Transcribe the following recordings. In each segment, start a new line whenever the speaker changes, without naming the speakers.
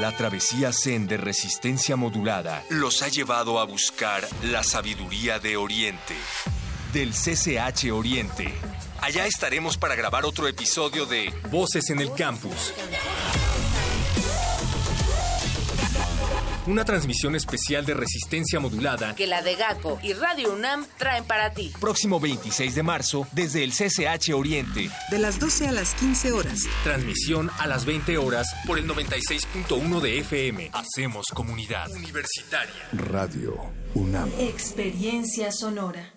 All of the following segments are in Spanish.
La travesía Zen de resistencia modulada los ha llevado a buscar la sabiduría de Oriente, del CCH Oriente. Allá estaremos para grabar otro episodio de Voces en el Campus. Una transmisión especial de resistencia modulada
que la de GACO y Radio UNAM traen para ti.
próximo 26 de marzo desde el CCH Oriente.
De las 12 a las 15 horas.
Transmisión a las 20 horas por el 96.1 de FM. Hacemos comunidad universitaria.
Radio UNAM.
Experiencia sonora.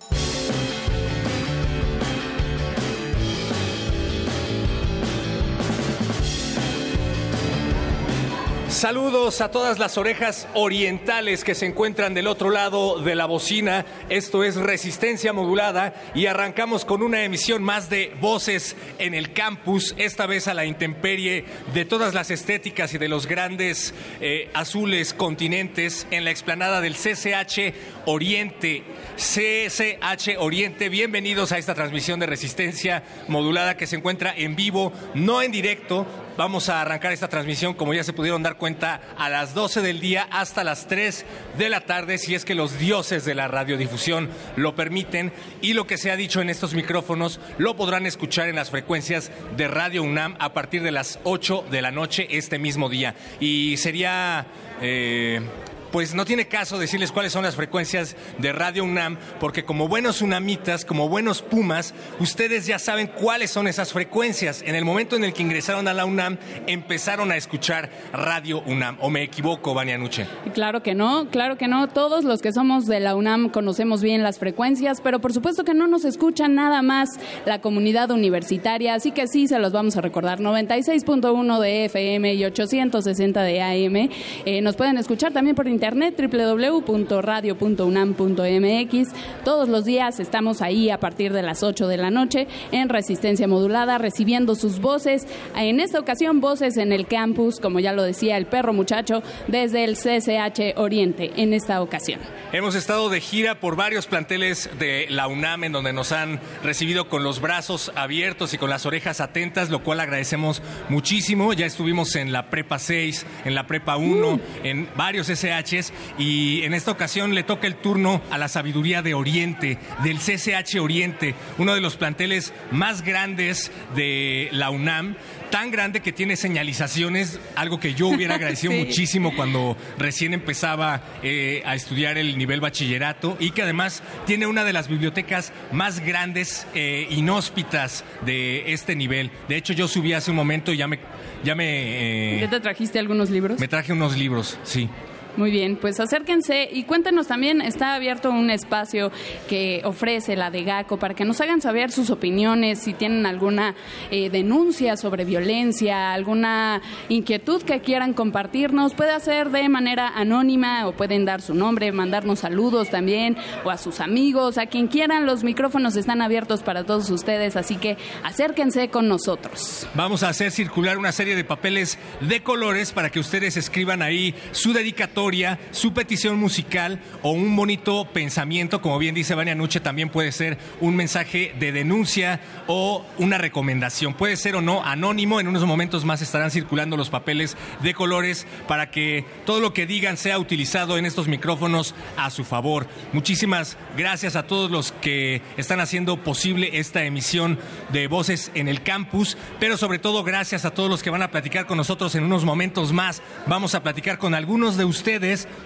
Saludos a todas las orejas orientales que se encuentran del otro lado de la bocina. Esto es Resistencia Modulada y arrancamos con una emisión más de Voces en el Campus, esta vez a la intemperie de todas las estéticas y de los grandes eh, azules continentes en la explanada del CCH Oriente. CCH Oriente, bienvenidos a esta transmisión de Resistencia Modulada que se encuentra en vivo, no en directo, Vamos a arrancar esta transmisión, como ya se pudieron dar cuenta, a las 12 del día hasta las 3 de la tarde, si es que los dioses de la radiodifusión lo permiten. Y lo que se ha dicho en estos micrófonos lo podrán escuchar en las frecuencias de Radio UNAM a partir de las 8 de la noche este mismo día. Y sería... eh, pues no tiene caso decirles cuáles son las frecuencias de Radio UNAM, porque como buenos unamitas, como buenos pumas, ustedes ya saben cuáles son esas frecuencias. En el momento en el que ingresaron a la UNAM, empezaron a escuchar Radio UNAM. ¿O me equivoco, Vania Nuche?
Claro que no, claro que no. Todos los que somos de la UNAM conocemos bien las frecuencias, pero por supuesto que no nos escucha nada más la comunidad universitaria, así que sí se los vamos a recordar. 96.1 de FM y 860 de AM. Eh, nos pueden escuchar también por internet www.radio.unam.mx. Todos los días estamos ahí a partir de las 8 de la noche en Resistencia Modulada recibiendo sus voces. En esta ocasión voces en el campus, como ya lo decía el perro muchacho, desde el CCH Oriente en esta ocasión.
Hemos estado de gira por varios planteles de la UNAM en donde nos han recibido con los brazos abiertos y con las orejas atentas, lo cual agradecemos muchísimo. Ya estuvimos en la Prepa 6, en la Prepa 1, en varios Y en esta ocasión le toca el turno a la sabiduría de Oriente, del CCH Oriente, uno de los planteles más grandes de la UNAM tan grande que tiene señalizaciones, algo que yo hubiera agradecido
Sí.
muchísimo cuando recién empezaba eh, a estudiar el nivel bachillerato y que además tiene una de las bibliotecas más grandes, eh, inhóspitas de este nivel. De hecho, yo subí hace un momento y ya me, ya me, eh,
¿Ya te trajiste algunos libros?
me traje unos libros, sí.
Muy bien, pues acérquense y cuéntenos también, está abierto un espacio que ofrece la de GACO para que nos hagan saber sus opiniones, si tienen alguna eh, denuncia sobre violencia, alguna inquietud que quieran compartirnos, puede hacer de manera anónima o pueden dar su nombre, mandarnos saludos también o a sus amigos, a quien quieran, los micrófonos están abiertos para todos ustedes, así que acérquense con nosotros.
Vamos a hacer circular una serie de papeles de colores para que ustedes escriban ahí su dedicatoria su petición musical o un bonito pensamiento, como bien dice Vania Nuche, también puede ser un mensaje de denuncia o una recomendación. Puede ser o no anónimo, en unos momentos más estarán circulando los papeles de colores para que todo lo que digan sea utilizado en estos micrófonos a su favor. Muchísimas gracias a todos los que están haciendo posible esta emisión de Voces en el Campus, pero sobre todo gracias a todos los que van a platicar con nosotros en unos momentos más. Vamos a platicar con algunos de ustedes,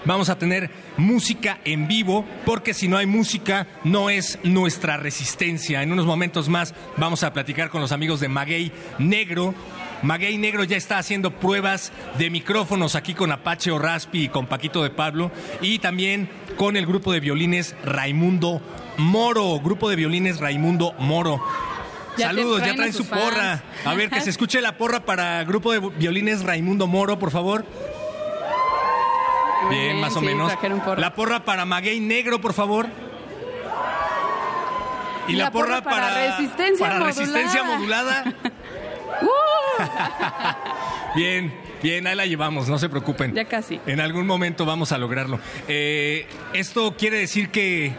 vamos a tener música en vivo, porque si no hay música no es nuestra resistencia. En unos momentos más vamos a platicar con los amigos de Maguey Negro. Maguey Negro ya está haciendo pruebas de micrófonos aquí con Apache o Raspi y con Paquito de Pablo y también con el grupo de violines Raimundo Moro, grupo de violines Raimundo Moro.
Ya
Saludos, ya
traen
su porra. A ver, que se escuche la porra para grupo de violines Raimundo Moro, por favor. Bien, más o menos.
porra.
La porra para Maguey Negro, por favor. Y la, porra, para,
resistencia
para
modulada.
resistencia modulada.
¡Uh!
Bien, bien, ahí la llevamos, no se preocupen.
Ya casi.
En algún momento vamos a lograrlo. Eh, esto quiere decir que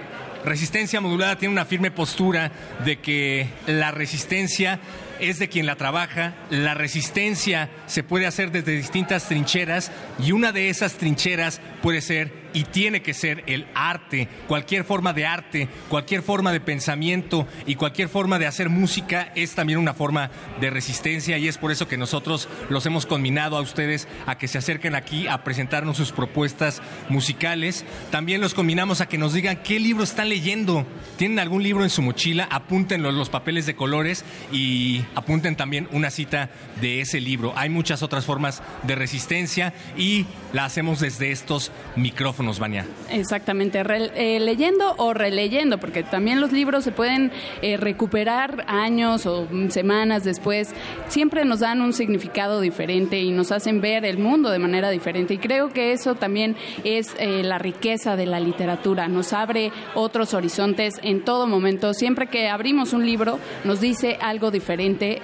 Resistencia Modulada tiene una firme postura de que la resistencia es de quien la trabaja, la resistencia se puede hacer desde distintas trincheras y una de esas trincheras puede ser y tiene que ser el arte, cualquier forma de arte, cualquier forma de pensamiento y cualquier forma de hacer música es también una forma de resistencia y es por eso que nosotros los hemos combinado a ustedes a que se acerquen aquí a presentarnos sus propuestas musicales. También los combinamos a que nos digan qué libro están leyendo. ¿Tienen algún libro en su mochila? Apúntenlo en los papeles de colores y apunten también una cita de ese libro. Hay muchas otras formas de resistencia y la hacemos desde estos micrófonos, Vania.
Exactamente, re- eh, leyendo o releyendo, porque también los libros se pueden eh, recuperar años o semanas después. Siempre nos dan un significado diferente y nos hacen ver el mundo de manera diferente. Y creo que eso también es eh, la riqueza de la literatura. Nos abre otros horizontes en todo momento. Siempre que abrimos un libro, nos dice algo diferente.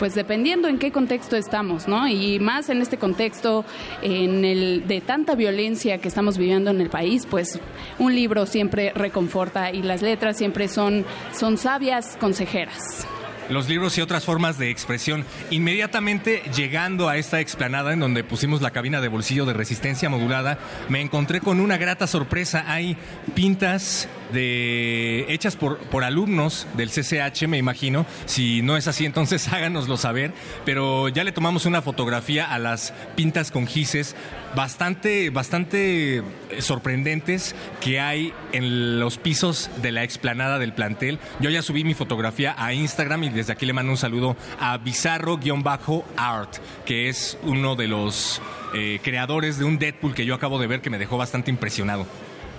Pues dependiendo en qué contexto estamos, ¿no? Y más en este contexto en el de tanta violencia que estamos viviendo en el país, pues un libro siempre reconforta y las letras siempre son son sabias consejeras.
los libros y otras formas de expresión. Inmediatamente llegando a esta explanada en donde pusimos la cabina de bolsillo de resistencia modulada, me encontré con una grata sorpresa. Hay pintas de hechas por, por alumnos del CCH, me imagino. Si no es así, entonces háganoslo saber. Pero ya le tomamos una fotografía a las pintas con gises bastante, bastante eh, sorprendentes que hay en los pisos de la explanada del plantel. Yo ya subí mi fotografía a Instagram y desde aquí le mando un saludo a Bizarro-Art, que es uno de los eh, creadores de un Deadpool que yo acabo de ver que me dejó bastante impresionado.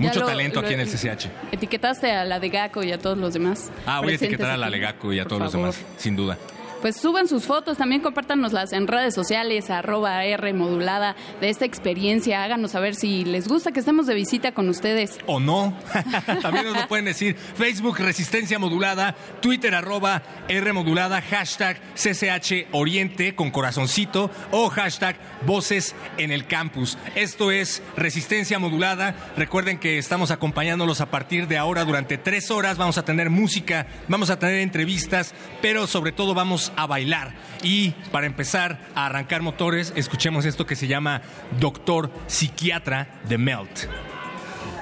Mucho
lo-
talento
lo-
aquí en el CCH.
Etiquetaste a la de Gaco y a todos los demás.
Ah, voy a etiquetar a la
aquí,
Legaco y a todos los demás, sin duda.
Pues suban sus fotos, también compártanoslas en redes sociales, arroba R modulada de esta experiencia. Háganos saber si les gusta que estemos de visita con ustedes.
o no. También nos lo pueden decir. Facebook Resistencia Modulada, Twitter arroba R Modulada, hashtag CCH Oriente con corazoncito o hashtag Voces en el Campus. Esto es Resistencia Modulada. Recuerden que estamos acompañándolos a partir de ahora durante tres horas. Vamos a tener música, vamos a tener entrevistas, pero sobre todo vamos a bailar. Y para empezar a arrancar motores, escuchemos esto que se llama Doctor Psiquiatra de Melt.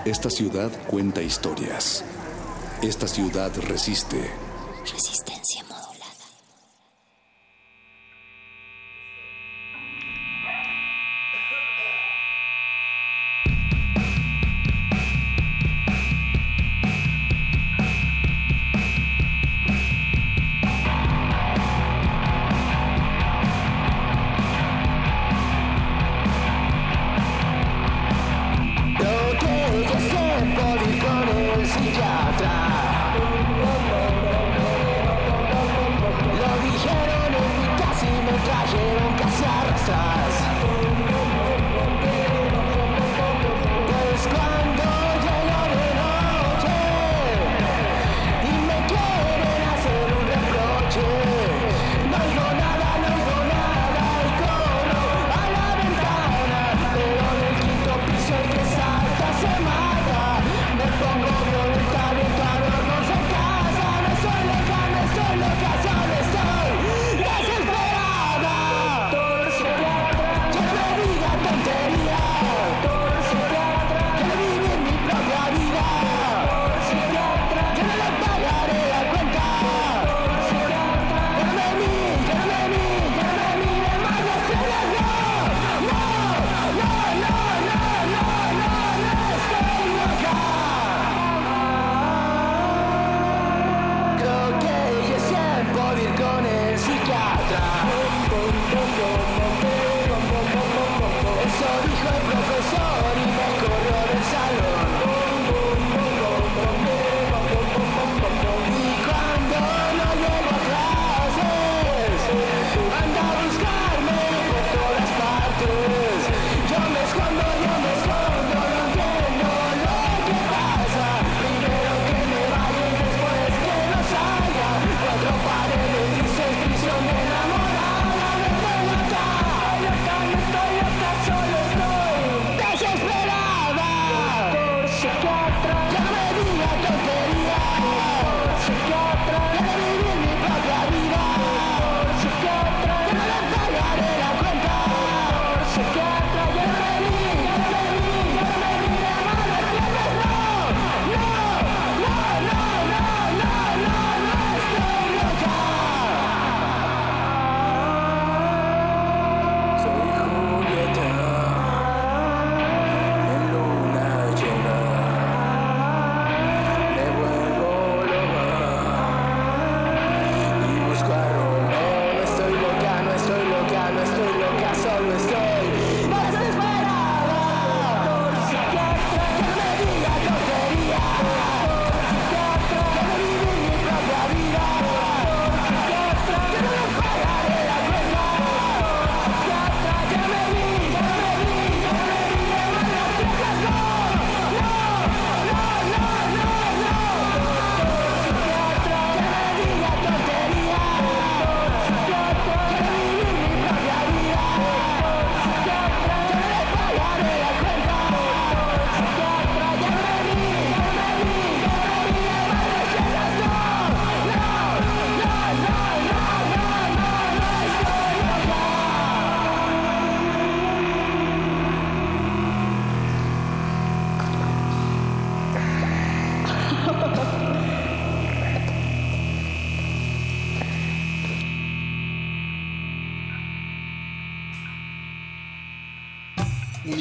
Esta ciudad cuenta historias. Esta ciudad resiste.
Resistencia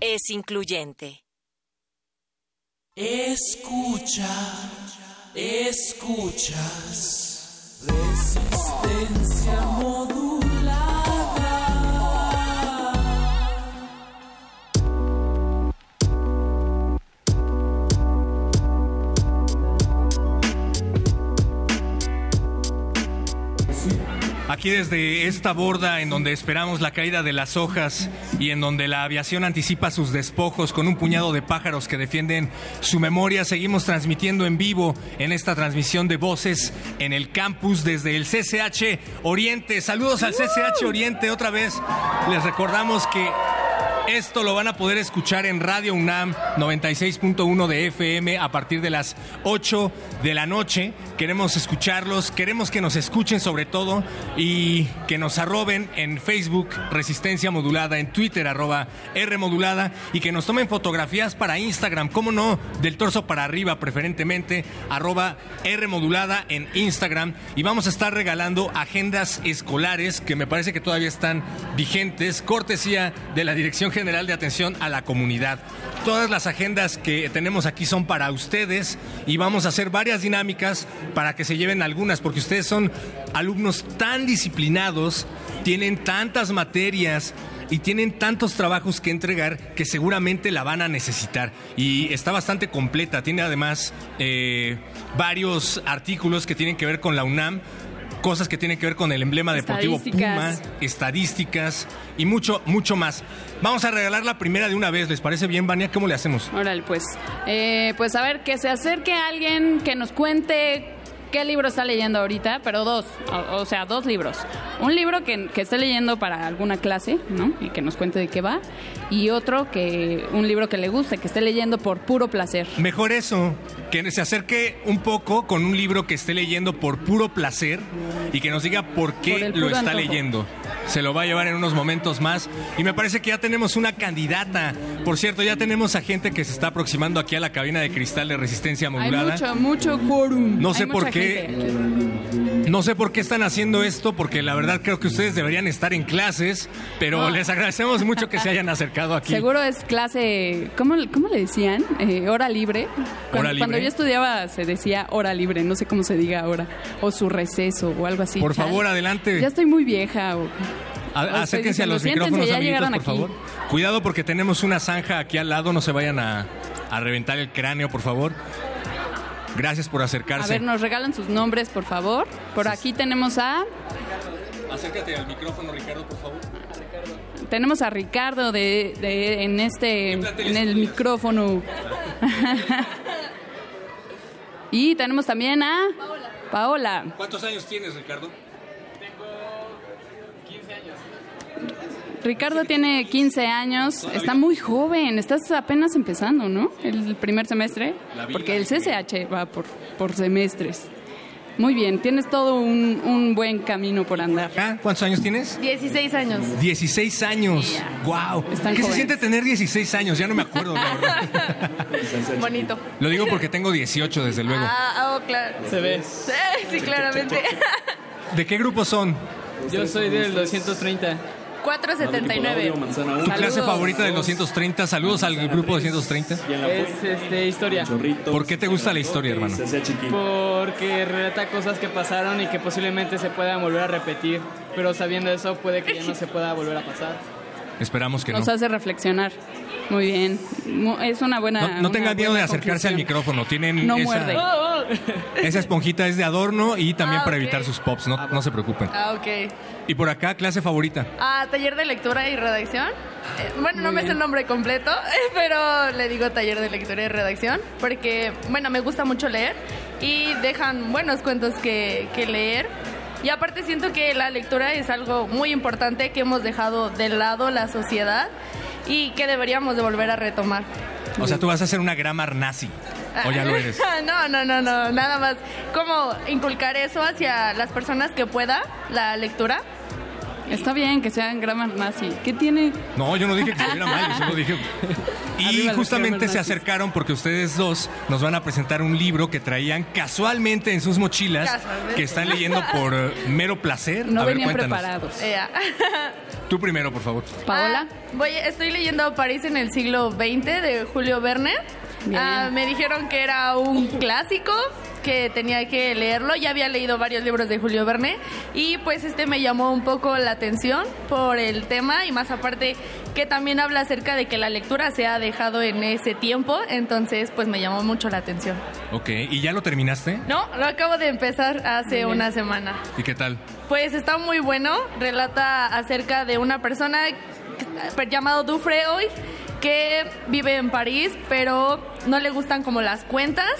es incluyente.
Escucha, escuchas. Resistencia modulada.
Aquí desde esta borda en donde esperamos la caída de las hojas y en donde la aviación anticipa sus despojos con un puñado de pájaros que defienden su memoria, seguimos transmitiendo en vivo en esta transmisión de voces en el campus desde el CCH Oriente. Saludos al CCH Oriente otra vez. Les recordamos que esto lo van a poder escuchar en Radio UNAM 96.1 de FM a partir de las 8 de la noche. Queremos escucharlos, queremos que nos escuchen sobre todo y que nos arroben en Facebook Resistencia Modulada, en Twitter arroba R Modulada y que nos tomen fotografías para Instagram, cómo no, del torso para arriba preferentemente, arroba R Modulada en Instagram y vamos a estar regalando agendas escolares que me parece que todavía están vigentes, cortesía de la Dirección General de Atención a la Comunidad. Todas las agendas que tenemos aquí son para ustedes y vamos a hacer varias dinámicas para que se lleven algunas, porque ustedes son alumnos tan disciplinados, tienen tantas materias y tienen tantos trabajos que entregar que seguramente la van a necesitar. Y está bastante completa, tiene además eh, varios artículos que tienen que ver con la UNAM cosas que tienen que ver con el emblema deportivo Puma, estadísticas y mucho, mucho más. Vamos a regalar la primera de una vez, ¿les parece bien, Vania? ¿Cómo le hacemos?
Órale, pues. Eh, pues a ver, que se acerque alguien que nos cuente qué libro está leyendo ahorita, pero dos, o, o sea, dos libros. Un libro que, que, esté leyendo para alguna clase, ¿no? Y que nos cuente de qué va. Y otro que, un libro que le guste, que esté leyendo por puro placer.
Mejor eso, que se acerque un poco con un libro que esté leyendo por puro placer y que nos diga por qué
Por
lo está
antojo.
leyendo. Se lo va a llevar en unos momentos más. Y me parece que ya tenemos una candidata. Por cierto, ya tenemos a gente que se está aproximando aquí a la cabina de cristal de resistencia
Hay
modulada.
mucho, mucho quórum.
No
Hay
sé por
mucha
qué. No sé por qué están haciendo esto, porque la verdad creo que ustedes deberían estar en clases, pero
No.
les agradecemos mucho que se hayan acercado aquí.
Seguro es clase, ¿cómo, cómo le decían? Eh, hora libre. Cuando,
¿Hora
cuando
libre?
yo estudiaba se decía hora libre, no sé cómo se diga ahora. O su receso o algo así.
Por
Chale.
favor, adelante.
Ya estoy muy vieja. o-
A- acérquense a los micrófonos,
ya
amiguitos, por
aquí.
favor. Cuidado porque tenemos una zanja aquí al lado, no se vayan a, a reventar el cráneo, por favor. Gracias por
A
acercarse.
ver, nos regalan sus nombres, por favor. Por aquí tenemos a
Acércate al micrófono, Ricardo, por favor.
tenemos a Ricardo de, de- en este en el micrófono. y tenemos también a Paola.
¿Cuántos años tienes, Ricardo?
Ricardo tiene 15 años, está muy joven, estás apenas empezando, ¿no? El primer semestre, porque el CCH va por, por semestres. Muy bien, tienes todo un, un buen camino por andar.
Ah, ¿Cuántos años tienes?
16 años.
16 años. ¡Wow!
Están
¿Qué se siente tener 16 años? Ya no me acuerdo, la verdad.
Bonito.
Lo digo porque tengo 18, desde luego.
Ah, oh, claro.
Se ve.
Sí, sí, claramente.
¿De qué grupo son?
Yo soy del 230.
479.
¿Tu
Saludos.
clase favorita del 230? Saludos al grupo 230.
Es este, historia.
¿Por qué te gusta la historia, hermano?
Porque relata cosas que pasaron y que posiblemente se puedan volver a repetir. Pero sabiendo eso, puede que ya no se pueda volver a pasar.
Esperamos que no.
Nos hace reflexionar. Muy bien. Mu- Es una buena.
No, no
una
tengan miedo de acercarse al micrófono. Tienen
No
esa,
muerde.
esa esponjita es de adorno y también
Ah,
para evitar sus pops. No, no se preocupen.
Ah, ok.
Y por acá, clase favorita.
Ah, taller de lectura y redacción. Eh, bueno, no me sé
bien.
el nombre completo, pero le digo taller de lectura y redacción porque, bueno, me gusta mucho leer y dejan buenos cuentos que, que leer. Y aparte siento que la lectura es algo muy importante que hemos dejado de lado la sociedad y que deberíamos de volver a retomar.
O sea, tú vas a ser una grammar nazi. O ya lo eres.
No, no, no, no, nada más como inculcar eso hacia las personas que pueda, la lectura.
Está bien que sean grammar nazi. ¿Qué tiene?
No, yo no dije que estuviera mal, yo solo dije. Y justamente se acercaron porque ustedes dos nos van a presentar un libro que traían casualmente en sus mochilas, que están leyendo por eh, mero placer.
No
a ver,
venían
cuéntanos.
preparados.
Eh,
Tú primero, por favor.
Paola.
Ah, voy, estoy leyendo París en el siglo XX de Julio Verne. Ah, me dijeron que era un clásico, que tenía que leerlo. Ya había leído varios libros de Julio Verne y pues este me llamó un poco la atención por el tema y más aparte que también habla acerca de que la lectura se ha dejado en ese tiempo, entonces pues me llamó mucho la atención.
Ok, ¿y ya lo terminaste?
No, lo acabo de empezar hace una semana.
¿Y qué tal?
Pues está muy bueno. Relata acerca de una persona llamado Dufre hoy que vive en París, pero no le gustan como las cuentas.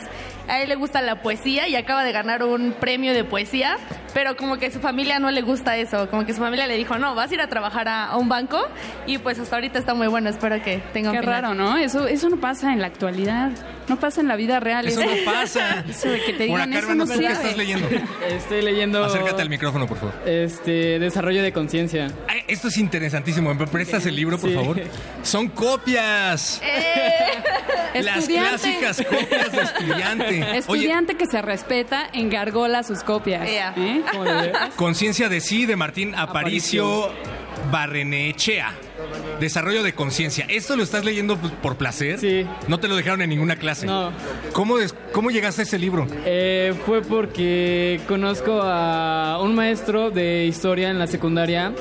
A él le gusta la poesía y acaba de ganar un premio de poesía, pero como que su familia no le gusta eso, como que su familia le dijo, no, vas a ir a trabajar a, a un banco y pues hasta ahorita está muy bueno, espero que tenga un
Qué raro, ¿no? Eso, eso no pasa en la actualidad. No pasa en la vida real.
Eso no pasa.
Eso de que te digan eso
hermano,
no
¿tú qué estás leyendo?
Estoy leyendo.
Acércate al micrófono, por favor.
Este, desarrollo de conciencia.
Esto es interesantísimo. ¿Me prestas el libro, por
Sí.
favor? Son copias. Las
Estudiante.
clásicas copias de estudiante. Oye,
Estudiante que se respeta engargola sus copias. ¿eh?
Conciencia de sí de Martín Aparicio Barrenechea. Desarrollo de conciencia. ¿Esto lo estás leyendo por placer?
Sí.
No te lo dejaron en ninguna clase.
No.
¿Cómo, des- cómo llegaste a ese libro?
Eh, fue porque conozco a un maestro de historia en la secundaria.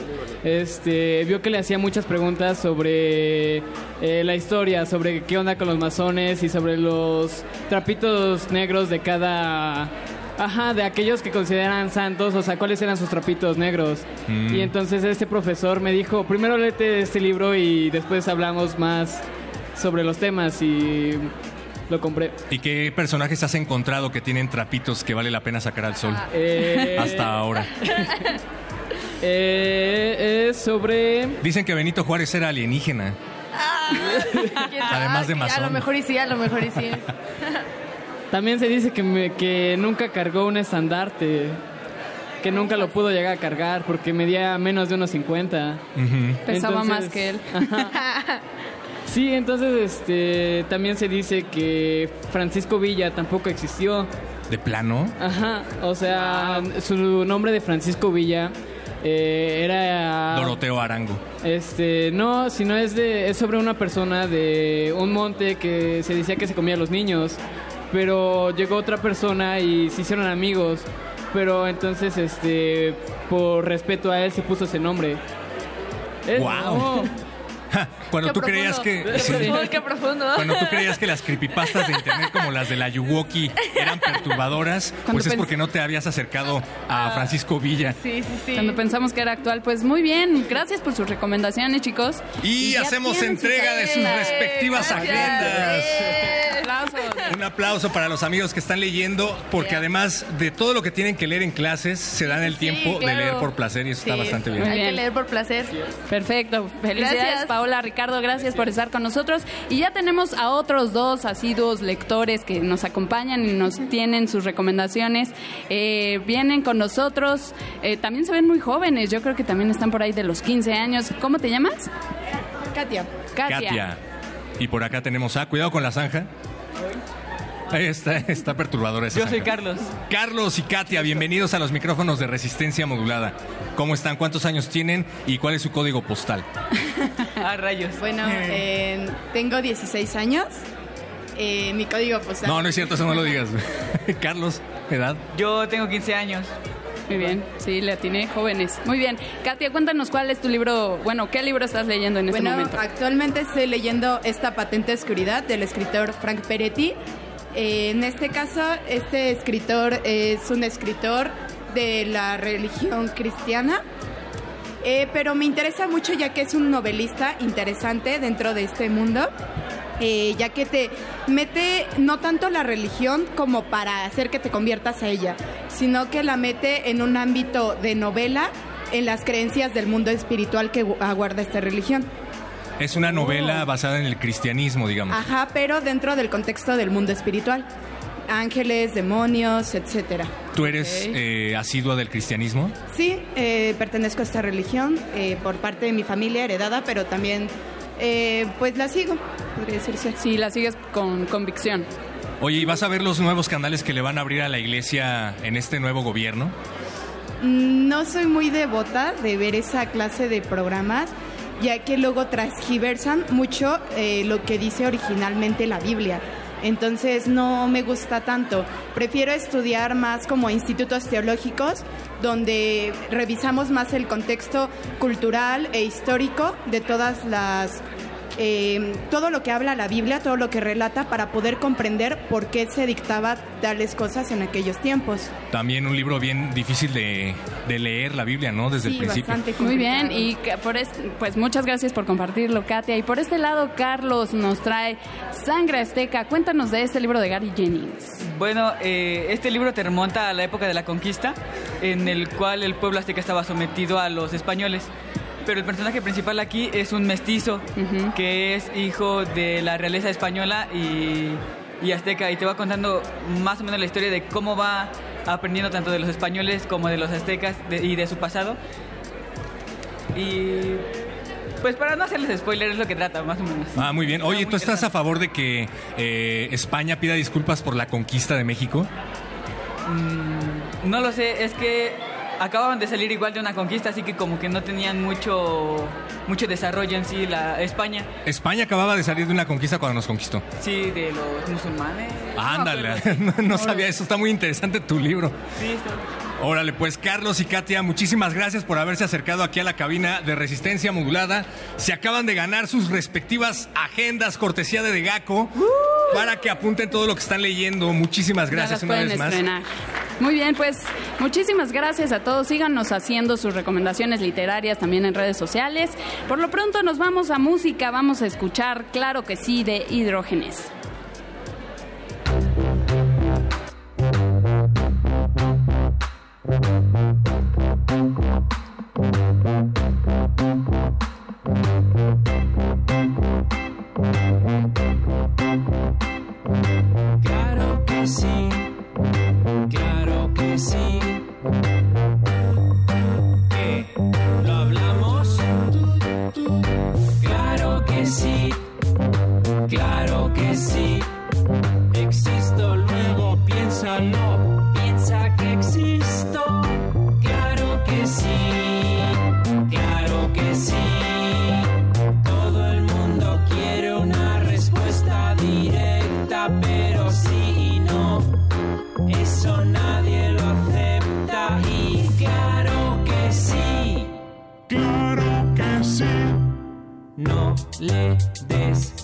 Este, vio que le hacía muchas preguntas sobre eh, la historia, sobre qué onda con los masones y sobre los trapitos negros de cada... Ajá, de aquellos que consideran santos, o sea, cuáles eran sus trapitos negros.
Mm.
Y entonces este profesor me dijo, primero léete este libro y después hablamos más sobre los temas y lo compré.
¿Y qué personajes has encontrado que tienen trapitos que vale la pena sacar al sol?
Eh,
Hasta ahora.
Eh, es sobre.
Dicen que Benito Juárez era alienígena.
¿Quién
Además de
sabe? A lo mejor y sí, a lo mejor y sí.
También se dice que, me- que nunca cargó un estandarte. Que nunca lo pudo llegar a cargar porque medía menos de unos 50.
Pesaba
Entonces-
más que él.
Sí, entonces este también se dice que Francisco Villa tampoco existió.
¿De plano?
Ajá, o sea, su nombre de Francisco Villa eh, era
Doroteo Arango.
Este, no, sino es de es sobre una persona de un monte que se decía que se comía a los niños, pero llegó otra persona y se hicieron amigos, pero entonces este por respeto a él se puso ese nombre. No.
Cuando
Qué
tú creías que...
profundo, Qué
sí.
profundo, qué profundo.
Cuando tú creías que las creepypastas de internet como las de la Yuwoki eran perturbadoras, pues es porque no te habías acercado a Francisco Villa.
Sí, sí, sí.
Cuando pensamos que era actual, pues muy bien. Gracias por sus recomendaciones, chicos.
Y hacemos entrega de sus respectivas
Gracias.
agendas.
Aplausos.
Un aplauso para los amigos que están leyendo, porque además de todo lo que tienen que leer en clases, se dan el
Sí,
tiempo de
claro.
leer por placer y eso está bastante bien.
Hay que leer por placer.
Perfecto. Felicidades,
Gracias.
Paola, Ricardo, gracias por estar con nosotros. Y ya tenemos a otros dos asiduos lectores que nos acompañan y nos tienen sus recomendaciones. Eh, vienen con nosotros. Eh, también se ven muy jóvenes. Yo creo que también están por ahí de los 15 años. ¿Cómo te llamas?
Katia.
Katia.
Katia. Y por acá tenemos a... Cuidado con la zanja. Ahí está, está perturbadora esa
Yo soy
zanja.
Carlos.
Carlos y Katia, bienvenidos a los micrófonos de resistencia modulada. ¿Cómo están? ¿Cuántos años tienen? ¿Y cuál es su código postal?
Ah, rayos.
Bueno, eh, tengo 16 años. Eh, mi código postal.
No, no es cierto, eso no lo digas. Carlos, edad.
Yo tengo 15 años.
Muy bien, sí, le atiné jóvenes. Muy bien. Katia, cuéntanos cuál es tu libro, bueno, ¿qué libro estás leyendo en este
Bueno,
momento?
actualmente estoy leyendo Esta patente oscuridad del escritor Frank Peretti. Eh, en este caso, este escritor es un escritor de la religión cristiana. Eh, pero me interesa mucho ya que es un novelista interesante dentro de este mundo. eh, ya que te mete no tanto la religión como para hacer que te conviertas a ella, sino que la mete en un ámbito de novela en las creencias del mundo espiritual que gu- aguarda esta religión.
Es una novela basada en el cristianismo, digamos.
Ajá, pero dentro del contexto del mundo espiritual. Ángeles, demonios, etcétera.
¿Tú eres eh, asidua del cristianismo?
Sí, eh, pertenezco a esta religión eh, por parte de mi familia heredada, pero también eh, pues la sigo, podría decirse.
Sí, la sigues con convicción.
Oye, ¿y vas a ver los nuevos canales que le van a abrir a la iglesia en este nuevo gobierno?
Mm, No soy muy devota de ver esa clase de programas, ya que luego transgiversan mucho eh, lo que dice originalmente la Biblia. Entonces no me gusta tanto. Prefiero estudiar más como institutos teológicos, donde revisamos más el contexto cultural e histórico de todas las eh, todo lo que habla la Biblia, todo lo que relata para poder comprender por qué se dictaba tales cosas en aquellos tiempos.
También un libro bien difícil de, de leer, la Biblia, ¿no? Desde el principio.
Muy bien, y por es- pues muchas gracias por compartirlo, Katia. Y por este lado, Carlos nos trae Sangre Azteca. Cuéntanos de este libro de Gary Jennings.
Bueno, eh, este libro te remonta a la época de la conquista, en el cual el pueblo azteca estaba sometido a los españoles. Pero el personaje principal aquí es un mestizo que es hijo de la realeza española y, y azteca. Y te va contando más o menos la historia de cómo va aprendiendo tanto de los españoles como de los aztecas de- y de su pasado. Y pues para no hacerles spoiler es lo que trata, más o menos.
Ah, muy bien. Oye, ¿tú estás a favor de que eh, España pida disculpas por la conquista de México?
Mm, no lo sé, es que acababan de salir igual de una conquista, así que como que no tenían mucho mucho desarrollo en sí la España.
España acababa de salir de una conquista cuando nos conquistó.
Sí, de los musulmanes.
Ándale, no, no sabía eso, está muy interesante tu libro.
Sí, está-
Órale, pues Carlos y Katia, muchísimas gracias por haberse acercado aquí a la cabina de resistencia modulada. Se acaban de ganar sus respectivas agendas cortesía de Degaco para que apunten todo lo que están leyendo. Muchísimas gracias una vez más.
estrenar. Muy bien, pues muchísimas gracias a todos. Síganos haciendo sus recomendaciones literarias también en redes sociales. Por lo pronto nos vamos a música, vamos a escuchar Claro que sí de Hidrógenes.
Claro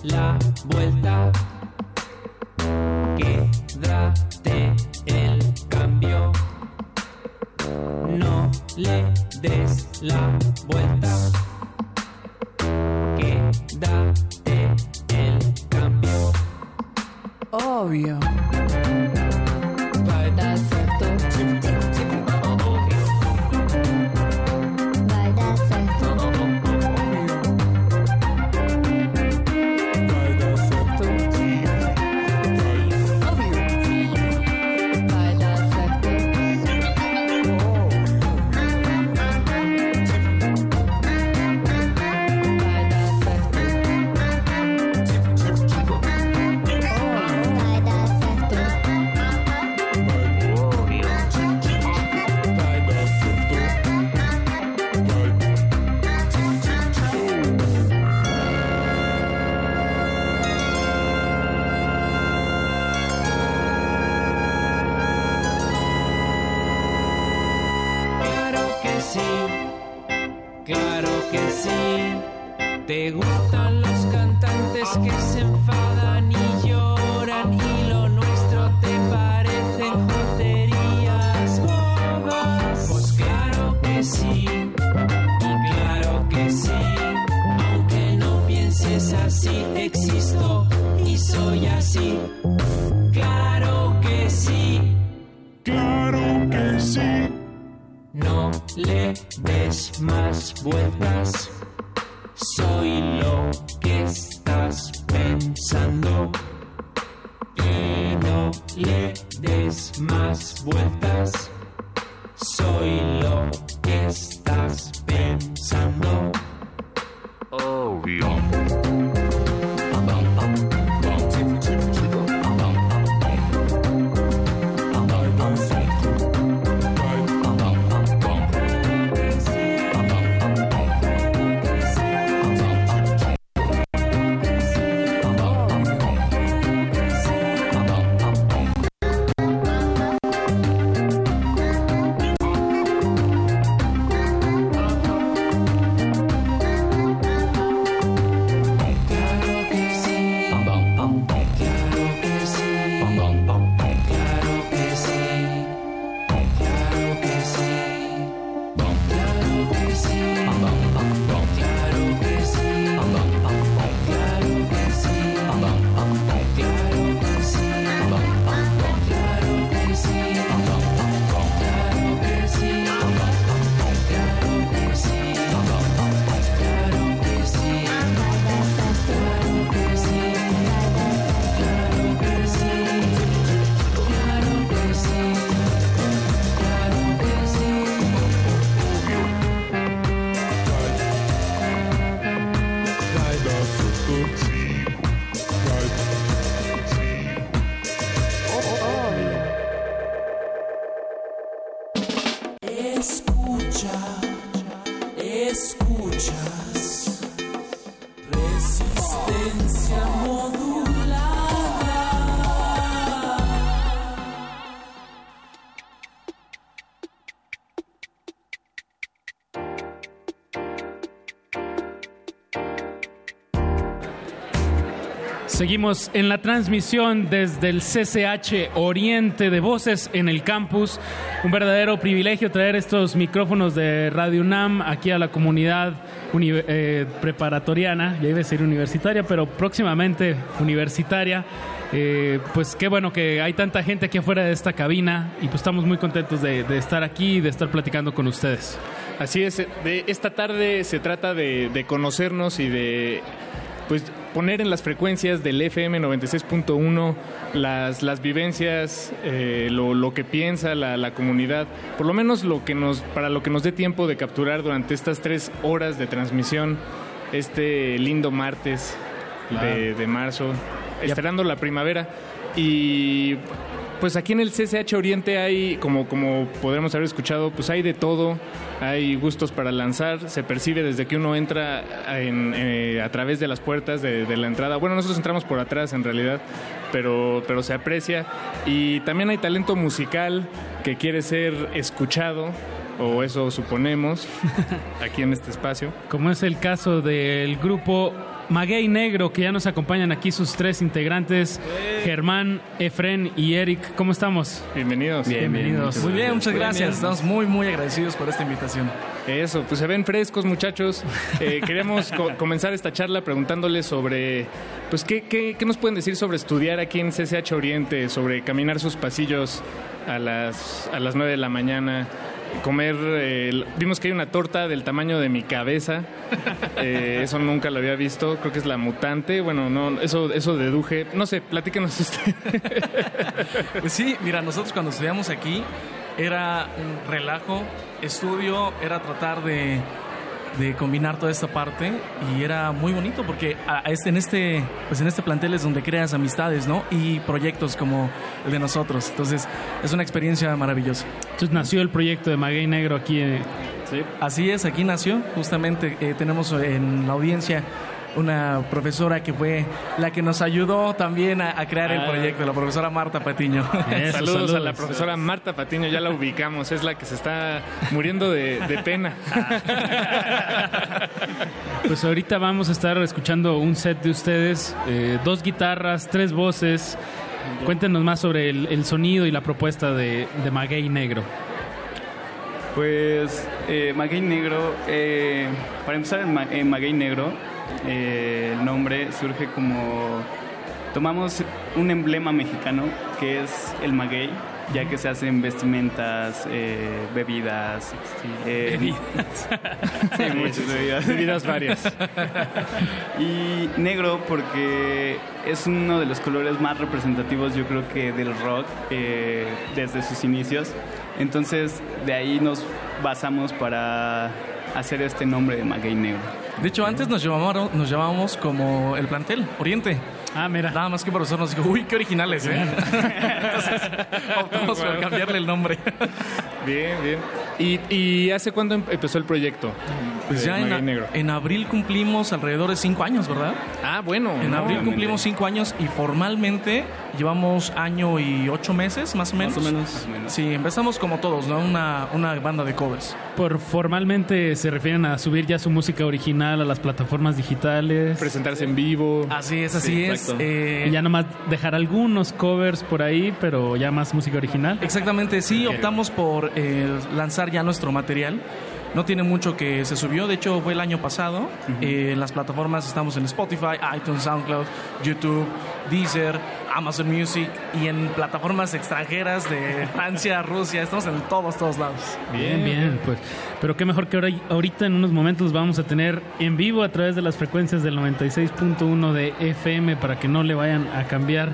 la vuelta. Quédate el cambio. No le des la vuelta. Quédate el cambio.
Obvio.
Seguimos en la transmisión desde el CCH Oriente de Voces en el campus. Un verdadero privilegio traer estos micrófonos de Radio UNAM aquí a la comunidad uni- eh, preparatoriana, ya iba a decir universitaria, pero próximamente universitaria. Eh, pues qué bueno que hay tanta gente aquí afuera de esta cabina y pues estamos muy contentos de, de estar aquí y de estar platicando con ustedes.
Así es, de esta tarde se trata de, de conocernos y de pues poner en las frecuencias del FM 96.1 las, las vivencias, eh, lo, lo que piensa la, la comunidad, por lo menos lo que nos, para lo que nos dé tiempo de capturar durante estas tres horas de transmisión este lindo martes de, de marzo, esperando la primavera. Y pues aquí en el CCH Oriente hay, como, como podremos haber escuchado, pues hay de todo, hay gustos para lanzar, se percibe desde que uno entra en, eh, a través de las puertas de, de la entrada. Bueno, nosotros entramos por atrás en realidad, pero, pero se aprecia. Y también hay talento musical que quiere ser escuchado, o eso suponemos, aquí en este espacio.
Como es el caso del grupo Maguey Negro, que ya nos acompañan aquí sus tres integrantes, Germán, Efren y Eric. ¿Cómo estamos?
Bienvenidos.
Bienvenidos.
Muy bien, muchas gracias. Estamos muy, muy agradecidos por esta invitación.
Eso, pues se ven frescos, muchachos. Eh, queremos co- comenzar esta charla preguntándoles sobre, pues, ¿qué, qué, qué nos pueden decir sobre estudiar aquí en CCH Oriente, sobre caminar sus pasillos a las, a las 9 de la mañana, comer, eh, vimos que hay una torta del tamaño de mi cabeza, Eh, eso nunca lo había visto, creo que es la mutante, bueno, no, eso, eso deduje, no sé, platíquenos usted.
Pues sí, mira, nosotros cuando estudiamos aquí era un relajo, estudio, era tratar de, de combinar toda esta parte y era muy bonito porque a- a este, en, este, pues en este plantel es donde creas amistades, ¿no? Y proyectos como el de nosotros. Entonces es una experiencia maravillosa.
Entonces nació el proyecto de Maguey Negro aquí. eh,
Así es, aquí nació. Justamente eh, tenemos en la audiencia una profesora que fue la que nos ayudó también a, a crear el
Ah.
proyecto, la profesora Marta Patiño.
saludos, a la profesora Marta Patiño, ya la ubicamos, es la que se está muriendo de, de pena.
Pues ahorita vamos a estar escuchando un set de ustedes, eh, dos guitarras, tres voces. Cuéntenos más sobre el, el sonido y la propuesta de, de Maguey Negro.
Pues eh, Maguey Negro, eh, para empezar en, Ma- en Maguey Negro, eh, el nombre surge como tomamos un emblema mexicano que es el maguey, ya que se hacen vestimentas, eh, bebidas. eh,
Bebidas.
sí, muchas bebidas.
Bebidas varias.
y negro porque es uno de los colores más representativos, yo creo que del rock eh, desde sus inicios. Entonces, de ahí nos basamos para hacer este nombre de maguey negro.
De hecho, antes nos llamábamos, nos llamábamos como el plantel, Oriente.
Ah, mira.
Nada más que el profesor nos dijo, uy, qué originales, ¿eh? Entonces, optamos por cambiarle el nombre.
Bien, bien. ¿Y, y hace cuándo em- empezó el proyecto?
Pues ya en,
Maguey Negro.
en abril cumplimos alrededor de cinco años, ¿verdad?
Ah, bueno.
En
no,
abril cumplimos cinco años y formalmente llevamos año y ocho meses, más o menos.
Más o menos. Más o menos.
Sí, empezamos como todos, ¿no? Una, una banda de covers.
Por formalmente se refieren a subir ya su música original a las plataformas digitales.
Presentarse en vivo.
Así es, así
Sí,
es.
Exacto.
Eh,
Y ya nomás dejar algunos covers por ahí, pero ya más música original.
Exactamente, sí, optamos por eh, lanzar ya nuestro material. No tiene mucho que se subió, de hecho fue el año pasado. Eh, en las plataformas estamos en Spotify, iTunes, SoundCloud, YouTube, Deezer, Amazon Music y en plataformas extranjeras de Francia, Rusia, estamos en todos, todos lados.
Bien, bien, pues. Pero qué mejor que ahora, ahorita en unos momentos vamos a tener en vivo a través de las frecuencias del 96.1 de FM para que no le vayan a cambiar.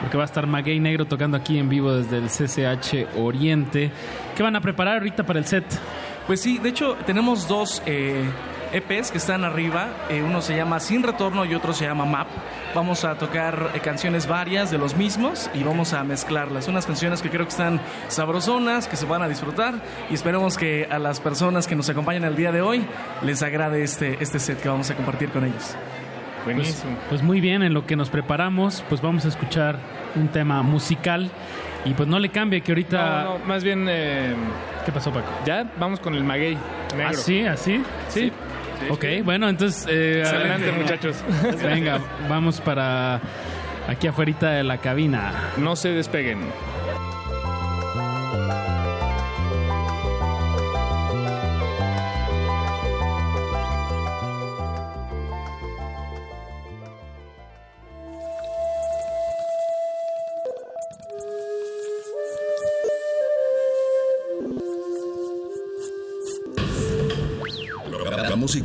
Porque va a estar Maguey Negro tocando aquí en vivo desde el CCH Oriente. ¿Qué van a preparar ahorita para el set?
Pues sí, de hecho tenemos dos eh, EPs que están arriba. Eh, uno se llama Sin Retorno y otro se llama Map. Vamos a tocar eh, canciones varias de los mismos y vamos a mezclarlas. Unas canciones que creo que están sabrosonas, que se van a disfrutar y esperemos que a las personas que nos acompañan el día de hoy les agrade este, este set que vamos a compartir con ellos.
Pues, pues muy bien, en lo que nos preparamos, pues vamos a escuchar un tema musical. Y pues no le cambie que ahorita...
No, no, más bien. eh,
¿Qué pasó, Paco?
ya vamos con el maguey negro.
¿Así? ¿Así?
Sí.
Ok, bueno, entonces... eh,
Adelante, muchachos.
Venga, vamos para aquí afuera de la cabina.
No se despeguen.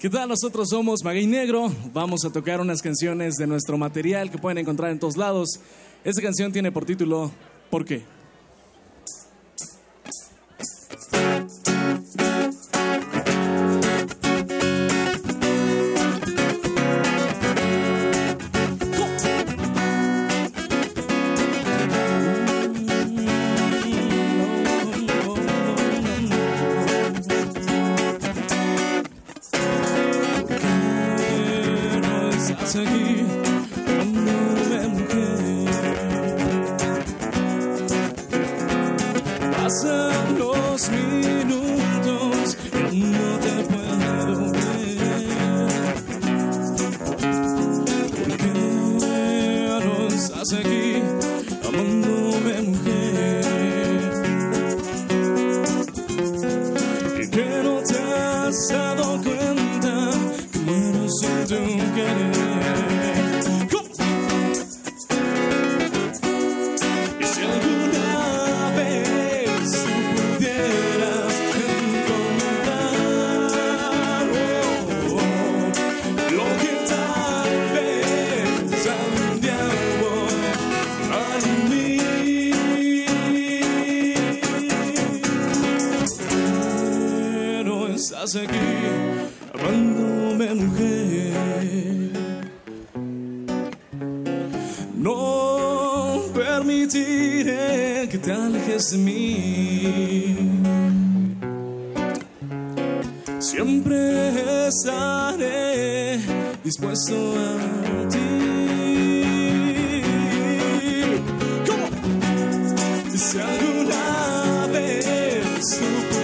¿Qué tal? Nosotros somos Maguey Negro. Vamos a tocar unas canciones de nuestro material que pueden encontrar en todos lados. Esta canción tiene por título ¿Por qué? Si alguna vez tú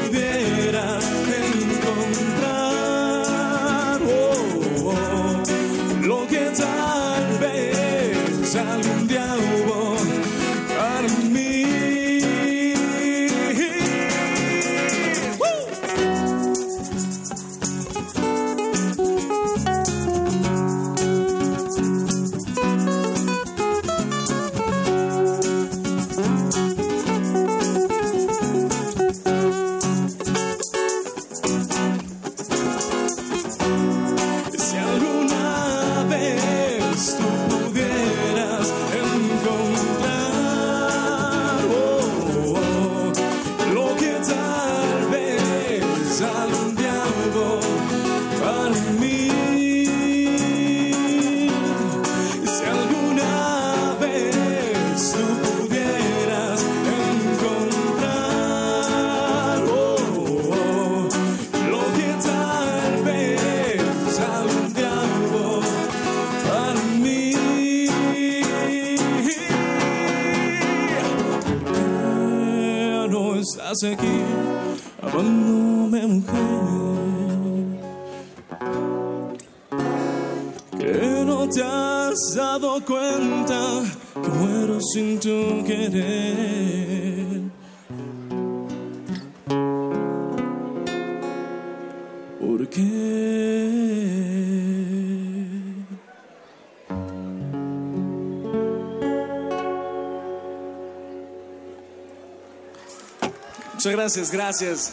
gracias, gracias.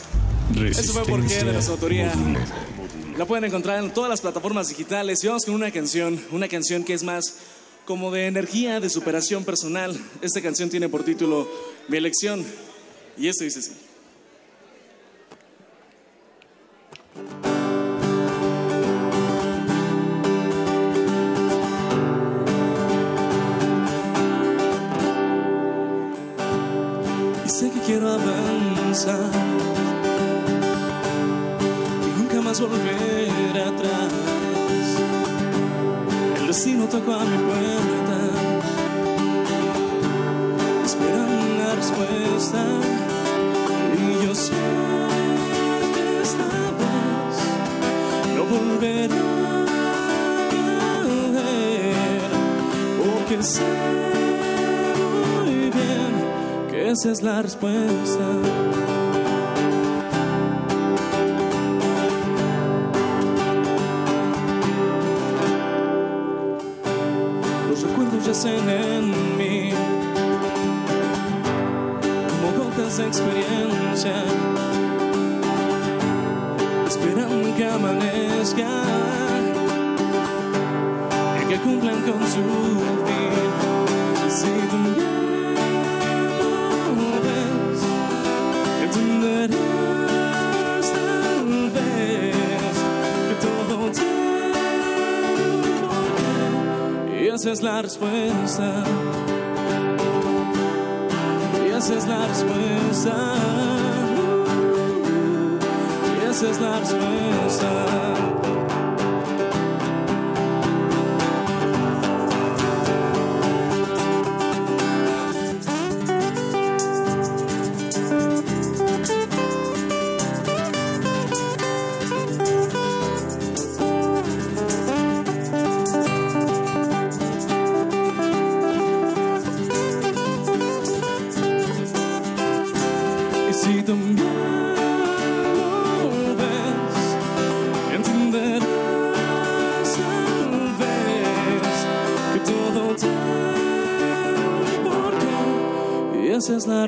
Eso fue porque de nuestra autoría. La pueden encontrar en todas las plataformas digitales. Y vamos con una canción, una canción que es más como de energía, de superación personal. Esta canción tiene por título Mi elección. Y esto dice así. Respuesta.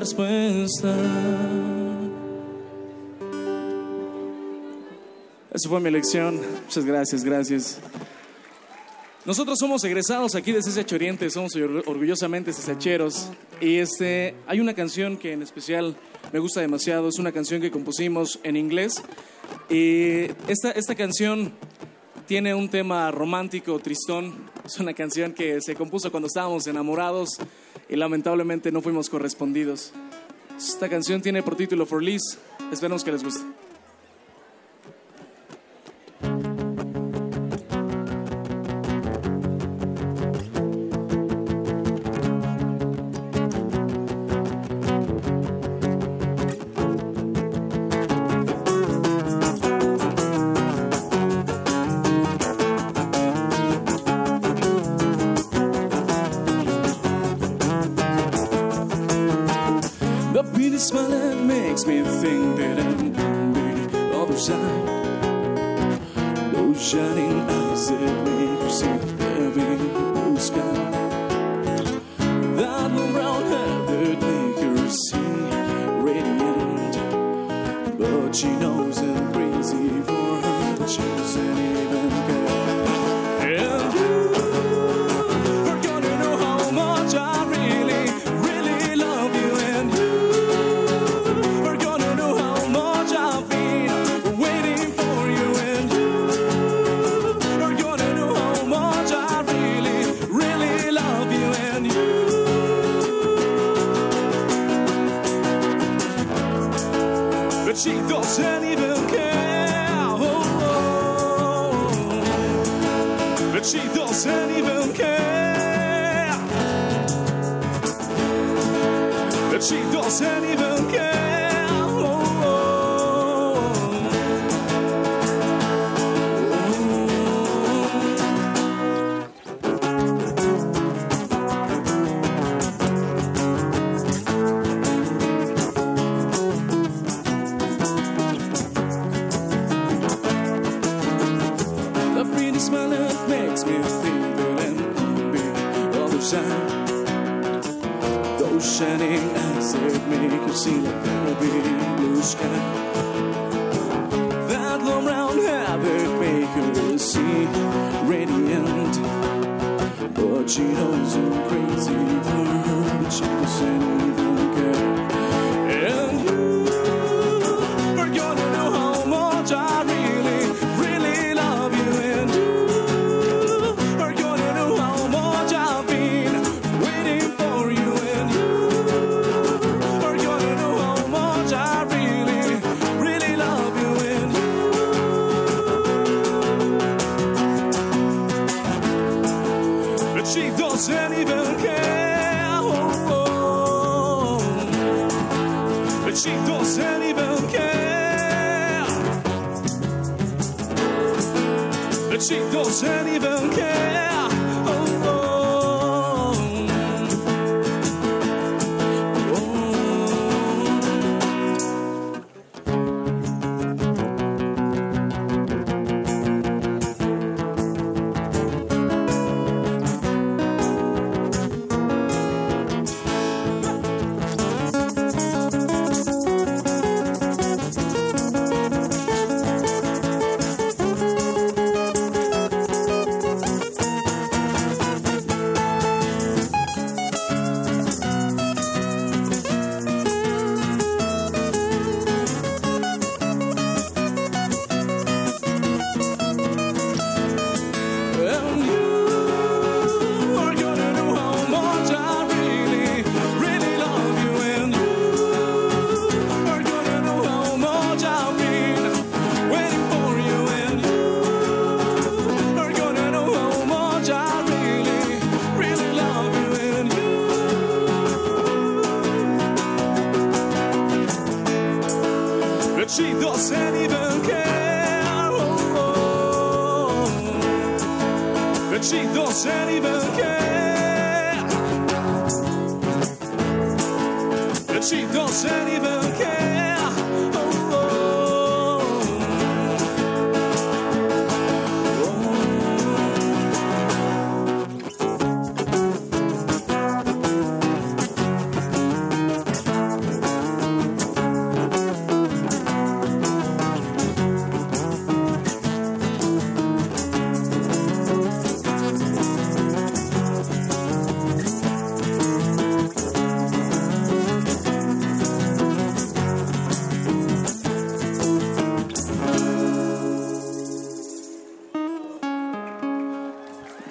Respuesta. Esa fue mi elección. Muchas gracias, gracias. Nosotros somos egresados aquí de CSH Oriente, somos or- orgullosamente CSHeros. Y este, hay una canción que en especial me gusta demasiado, es una canción que compusimos en inglés. Y esta, esta canción tiene un tema romántico, tristón. Es una canción que se compuso cuando estábamos enamorados y lamentablemente no fuimos correspondidos. Esta canción tiene por título For Liz. Esperemos que les guste. shining eyes that make perceive see every blue sky. That moon brown hair that make her see radiant, but she knows it's crazy for her chosen. als er niet wil kijken.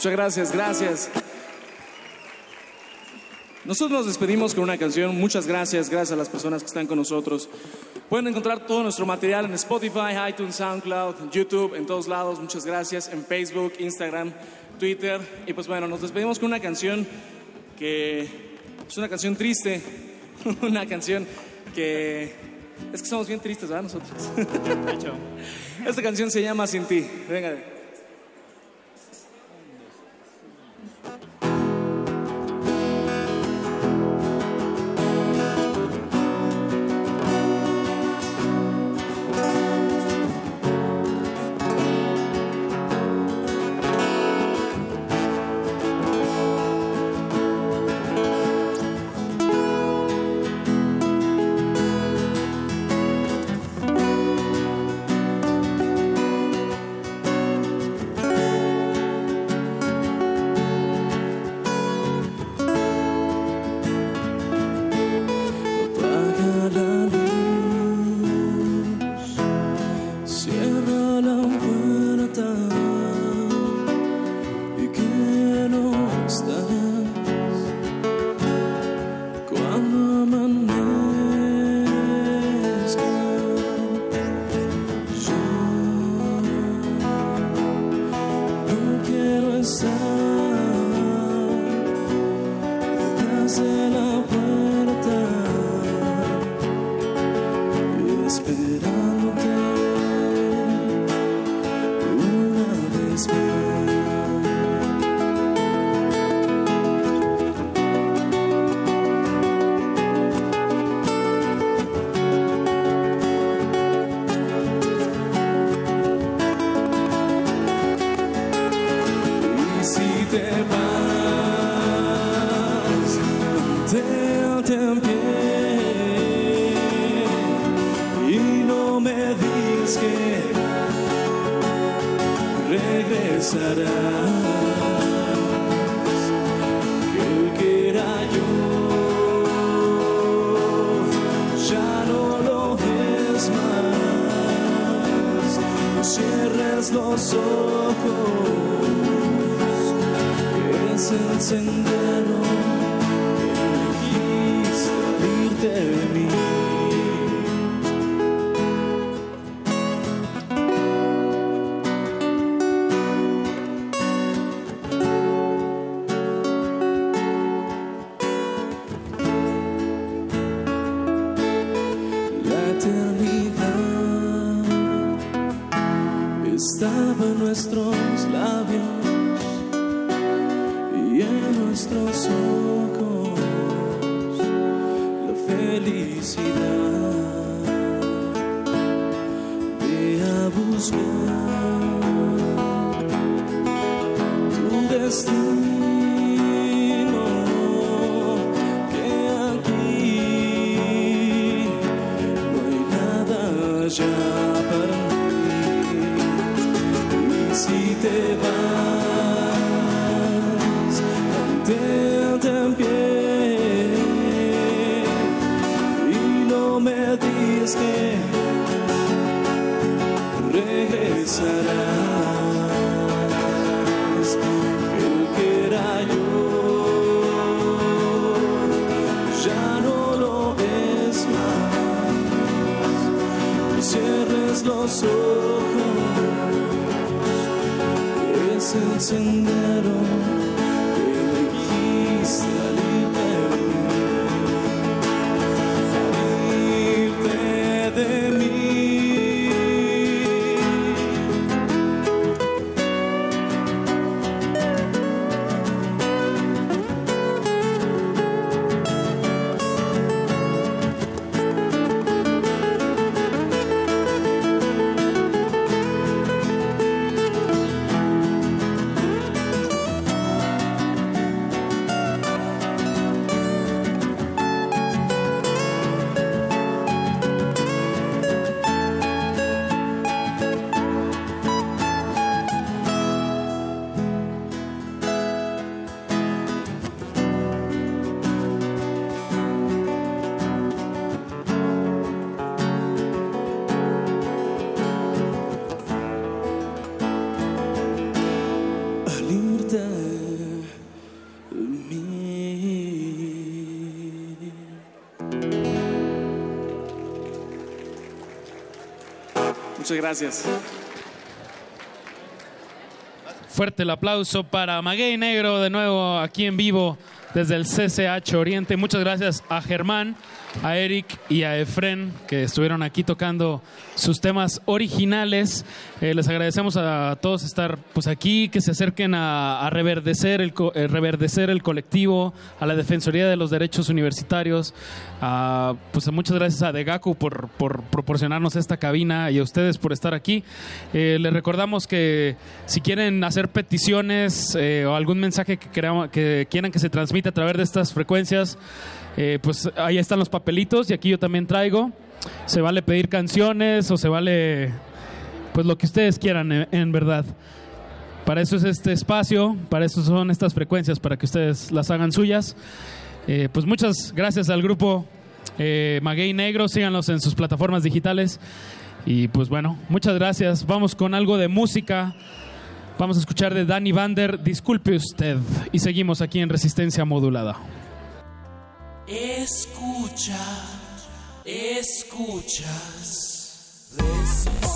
Muchas gracias, gracias. Nosotros nos despedimos con una canción. Muchas gracias, gracias a las personas que están con nosotros. Pueden encontrar todo nuestro material en Spotify, iTunes, SoundCloud, YouTube, en todos lados. Muchas gracias. En Facebook, Instagram, Twitter. Y pues bueno, nos despedimos con una canción que es una canción triste. una canción que. Es que somos bien tristes, ¿verdad? Nosotros. Esta canción se llama Sin ti. Venga. Muchas gracias.
Fuerte el aplauso para Maguey Negro de nuevo aquí en vivo desde el CCH Oriente. Muchas gracias a Germán, a Eric y a Efren que estuvieron aquí tocando sus temas originales. Eh, les agradecemos a todos estar pues aquí, que se acerquen a, reverdecer, el, eh, reverdecer el colectivo, a la Defensoría de los Derechos Universitarios. a, pues muchas gracias a Degaku por, por proporcionarnos esta cabina y a ustedes por estar aquí. Eh, les recordamos que si quieren hacer peticiones o algún mensaje que, queramos- que quieran que se transmita a través de estas frecuencias, pues ahí están los papelitos y aquí yo también traigo. Se vale pedir canciones o se vale pues lo que ustedes quieran en, en verdad. Para eso es este espacio, para eso son estas frecuencias, para que ustedes las hagan suyas. Eh, pues muchas gracias al grupo eh, Maguey Negro, síganlos en sus plataformas digitales. Y pues bueno, muchas gracias. Vamos con algo de música. Vamos a escuchar de Danny Vander, disculpe usted. Y seguimos aquí en Resistencia Modulada.
Escucha, escuchas. Resistencia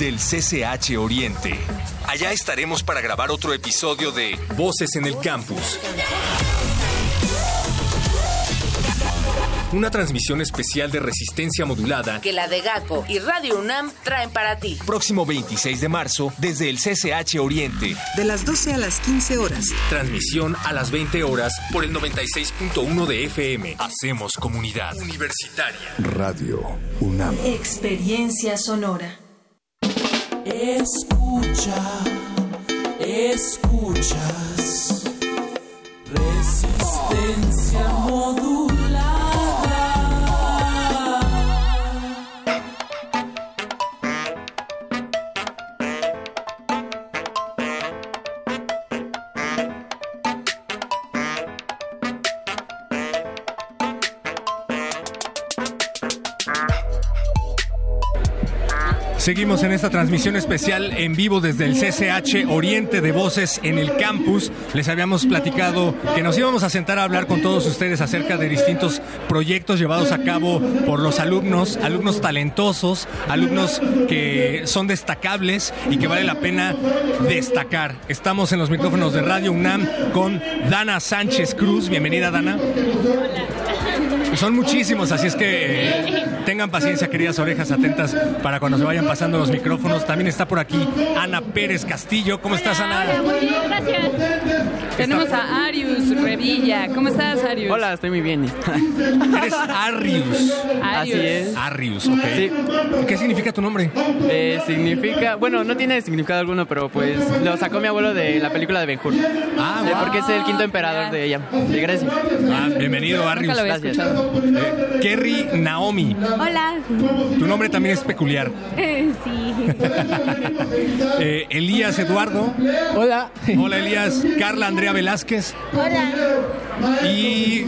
Del CCH Oriente. Allá estaremos para grabar otro episodio de Voces en el Campus. Una transmisión especial de resistencia modulada.
Que la de GACO y Radio UNAM traen para ti.
Próximo 26 de marzo desde el CCH Oriente.
De las 12 a las 15 horas.
Transmisión a las 20 horas por el 96.1 de FM. Hacemos comunidad universitaria.
Radio UNAM.
Experiencia sonora.
En esta transmisión especial en vivo desde el CCH Oriente de Voces en el campus. Les habíamos platicado que nos íbamos a sentar a hablar con todos ustedes acerca de distintos proyectos llevados a cabo por los alumnos, alumnos talentosos, alumnos que son destacables y que vale la pena destacar. Estamos en los micrófonos de Radio UNAM con Dana Sánchez Cruz. Bienvenida, Dana. Son muchísimos, así es que tengan paciencia, queridas orejas atentas, para cuando se vayan pasando los micrófonos. También está por aquí Ana Pérez Castillo. ¿Cómo estás, Ana?
Hola, muy bien, gracias. Tenemos a Arius Revilla. ¿Cómo estás, Arius?
Hola, estoy muy bien.
Eres Arrius.
Así es.
Arrius, ok.
Sí.
¿Qué significa tu nombre?
Eh, significa, bueno, no tiene significado alguno, pero pues lo sacó mi abuelo de la película de Ben Hur.
Ah,
Eh,
wow.
Porque es el quinto emperador de ella, de Grecia.
Ah, bienvenido, Arrius.
Nunca lo había
Gracias.
Eh, Kerry Naomi.
Hola.
Tu nombre también es peculiar.
Eh, sí.
Eh, Elías Eduardo.
Hola.
Hola, Elías. Carla Andrea Velázquez.
Hola.
Y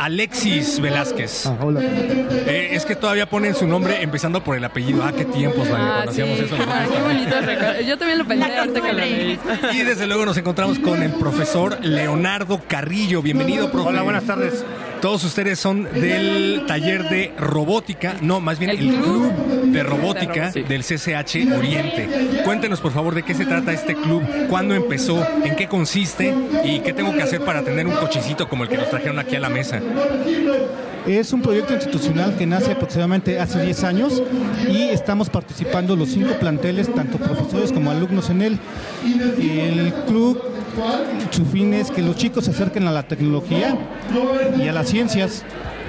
Alexis Velázquez.
hola.
Eh, es que todavía ponen su nombre empezando por el apellido. Ah, qué tiempos, vale,
Ah,
cuando hacíamos eso.
Ah, qué bonito recuerdo. Yo también lo pensé ahorita que lo leí.
Y desde luego nos encontramos con el profesor Leonardo Carrillo. Bienvenido, profe.
Hola, buenas tardes.
Todos ustedes son del taller de robótica, no, más bien el, club de robótica del CCH Oriente. Cuéntenos, por favor, de qué se trata este club, cuándo empezó, en qué consiste y qué tengo que hacer para tener un cochecito como el que nos trajeron aquí a la mesa.
Es un proyecto institucional que nace aproximadamente hace 10 años y estamos participando los cinco planteles, tanto profesores como alumnos en él. El club, su fin es que los chicos se acerquen a la tecnología y a las ciencias.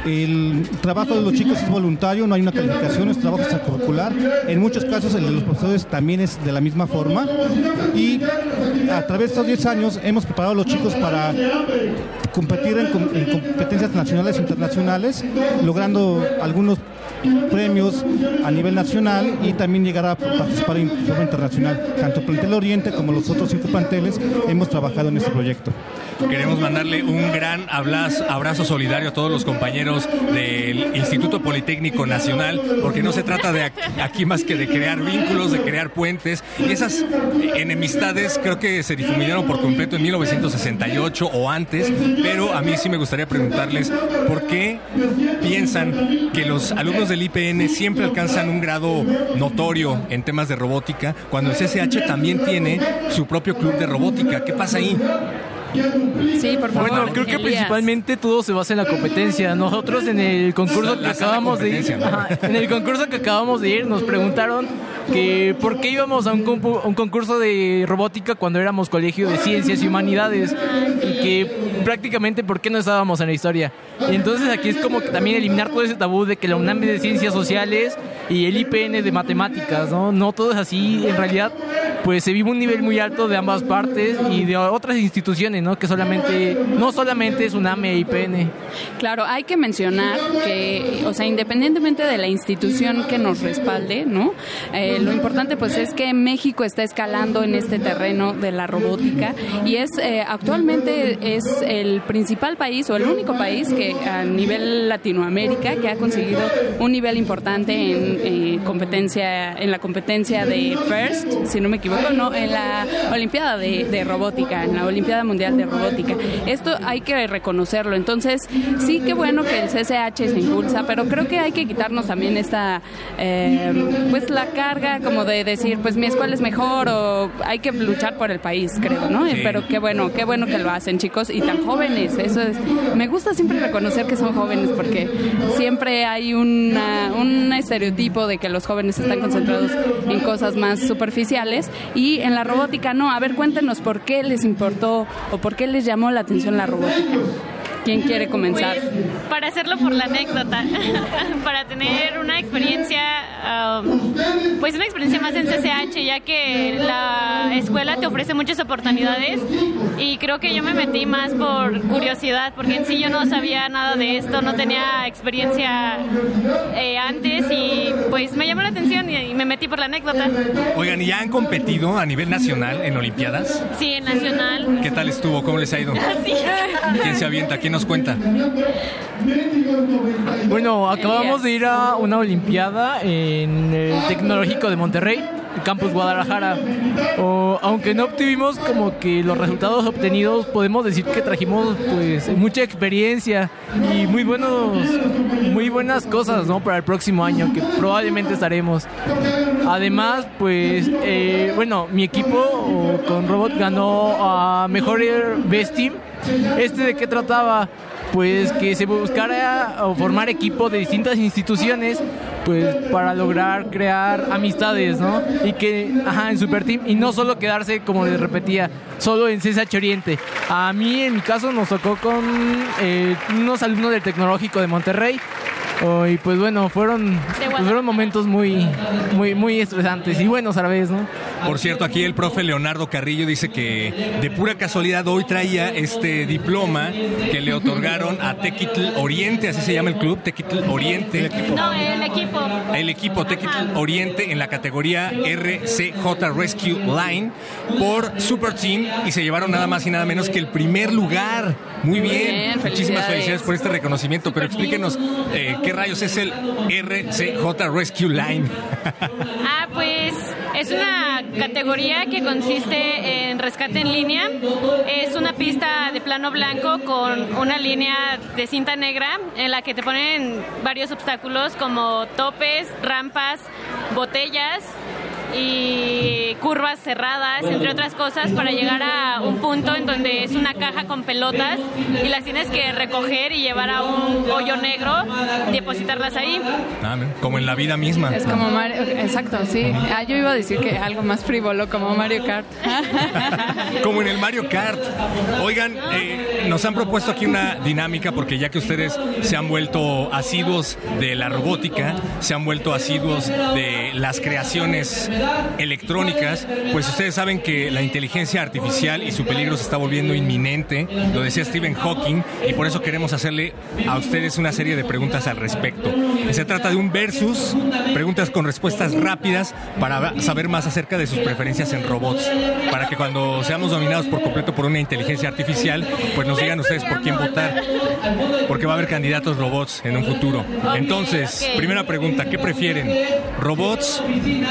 El trabajo de los chicos es voluntario, no hay una calificación, es trabajo extracurricular. En muchos casos el de los profesores también es de la misma forma. Y a través de estos 10 años hemos preparado a los chicos para competir en, en competencias nacionales e internacionales, logrando algunos premios a nivel nacional y también llegar a participar en forma internacional. Tanto Plantel Oriente como los otros cinco planteles hemos trabajado en este proyecto.
Queremos mandarle un gran abrazo, solidario a todos los compañeros del Instituto Politécnico Nacional, porque no se trata de aquí más que de crear vínculos, de crear puentes. Y esas enemistades creo que se difuminaron por completo en 1968 o antes, pero a mí sí me gustaría preguntarles por qué piensan que los alumnos del IPN siempre alcanzan un grado notorio en temas de robótica, cuando el CCH también tiene su propio club de robótica. ¿Qué pasa ahí?
Sí, por favor.
Bueno, creo que
Elías.
principalmente todo se basa en la competencia. Nosotros en el concurso que
La
acabamos de ir,
competencia, ¿no?
Ajá, en el concurso que acabamos de ir, nos preguntaron que por qué íbamos a un, un concurso de robótica cuando éramos colegio de ciencias y humanidades y que prácticamente por qué no estábamos en la historia. Entonces aquí es como que también eliminar todo ese tabú de que la UNAM es de ciencias sociales y el IPN de matemáticas, ¿no? No todo es así. En realidad pues se vive un nivel muy alto de ambas partes y de otras instituciones, ¿no? Que solamente, no solamente es UNAME y IPN.
Claro, hay que mencionar que, o sea, independientemente de la institución que nos respalde, ¿no? Eh, lo importante pues es que México está escalando en este terreno de la robótica y es eh, actualmente es el principal país o el único país que a nivel Latinoamérica que ha conseguido un nivel importante en eh, competencia en la competencia de FIRST, si no me equivoco, no, en la Olimpiada de, de robótica, en la Olimpiada Mundial de Robótica. Esto hay que reconocerlo. Entonces, sí que bueno que el CCH se impulsa, pero creo que hay que quitarnos también esta, eh, pues la carga como de decir, pues mi escuela es mejor o hay que luchar por el país, creo, ¿no?
Sí.
Pero qué bueno, qué bueno que lo hacen, chicos, y tan jóvenes. Eso es, me gusta siempre reconocer que son jóvenes porque siempre hay una, un estereotipo de que los jóvenes están concentrados en cosas más superficiales y en la robótica no. A ver, cuéntenos por qué les importó o por qué les llamó la atención la robótica. ¿Quién quiere comenzar?
Pues, para hacerlo por la anécdota, para tener una experiencia, um, pues una experiencia más en CCH, ya que la escuela te ofrece muchas oportunidades y creo que yo me metí más por curiosidad, porque en sí yo no sabía nada de esto, no tenía experiencia eh, antes y pues me llamó la atención y, y me metí por la anécdota.
Oigan, ¿y ya han competido a nivel nacional en Olimpiadas?
Sí, en Nacional.
¿Qué tal estuvo? ¿Cómo les ha ido? ¿Quién se avienta? ¿Quién nos cuenta?
Bueno, acabamos de ir a una olimpiada en el Tecnológico de Monterrey, el campus Guadalajara. O, aunque no obtuvimos como que los resultados obtenidos, podemos decir que trajimos pues mucha experiencia y muy buenos, muy buenas cosas, ¿no? Para el próximo año que probablemente estaremos. Además, pues, eh, bueno, mi equipo con Robot ganó a mejor Best Team. ¿Este de qué trataba? Pues que se buscara o formar equipo de distintas instituciones pues para lograr crear amistades, ¿no? Y que, ajá, en Super Team y no solo quedarse, como les repetía, solo en CSH Oriente. A mí, en mi caso, nos tocó con eh, unos alumnos del Tecnológico de Monterrey. Oh, y pues bueno, fueron, pues fueron momentos muy, muy, muy estresantes y buenos a la vez, ¿no?
Por cierto, aquí el profe Leonardo Carrillo dice que de pura casualidad hoy traía este diploma que le otorgaron a Tequitl Oriente, así se llama el club, Tequitl Oriente.
No, el equipo.
El equipo Tequitl Oriente en la categoría RCJ Rescue Line por Super Team y se llevaron nada más y nada menos que el primer lugar. Muy
Muy
bien.
bien,
Muchísimas
felicidades.
felicidades por este reconocimiento, pero explíquenos eh, qué rayos es el RCJ Rescue Line.
Ah, pues es una categoría que consiste en rescate en línea. Es una pista de plano blanco con una línea de cinta negra en la que te ponen varios obstáculos como topes, rampas, botellas y curvas cerradas, entre otras cosas, para llegar a un punto en donde es una caja con pelotas y las tienes que recoger y llevar a un hoyo negro, depositarlas ahí.
Ah, como en la vida misma.
Es como Mario, exacto, sí. Ah, yo iba a decir que algo más frívolo como Mario Kart.
Como en el Mario Kart. Oigan, eh, nos han propuesto aquí una dinámica porque ya que ustedes se han vuelto asiduos de la robótica, se han vuelto asiduos de las creaciones electrónicas, pues ustedes saben que la inteligencia artificial y su peligro se está volviendo inminente, lo decía Stephen Hawking, y por eso queremos hacerle a ustedes una serie de preguntas al respecto. Se trata de un versus, preguntas con respuestas rápidas para saber más acerca de sus preferencias en robots, para que cuando seamos dominados por completo por una inteligencia artificial, pues nos digan ustedes por quién votar, porque va a haber candidatos robots en un futuro. Entonces, primera pregunta, ¿qué prefieren? ¿Robots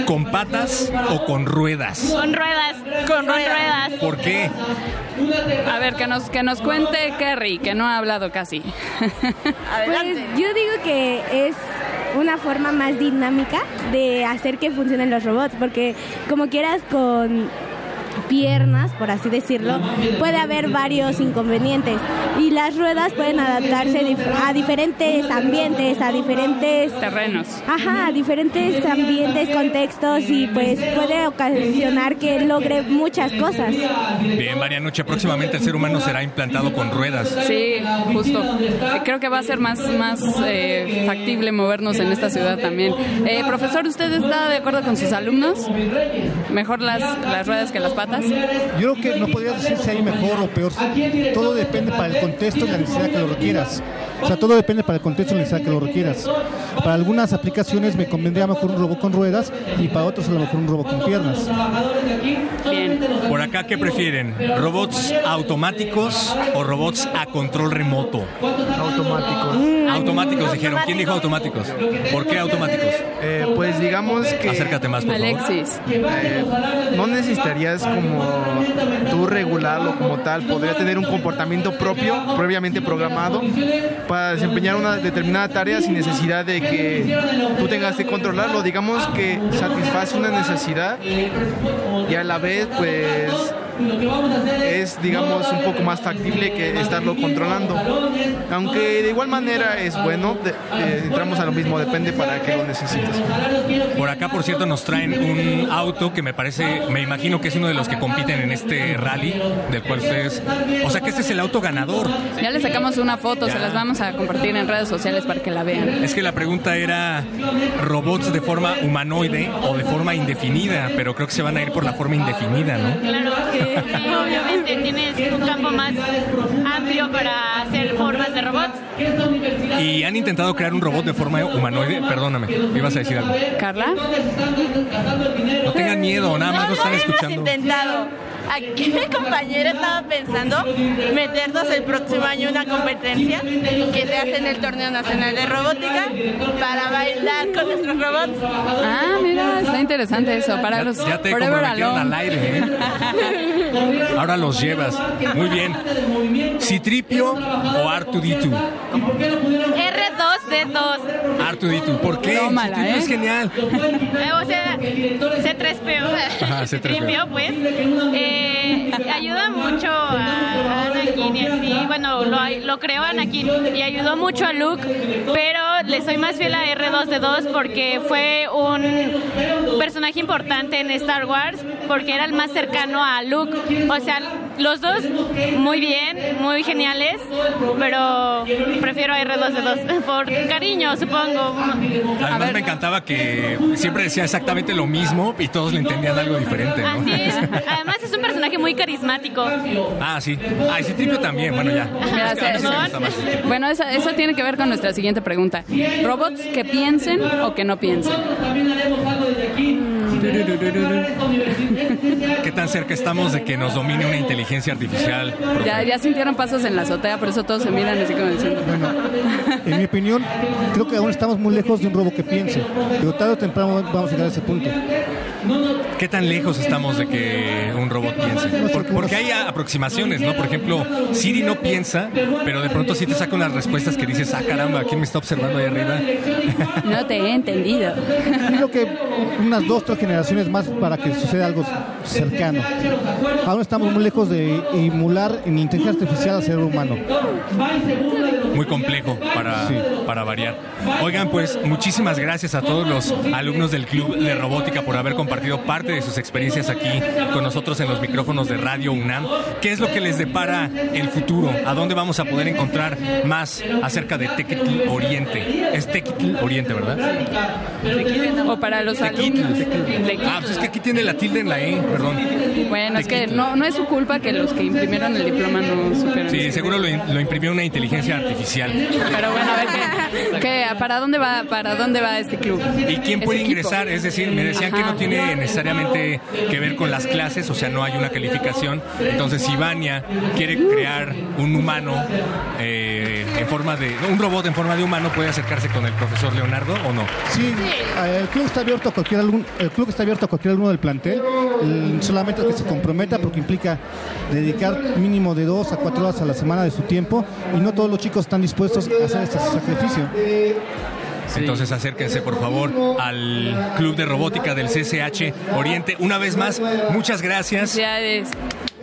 con patas o con ruedas?
Con ruedas. Con ruedas.
¿Por qué?
A ver, que nos, que nos cuente Kerry, que no ha hablado casi.
Pues yo digo que es una forma más dinámica de hacer que funcionen los robots, porque como quieras con piernas, por así decirlo, puede haber varios inconvenientes y las ruedas pueden adaptarse a diferentes ambientes, a diferentes
terrenos.
Ajá, a diferentes ambientes, contextos y pues puede ocasionar que logre muchas cosas.
Bien, Marianuche, próximamente el ser humano será implantado con ruedas.
Sí, justo. Creo que va a ser más, más eh, factible movernos en esta ciudad también. Eh, profesor, ¿usted está de acuerdo con sus alumnos? ¿Mejor las, las ruedas que las
Yo creo que no podría decir si hay mejor o peor. Todo depende para el contexto y la necesidad que lo requieras. O sea, todo depende para el contexto la necesidad que lo requieras. Para algunas aplicaciones me convendría mejor un robot con ruedas y para otros a lo mejor un robot con piernas.
Por acá, ¿qué prefieren? ¿Robots automáticos o robots a control remoto?
Automáticos.
Automáticos, dijeron. ¿Quién dijo automáticos? ¿Por qué automáticos?
Eh, pues digamos que...
Acércate más, por favor.
Alexis.
Eh, no necesitarías como tú regularlo como tal, podría tener un comportamiento propio, previamente programado, para desempeñar una determinada tarea sin necesidad de que tú tengas que controlarlo. Digamos que satisface una necesidad y a la vez pues es digamos un poco más factible que estarlo controlando. Aunque de igual manera es bueno, de- eh, entramos a lo mismo, depende para qué lo necesites.
Por acá, por cierto, nos traen un auto que me parece, me imagino que es uno de los que compiten en este rally, del cual ustedes... O sea, que este es el auto ganador.
Ya le sacamos una foto, se las vamos a compartir en redes sociales para que la vean.
Es que la pregunta era robots de forma humanoide o de forma indefinida, pero creo que se van a ir por la forma indefinida, ¿no?
Claro, que sí, obviamente tienes un campo más amplio para hacer formas de robots.
Y han intentado crear un robot de forma humanoide. Perdóname, me ibas a decir algo.
¿Carla?
No tengan miedo, nada más lo están
hemos
escuchando.
intentado. Aquí mi compañera estaba pensando meternos el próximo año en una competencia que se hace en el Torneo Nacional de Robótica para bailar con nuestros robots.
Ah, mira, está interesante eso. Para los
Ya te
Forever
comprometieron
Alone.
al aire, ¿eh? Ahora los llevas. Muy bien. ¿Citripio o Artudito?
R2D2.
Artudito. ¿Por qué?
Tómala,
Citripio
¿eh?
es genial.
Eh, O sea, C3PO.
Ajá, C3PO.
Tripio, pues. Eh, ayuda mucho a Anakin y así. Bueno, lo, lo creó Anakin y ayudó mucho a Luke, pero le soy más fiel a R2D2 porque fue un personaje importante en Star Wars porque era el más cercano a Luke. O sea, los dos muy bien, muy geniales, pero prefiero a R2D2 por cariño, supongo.
Además me encantaba que siempre decía exactamente lo mismo y todos le entendían algo diferente, ¿no?
Así es. Además es un personaje muy carismático.
Ah, sí. Ah, y Citripio también, bueno, ya.
Bueno, eso, eso tiene que ver con nuestra siguiente pregunta. ¿Robots que piensen o que no piensen?
¿Qué tan cerca estamos de que nos domine una inteligencia artificial?
Ya, ya sintieron pasos en la azotea, por eso todos se miran así como diciendo.
En mi opinión, creo que aún estamos muy lejos de un robot que piense, pero tarde o temprano vamos a llegar a ese punto.
¿Qué tan lejos estamos de que un robot piense? Por- porque hay aproximaciones, ¿no? Por ejemplo, Siri no piensa, pero de pronto sí te saca unas respuestas que dices, ah, caramba, ¿quién me está observando ahí arriba?
No te he entendido.
Creo que unas dos, tres generaciones más para que suceda algo cercano. Aún estamos muy lejos de emular en inteligencia artificial al ser humano.
Muy complejo para, para variar. Oigan, pues muchísimas gracias a todos los alumnos del Club de Robótica por haber compartido parte de sus experiencias aquí con nosotros en los micrófonos de Radio UNAM. ¿Qué es lo que les depara el futuro? ¿A dónde vamos a poder encontrar más acerca de Tequitl Oriente? Es Tequitl Oriente, ¿verdad?
O para los alumnos.
Ah, pues es que aquí tiene la tilde en la E, perdón.
Bueno, es que no, no es su culpa que los que imprimieron el diploma no supieron.
Sí, seguro lo, in- lo imprimió una inteligencia artificial.
Pero bueno, a ver qué, qué- para dónde va, para dónde va este club.
¿Y quién puede ingresar? Es decir, me decían que no tiene necesariamente que ver con las clases, o sea, no hay una calificación. Entonces, si Vania quiere crear un humano eh, en forma de. un robot en forma de humano, ¿puede acercarse con el profesor Leonardo o no?
Sí, eh, el club está abierto a cualquier alumno, el club está abierto a cualquier alumno del plantel, el- solamente que se comprometa porque implica dedicar mínimo de dos a cuatro horas a la semana de su tiempo y no todos los chicos están dispuestos a hacer este sacrificio.
Entonces acérquense por favor al Club de Robótica del CCH Oriente. Una vez más, muchas gracias.
Felicidades.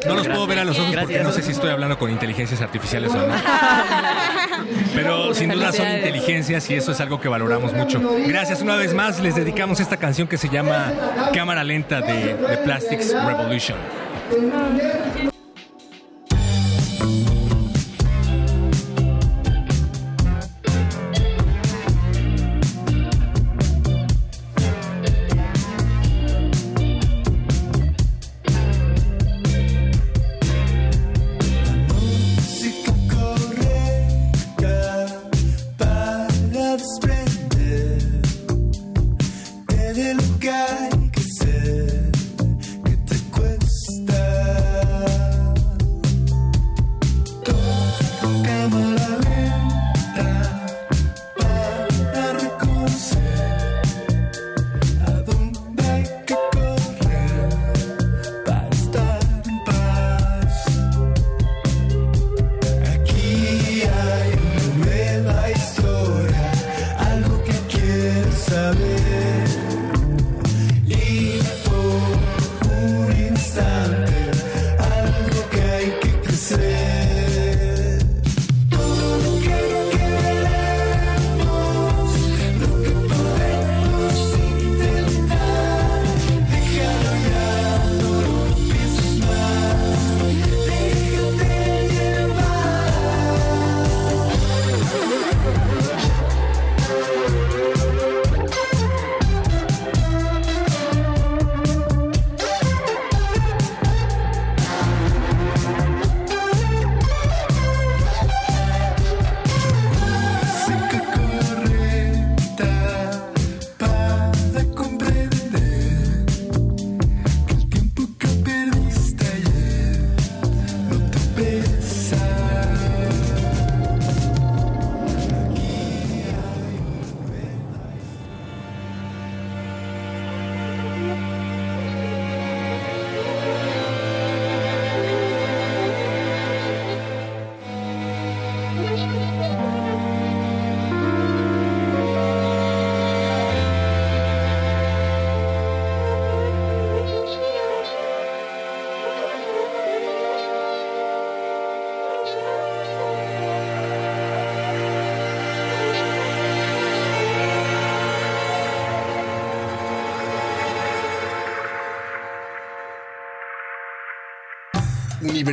No los puedo ver a los ojos porque no sé si estoy hablando con inteligencias artificiales o no. Pero sin duda son inteligencias y eso es algo que valoramos mucho. Gracias una vez más. Les dedicamos esta canción que se llama Cámara Lenta de, de Plastics Revolution.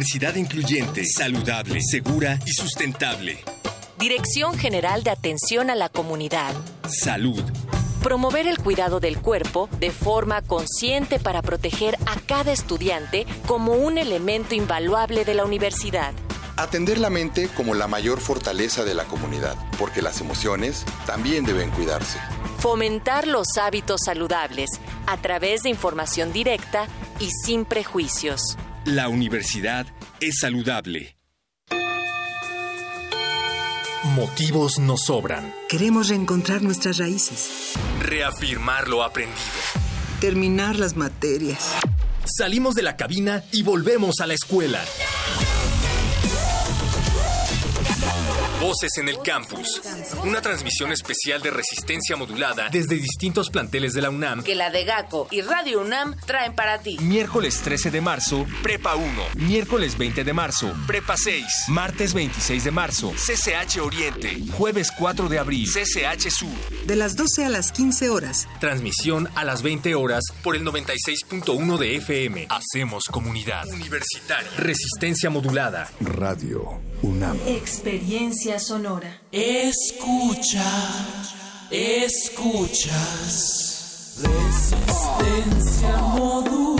Universidad incluyente, saludable, segura y sustentable.
Dirección General de Atención a la Comunidad.
Salud.
Promover el cuidado del cuerpo de forma consciente para proteger a cada estudiante como un elemento invaluable de la universidad.
Atender la mente como la mayor fortaleza de la comunidad, porque las emociones también deben cuidarse.
Fomentar los hábitos saludables a través de información directa y sin prejuicios.
La universidad es saludable. Motivos nos sobran.
Queremos reencontrar nuestras raíces,
Reafirmar lo aprendido.
terminar las materias.
Salimos de la cabina y volvemos a la escuela. Voces en el campus. Una transmisión especial de resistencia modulada desde distintos planteles de la UNAM.
que la de GACO y Radio UNAM traen para ti.
Miércoles 13 de marzo, Prepa 1. Miércoles 20 de marzo, Prepa 6. Martes 26 de marzo, CCH Oriente. Jueves 4 de abril, CCH Sur.
De las 12 a las 15 horas.
Transmisión a las 20 horas por el 96.1 de FM. Hacemos comunidad. Universitaria. Resistencia modulada.
Radio UNAM.
Sonora.
Escucha, escuchas. Resistencia modulada.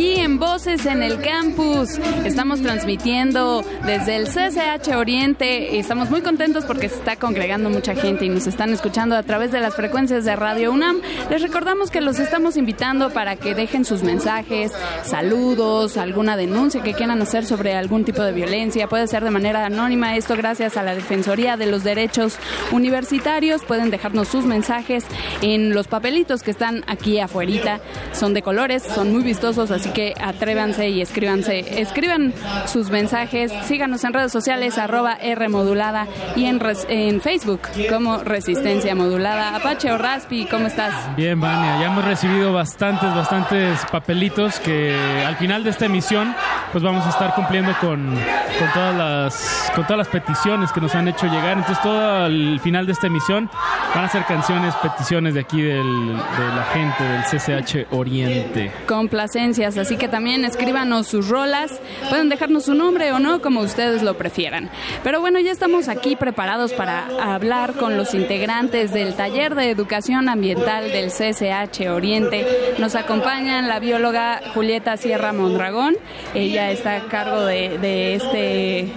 Aquí en Voces en el Campus. Estamos transmitiendo desde el CCH Oriente. Estamos muy contentos porque se está congregando mucha gente y nos están escuchando a través de las frecuencias de Radio UNAM. Les recordamos que los estamos invitando para que dejen sus mensajes, saludos, alguna denuncia que quieran hacer sobre algún tipo de violencia. Puede ser de manera anónima. Esto gracias a la Defensoría de los Derechos Universitarios. Pueden dejarnos sus mensajes en los papelitos que están aquí afuera. Son de colores, son muy vistosos, así que atrévanse y escríbanse. Escriban sus mensajes. Síganos en redes sociales, arroba R modulada y en, res- en Facebook como Resistencia Modulada. Apache o Raspi, ¿cómo estás?
Bien, Vania, ya hemos recibido bastantes, bastantes papelitos que al final de esta emisión pues vamos a estar cumpliendo con, con todas las con todas las peticiones que nos han hecho llegar. Entonces todo al final de esta emisión van a ser canciones, peticiones de aquí del, de la gente del CCH Oriente.
complacencias, así que también escríbanos sus rolas, pueden dejarnos su nombre o no, como ustedes lo prefieran. Pero bueno, ya estamos aquí preparados para hablar con los integrantes del taller de educación ambiental del CCH Oriente. Nos acompañan la bióloga Julieta Sierra Mondragón, ella está a cargo de, este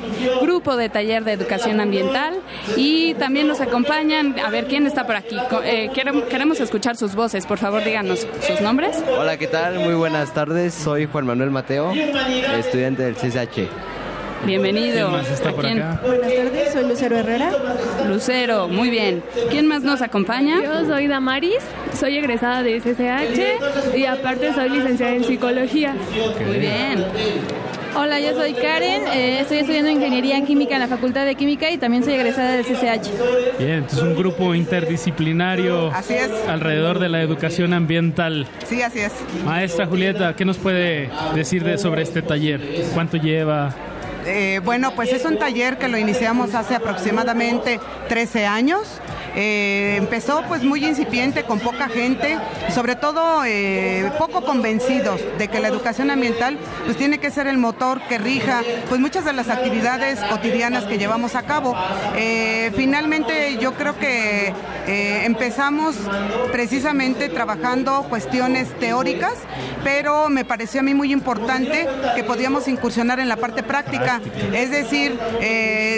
grupo de taller de educación ambiental y también nos acompañan, a ver quién está por aquí, eh, querem- queremos escuchar sus voces, por favor díganos sus nombres.
Hola, ¿qué tal? Muy buenas tardes. Soy Juan Manuel Mateo, estudiante del CSH.
Bienvenido.
¿Quién más está
¿A
por
quién?
acá?
Buenas tardes, soy Lucero Herrera.
Lucero, muy bien. ¿Quién más nos acompaña?
Yo soy Damaris, soy egresada de CCH y aparte soy licenciada en psicología.
Muy bien.
Hola, yo soy Karen, eh, estoy estudiando ingeniería química en la Facultad de Química y también soy egresada de CCH.
Bien, entonces un grupo interdisciplinario
Así es.
alrededor de la educación ambiental.
Sí, así es.
Maestra Julieta, ¿qué nos puede decir de, sobre este taller? ¿Cuánto lleva?
Eh, bueno, pues es un taller que lo iniciamos hace aproximadamente 13 años. Eh, empezó pues muy incipiente, con poca gente, sobre todo eh, poco convencidos de que la educación ambiental pues tiene que ser el motor que rija pues muchas de las actividades cotidianas que llevamos a cabo. Eh, finalmente yo creo que empezamos precisamente trabajando cuestiones teóricas, pero me pareció a mí muy importante que podíamos incursionar en la parte práctica. Es decir,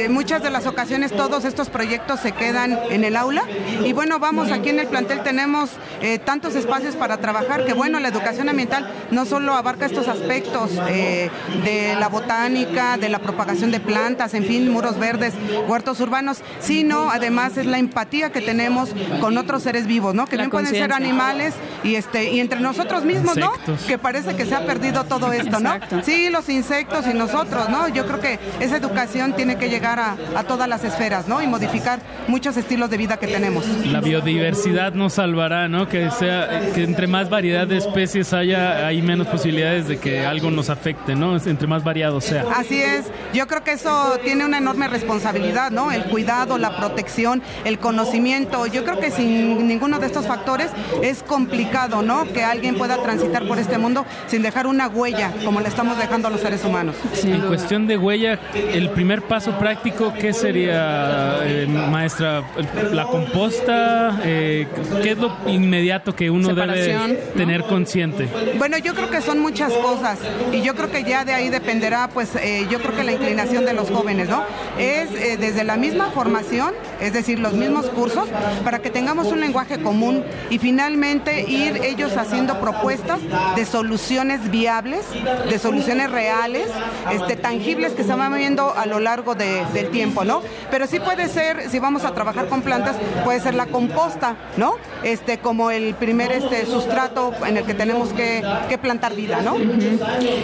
muchas de las ocasiones todos estos proyectos se quedan en el aula y bueno, vamos, aquí en el plantel tenemos eh, tantos espacios para trabajar que bueno, la educación ambiental no solo abarca estos aspectos eh, de la botánica, de la propagación de plantas, en fin, muros verdes, huertos urbanos, sino además es la empatía que tenemos con otros seres vivos, ¿no? Que
La
bien pueden ser animales y este y entre nosotros mismos, ¿no?
Insectos.
Que parece que se ha perdido todo esto, ¿no? Sí, los insectos y nosotros, ¿no? Yo creo que esa educación tiene que llegar a, a todas las esferas, ¿no? Y modificar muchos estilos de vida que tenemos.
La biodiversidad nos salvará, ¿no? Que sea que entre más variedad de especies haya, hay menos posibilidades de que algo nos afecte, ¿no? Entre más variado sea.
Así es, yo creo que eso tiene una enorme responsabilidad, ¿no? El cuidado, la protección, el conocimiento. Yo creo que sin ninguno de estos factores es complicado, ¿no? Que alguien pueda transitar por este mundo sin dejar una huella como le estamos dejando a los seres humanos.
En cuestión de huella, el primer paso práctico, ¿qué sería, eh, maestra? ¿La composta? Eh, ¿Qué es lo inmediato que uno
Separación,
debe tener consciente?
Bueno, yo creo que son muchas cosas y yo creo que ya de ahí dependerá, pues eh, yo creo que la inclinación de los jóvenes, ¿no? Es eh, desde la misma formación, es decir, los mismos cursos, para que tengamos un lenguaje común y finalmente ir ellos haciendo propuestas de soluciones viables, de soluciones reales, este, tangibles que se van viendo a lo largo de- del tiempo, ¿no? Pero sí puede ser, si vamos a trabajar con plantas, puede ser la composta, ¿no? Este, como el primer este, sustrato en el que tenemos que, plantar vida, ¿no?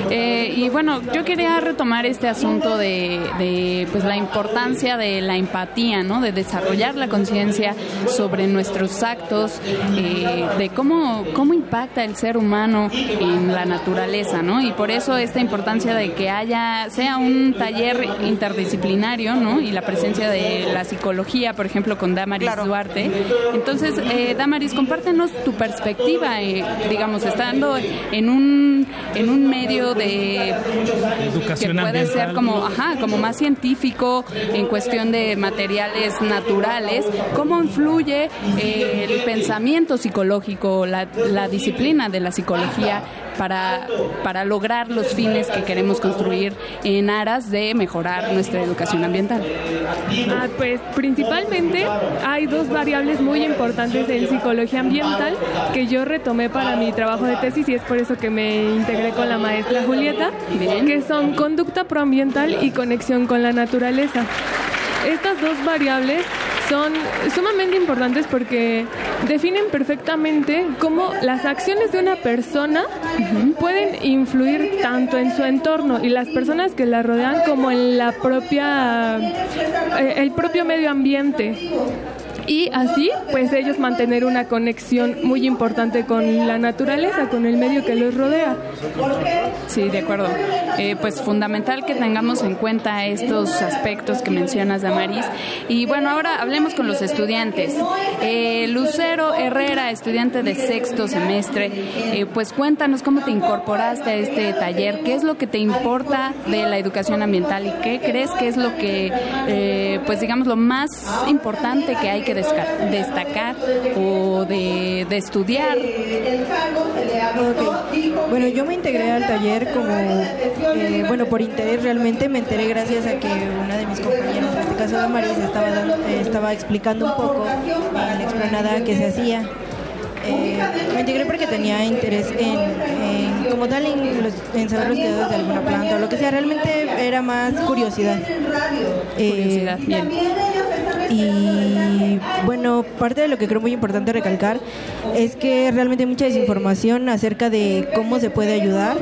Eh, y bueno, yo quería retomar este asunto de, pues la importancia de la empatía, ¿no? De desarrollar la conciencia sobre nuestros actos, eh, de cómo, cómo impacta el ser humano en la naturaleza, ¿no? Y por eso esta importancia de que haya, sea un taller interdisciplinario, ¿no? Y la presencia de la psicología, por ejemplo, con Damaris Duarte. Entonces, eh, Damaris, compártenos tu perspectiva, eh, digamos, estando en un, en un medio de
Educación
que puede
ambiental.
ser como, ajá, como más científico en cuestión de materiales naturales, cómo influye eh, el pensamiento psicológico, la, la disciplina de la psicología para, para lograr los fines que queremos construir en aras de mejorar nuestra educación ambiental?
Ah, pues principalmente hay dos variables muy importantes en psicología ambiental que yo retomé para mi trabajo de tesis y es por eso que me integré con la maestra Julieta, que son conducta proambiental y conexión con la naturaleza. Estas dos variables son sumamente importantes porque definen perfectamente cómo las acciones de una persona pueden influir tanto en su entorno y las personas que la rodean como en la propia eh, el propio medio ambiente y así pues ellos mantener una conexión muy importante con la naturaleza, con el medio que los rodea.
Sí, de acuerdo. Eh, pues fundamental que tengamos en cuenta estos aspectos que mencionas, Damaris. Y bueno, ahora hablemos con los estudiantes. Eh, Lucero Herrera, estudiante de sexto semestre, eh, pues cuéntanos cómo te incorporaste a este taller, qué es lo que te importa de la educación ambiental y qué crees que es lo que, eh, pues digamos, lo más importante que hay que destacar o de, de estudiar.
Bueno, yo me integré al taller como, eh, bueno, por interés realmente me enteré gracias a que una de mis compañeras, en este caso Damaris, estaba, dando- eh, estaba explicando un poco la explanada que se hacía. Eh, me integré porque tenía interés en, en, como tal en, los- en saber los cuidados de alguna planta o lo que sea. Realmente era más curiosidad.
Curiosidad, bien.
Y bueno, parte de lo que creo muy importante recalcar es que realmente hay mucha desinformación acerca de cómo se puede ayudar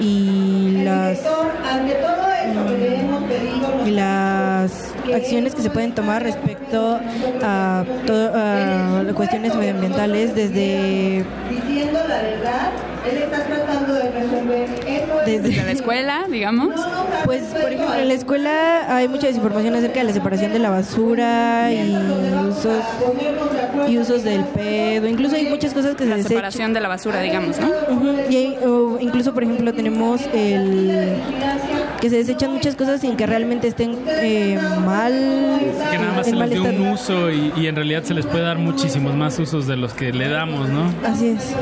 y las y las acciones que se pueden tomar respecto a, todo, a cuestiones medioambientales desde
él está tratando de resolver eso.
desde
la escuela, digamos.
Pues, por ejemplo, en la escuela hay mucha desinformación acerca de la separación de la basura y usos y usos del pedo. Incluso hay muchas cosas que se
La
desechan.
separación de la basura, digamos, ¿no?
Ujú, Y hay, o incluso, por ejemplo, tenemos el que se desechan muchas cosas sin que realmente estén eh, mal.
Que nada más
en
se
mal
les dio un uso y, y en realidad se les puede dar muchísimos más usos de los que le damos, ¿no?
Así es.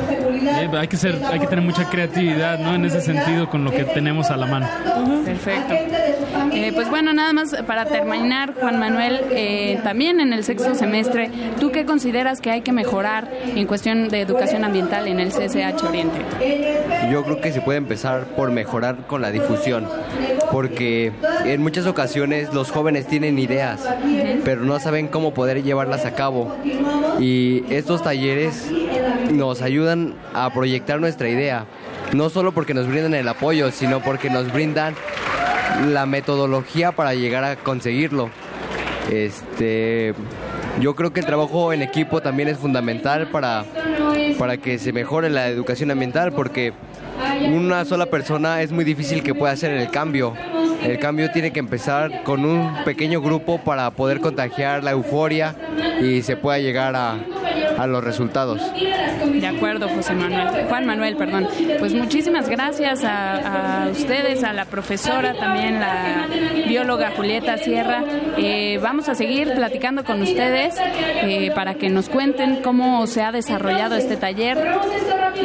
Eh, hay que ser, hay que tener mucha creatividad, ¿no? En ese sentido con lo que tenemos a la mano.
Perfecto. Eh, pues bueno, nada más para terminar, Juan Manuel, eh, también en el sexto semestre, ¿tú qué consideras que hay que mejorar en cuestión de educación ambiental en el CCH Oriente?
Yo creo que se puede empezar por mejorar con la difusión, porque en muchas ocasiones los jóvenes tienen ideas, pero no saben cómo poder llevarlas a cabo. Y estos talleres nos ayudan a proyectar nuestra idea, no solo porque nos brindan el apoyo, sino porque nos brindan la metodología para llegar a conseguirlo. Este, yo creo que el trabajo en equipo también es fundamental para, para que se mejore la educación ambiental, porque una sola persona es muy difícil que pueda hacer el cambio. El cambio tiene que empezar con un pequeño grupo para poder contagiar la euforia y se pueda llegar a, a los resultados.
De acuerdo, José Manuel. Juan Manuel, perdón. Pues muchísimas gracias a, ustedes, a la profesora, también la bióloga Julieta Sierra. Eh, vamos a seguir platicando con ustedes eh, para que nos cuenten cómo se ha desarrollado este taller.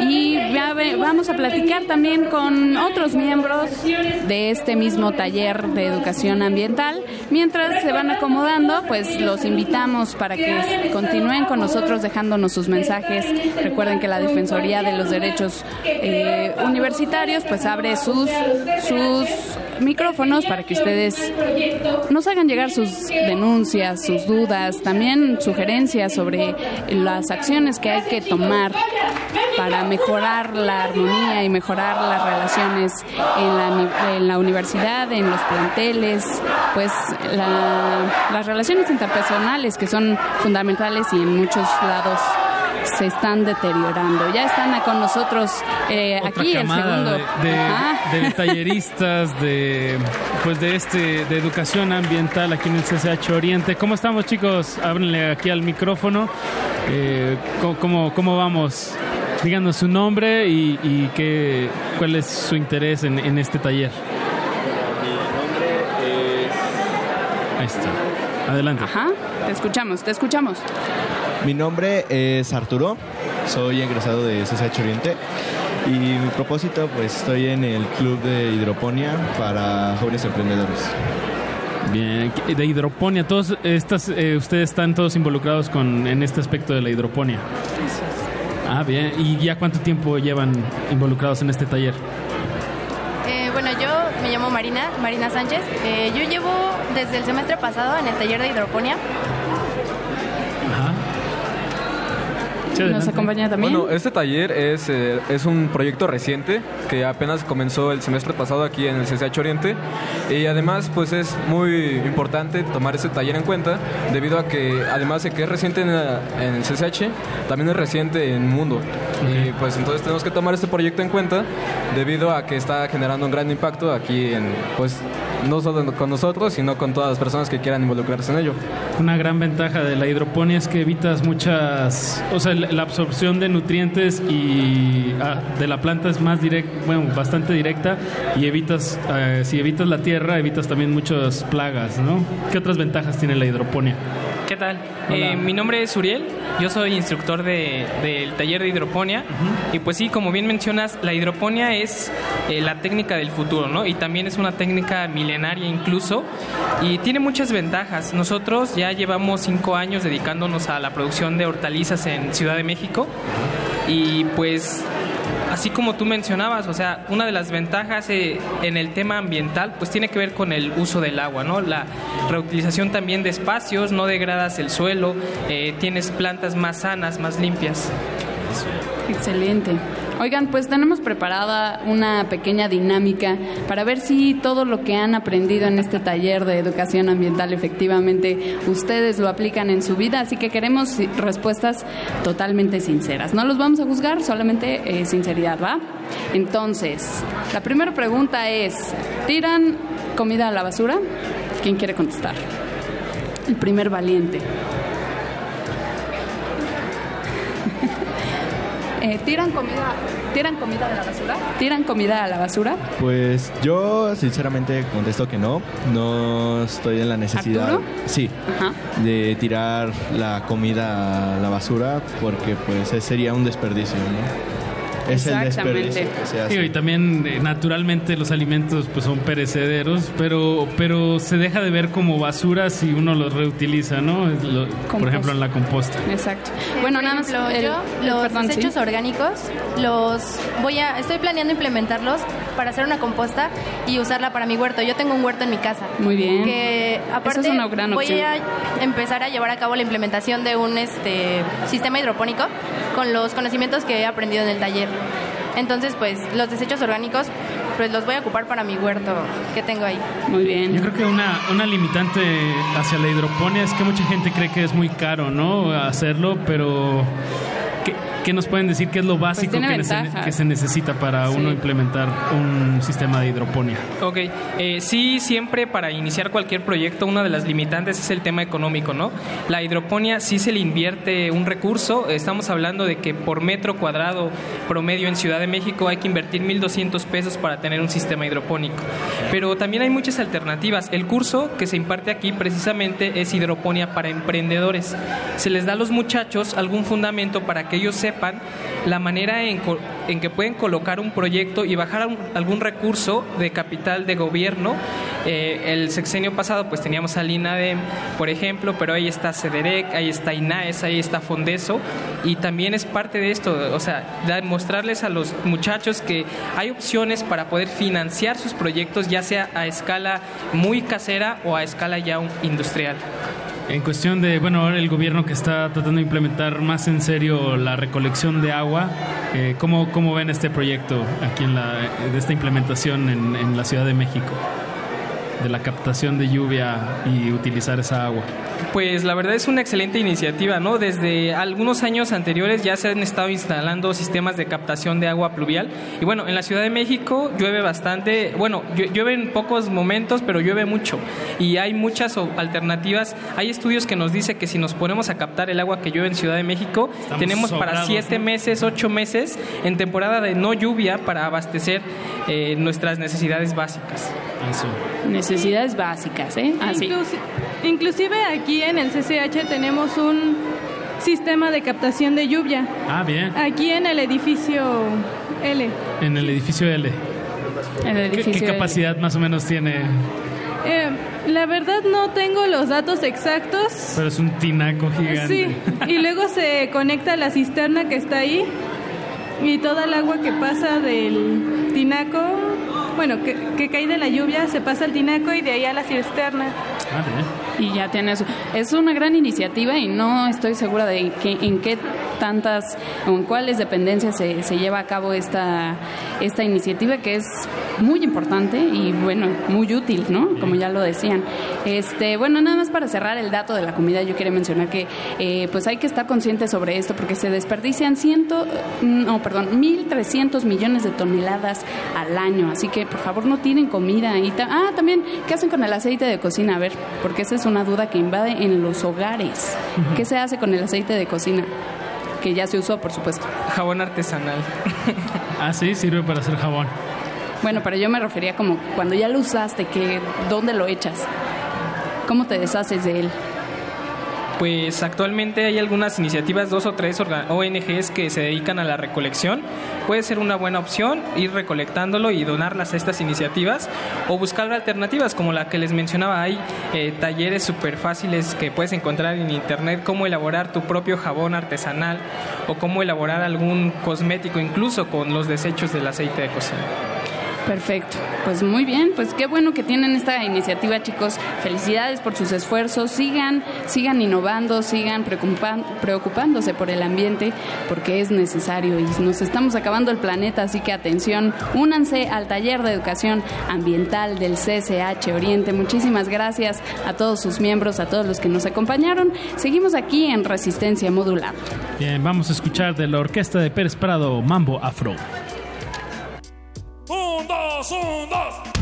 Y ve- vamos a platicar también con otros miembros de este mismo taller de educación ambiental. Mientras se van acomodando, pues los invitamos para que continúen con nosotros dejándonos sus mensajes. Recuerden que la Defensoría de los Derechos eh, Universitarios pues abre sus, sus micrófonos para que ustedes nos hagan llegar sus denuncias, sus dudas, también sugerencias sobre las acciones que hay que tomar para mejorar la armonía y mejorar las relaciones en la, en la universidad, en los planteles, pues la- las relaciones interpersonales que son fundamentales y en muchos lados se están deteriorando. Ya están con nosotros eh,
Otra
aquí el segundo.
de, de-
Ajá.
de talleristas de pues de este de educación ambiental aquí en el CCH Oriente. ¿Cómo estamos chicos? Háblenle aquí al micrófono. Eh, ¿cómo, cómo, cómo vamos? Díganos su nombre y, y qué, cuál es su interés en, en este taller. Ahí está. Adelante.
Ajá, te escuchamos, te escuchamos.
Mi nombre es Arturo, soy egresado de CCH Oriente
Y mi propósito, pues estoy en el club de hidroponía para jóvenes emprendedores.
Bien, de hidroponía, todos estas, eh, ustedes están todos involucrados con en este aspecto de la hidroponía. Ah, bien. ¿Y ya cuánto tiempo llevan involucrados en este taller?
Eh, bueno, yo me llamo Marina, Marina Sánchez. Eh, yo llevo desde el semestre pasado en el taller de hidroponía.
Nos acompaña también.
Bueno, este taller es, eh, es un proyecto reciente que apenas comenzó el semestre pasado aquí en el CCH Oriente y además pues es muy importante tomar este taller en cuenta debido a que además de que es reciente en, la- en el CCH, también es reciente en el mundo. Y pues entonces tenemos que tomar este proyecto en cuenta debido a que está generando un gran impacto aquí en pues no solo con nosotros, sino con todas las personas que quieran involucrarse en ello.
Una gran ventaja de la hidroponía es que evitas muchas, o sea, la absorción de nutrientes y ah, de la planta es más directa, bueno, bastante directa y evitas, eh, si evitas la tierra, evitas también muchas plagas, ¿no? ¿Qué otras ventajas tiene la hidroponía?
¿Qué tal? Eh, mi nombre es Uriel, yo soy instructor de- del taller de hidroponía y pues sí, como bien mencionas, la hidroponía es eh, la técnica del futuro, ¿no? Y también es una técnica milenaria incluso y tiene muchas ventajas. Nosotros ya llevamos cinco años dedicándonos a la producción de hortalizas en Ciudad de México y pues así como tú mencionabas, o sea, una de las ventajas eh, en el tema ambiental, pues tiene que ver con el uso del agua, ¿no? La reutilización también de espacios, no degradas el suelo, eh, tienes plantas más sanas, más limpias.
Excelente. Oigan, pues tenemos preparada una pequeña dinámica para ver si todo lo que han aprendido en este taller de educación ambiental efectivamente ustedes lo aplican en su vida, así que queremos respuestas totalmente sinceras. No los vamos a juzgar, solamente eh, sinceridad, ¿va? Entonces, la primera pregunta es, ¿tiran comida a la basura? ¿Quién quiere contestar? El primer valiente. Eh, ¿Tiran comida tiran comida de la basura? ¿Tiran comida a la basura?
Pues yo sinceramente contesto que no, no estoy en la necesidad,
¿Arturo?
sí,
Ajá.
de tirar la comida a la basura porque pues sería un desperdicio, ¿no? Es el
Exactamente.
desperdicio que se hace.
Digo, y también eh, naturalmente los alimentos pues son perecederos, pero pero se deja de ver como basura si uno los reutiliza, ¿no? Lo- por ejemplo en la composta.
Exacto.
Bueno,
nada más
ejemplo,
el-
yo los
perdón, sí.
desechos orgánicos los voy a estoy planeando implementarlos para hacer una composta y usarla para mi huerto. Yo tengo un huerto en mi casa.
Muy bien.
Que aparte
Esa es una gran
voy
opción.
a empezar a llevar a cabo la implementación de un este sistema hidropónico con los conocimientos que he aprendido en el taller. Entonces, pues los desechos orgánicos pues los voy a ocupar para mi huerto que tengo ahí.
Muy bien.
Yo creo que una, una limitante hacia la hidroponía es que mucha gente cree que es muy caro, ¿no? Hacerlo, pero ¿qué, nos pueden decir? ¿Qué es lo básico
Pues tiene
que, nece-
ventajas.
que se necesita para
Sí.
uno implementar un sistema de hidroponía?
Ok, eh, sí, siempre para iniciar cualquier proyecto, una de las limitantes es el tema económico, ¿no? La hidroponía sí se le invierte un recurso, estamos hablando de que por metro cuadrado promedio en Ciudad de México hay que invertir 1.200 pesos para tener un sistema hidropónico. Pero también hay muchas alternativas. El curso que se imparte aquí precisamente es hidroponía para emprendedores. Se les da a los muchachos algún fundamento para que ellos sepan la manera en, en que pueden colocar un proyecto y bajar un- algún recurso de capital de gobierno. Eh, el sexenio pasado pues teníamos al INADEM, por ejemplo, pero ahí está CEDEREC, ahí está INAES, ahí está Fondeso y también es parte de esto, o sea, da- mostrarles a los muchachos que hay opciones para poder financiar sus proyectos ya sea a escala muy casera o a escala ya industrial.
En cuestión de, bueno, ahora el gobierno que está tratando de implementar más en serio la recolección de agua, eh, ¿cómo, ¿cómo ven este proyecto aquí en la, de esta implementación en, en la Ciudad de México? De la captación de lluvia y utilizar esa agua.
Pues la verdad es una excelente iniciativa, ¿no? Desde algunos años anteriores ya se han estado instalando sistemas de captación de agua pluvial. Y bueno, en la Ciudad de México llueve bastante, bueno, llu- llueve en pocos momentos, pero llueve mucho. Y hay muchas o- alternativas. Hay estudios que nos dicen que si nos ponemos a captar el agua que llueve en Ciudad de México,
Estamos
tenemos para siete
¿no?
meses, ocho meses en temporada de no lluvia para abastecer eh, nuestras necesidades básicas.
Necesidades básicas, ¿eh? Así.
Inclusi- inclusive aquí en el CCH tenemos un sistema de captación de lluvia.
Ah, bien.
Aquí en el edificio
L.
En el edificio L.
El
¿Qué,
edificio
qué
L.
capacidad más o menos tiene?
Eh, la verdad no tengo los datos exactos.
Pero es un tinaco gigante.
Sí, y luego se conecta a la cisterna que está ahí y toda el agua que pasa del tinaco, bueno, que, que cae de la lluvia, se pasa al tinaco y de ahí a la cisterna.
Y ya tiene eso. Es una gran iniciativa y no estoy segura de que, en qué tantas o en cuáles dependencias se, se lleva a cabo esta, esta iniciativa que es muy importante y bueno, muy útil, ¿no? Como ya lo decían. Este, bueno, nada más para cerrar el dato de la comida, yo quería mencionar que eh, pues hay que estar conscientes sobre esto porque se desperdician ciento, no, perdón, 1.300 millones de toneladas al año. Así que por favor no tiren comida. Y ta- ah, también, ¿qué hacen con el aceite de cocina? A ver, porque esa es una duda que invade en los hogares. ¿Qué se hace con el aceite de cocina? Que ya se usó, por supuesto.
Jabón artesanal.
Ah, sí, sirve para hacer jabón.
Bueno, pero yo me refería como cuando ya lo usaste, que ¿dónde lo echas? ¿Cómo te deshaces de él?
Pues actualmente hay algunas iniciativas, dos o tres ONGs que se dedican a la recolección. Puede ser una buena opción ir recolectándolo y donarlas a estas iniciativas o buscar alternativas como la que les mencionaba. Hay eh, talleres súper fáciles que puedes encontrar en internet, cómo elaborar tu propio jabón artesanal o cómo elaborar algún cosmético incluso con los desechos del aceite de cocina.
Perfecto, pues muy bien, pues qué bueno que tienen esta iniciativa, chicos. Felicidades por sus esfuerzos. Sigan, sigan innovando, sigan preocupándose por el ambiente, porque es necesario y nos estamos acabando el planeta, así que atención, únanse al taller de educación ambiental del CCH Oriente. Muchísimas gracias a todos sus miembros, a todos los que nos acompañaron. Seguimos aquí en Resistencia Modular.
Bien, vamos a escuchar de la orquesta de Pérez Prado, Mambo Afro.
Dos, un, dos.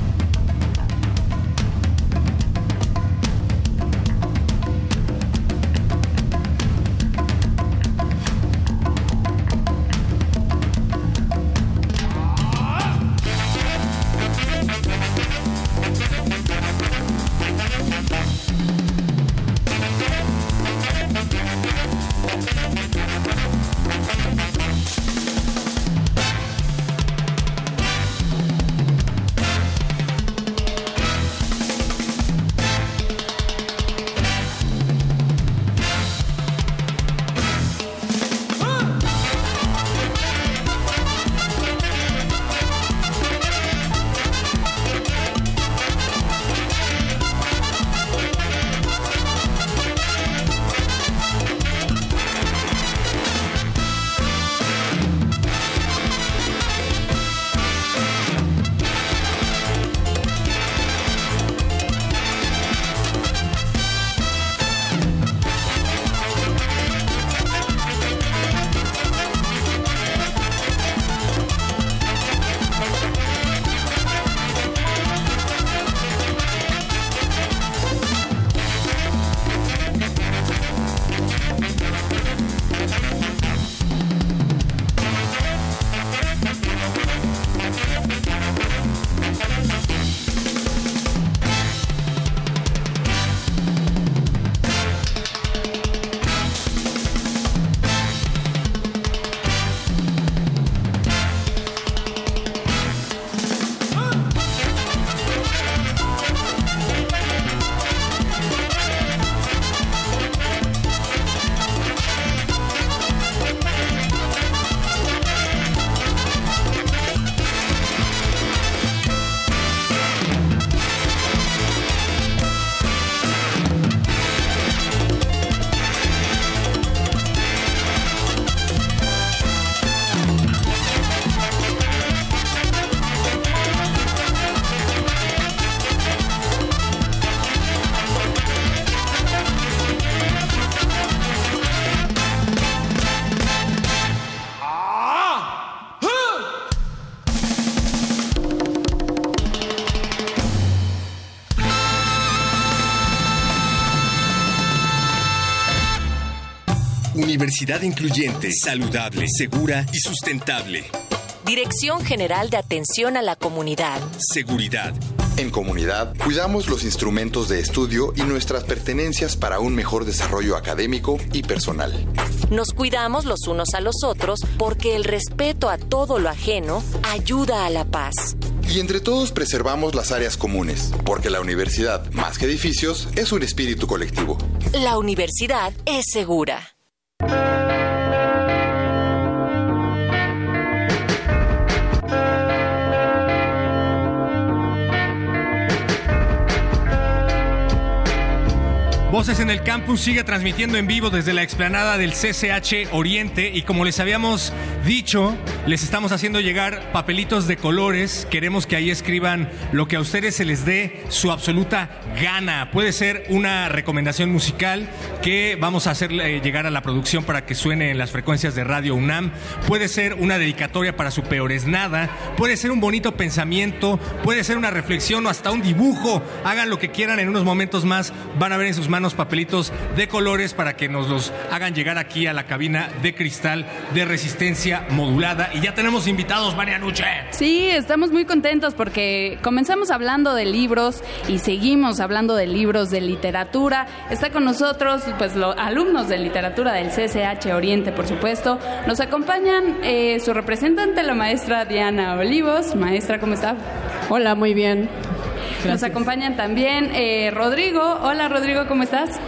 Universidad incluyente, saludable, segura y sustentable.
Dirección General de Atención a la Comunidad.
Seguridad.
En comunidad, cuidamos los instrumentos de estudio y nuestras pertenencias para un mejor desarrollo académico y personal.
Nos cuidamos los unos a los otros porque el respeto a todo lo ajeno ayuda a la paz.
Y entre todos preservamos las áreas comunes, porque la universidad, más que edificios, es un espíritu colectivo.
La universidad es segura.
Voces en el Campus sigue transmitiendo en vivo desde la explanada del CCH Oriente y como les habíamos dicho, les estamos haciendo llegar papelitos de colores. Queremos que ahí escriban lo que a ustedes se les dé su absoluta gana. Puede ser una recomendación musical que vamos a hacer eh, llegar a la producción para que suene en las frecuencias de Radio UNAM. Puede ser una dedicatoria para su peor es nada. Puede ser un bonito pensamiento. Puede ser una reflexión o hasta un dibujo. Hagan lo que quieran en unos momentos más. Van a ver en sus manos papelitos de colores para que nos los hagan llegar aquí a la cabina de cristal de resistencia modulada. Y ya tenemos invitados, María Nuche.
Sí, estamos muy contentos porque comenzamos hablando de libros y seguimos hablando de libros de literatura. Está con nosotros, pues, los alumnos de literatura del CCH Oriente, por supuesto. Nos acompañan eh, su representante, la maestra Diana Olivos. Maestra, ¿cómo está?
Hola, muy bien.
Nos acompañan también eh, Rodrigo. Hola, Rodrigo, ¿cómo estás?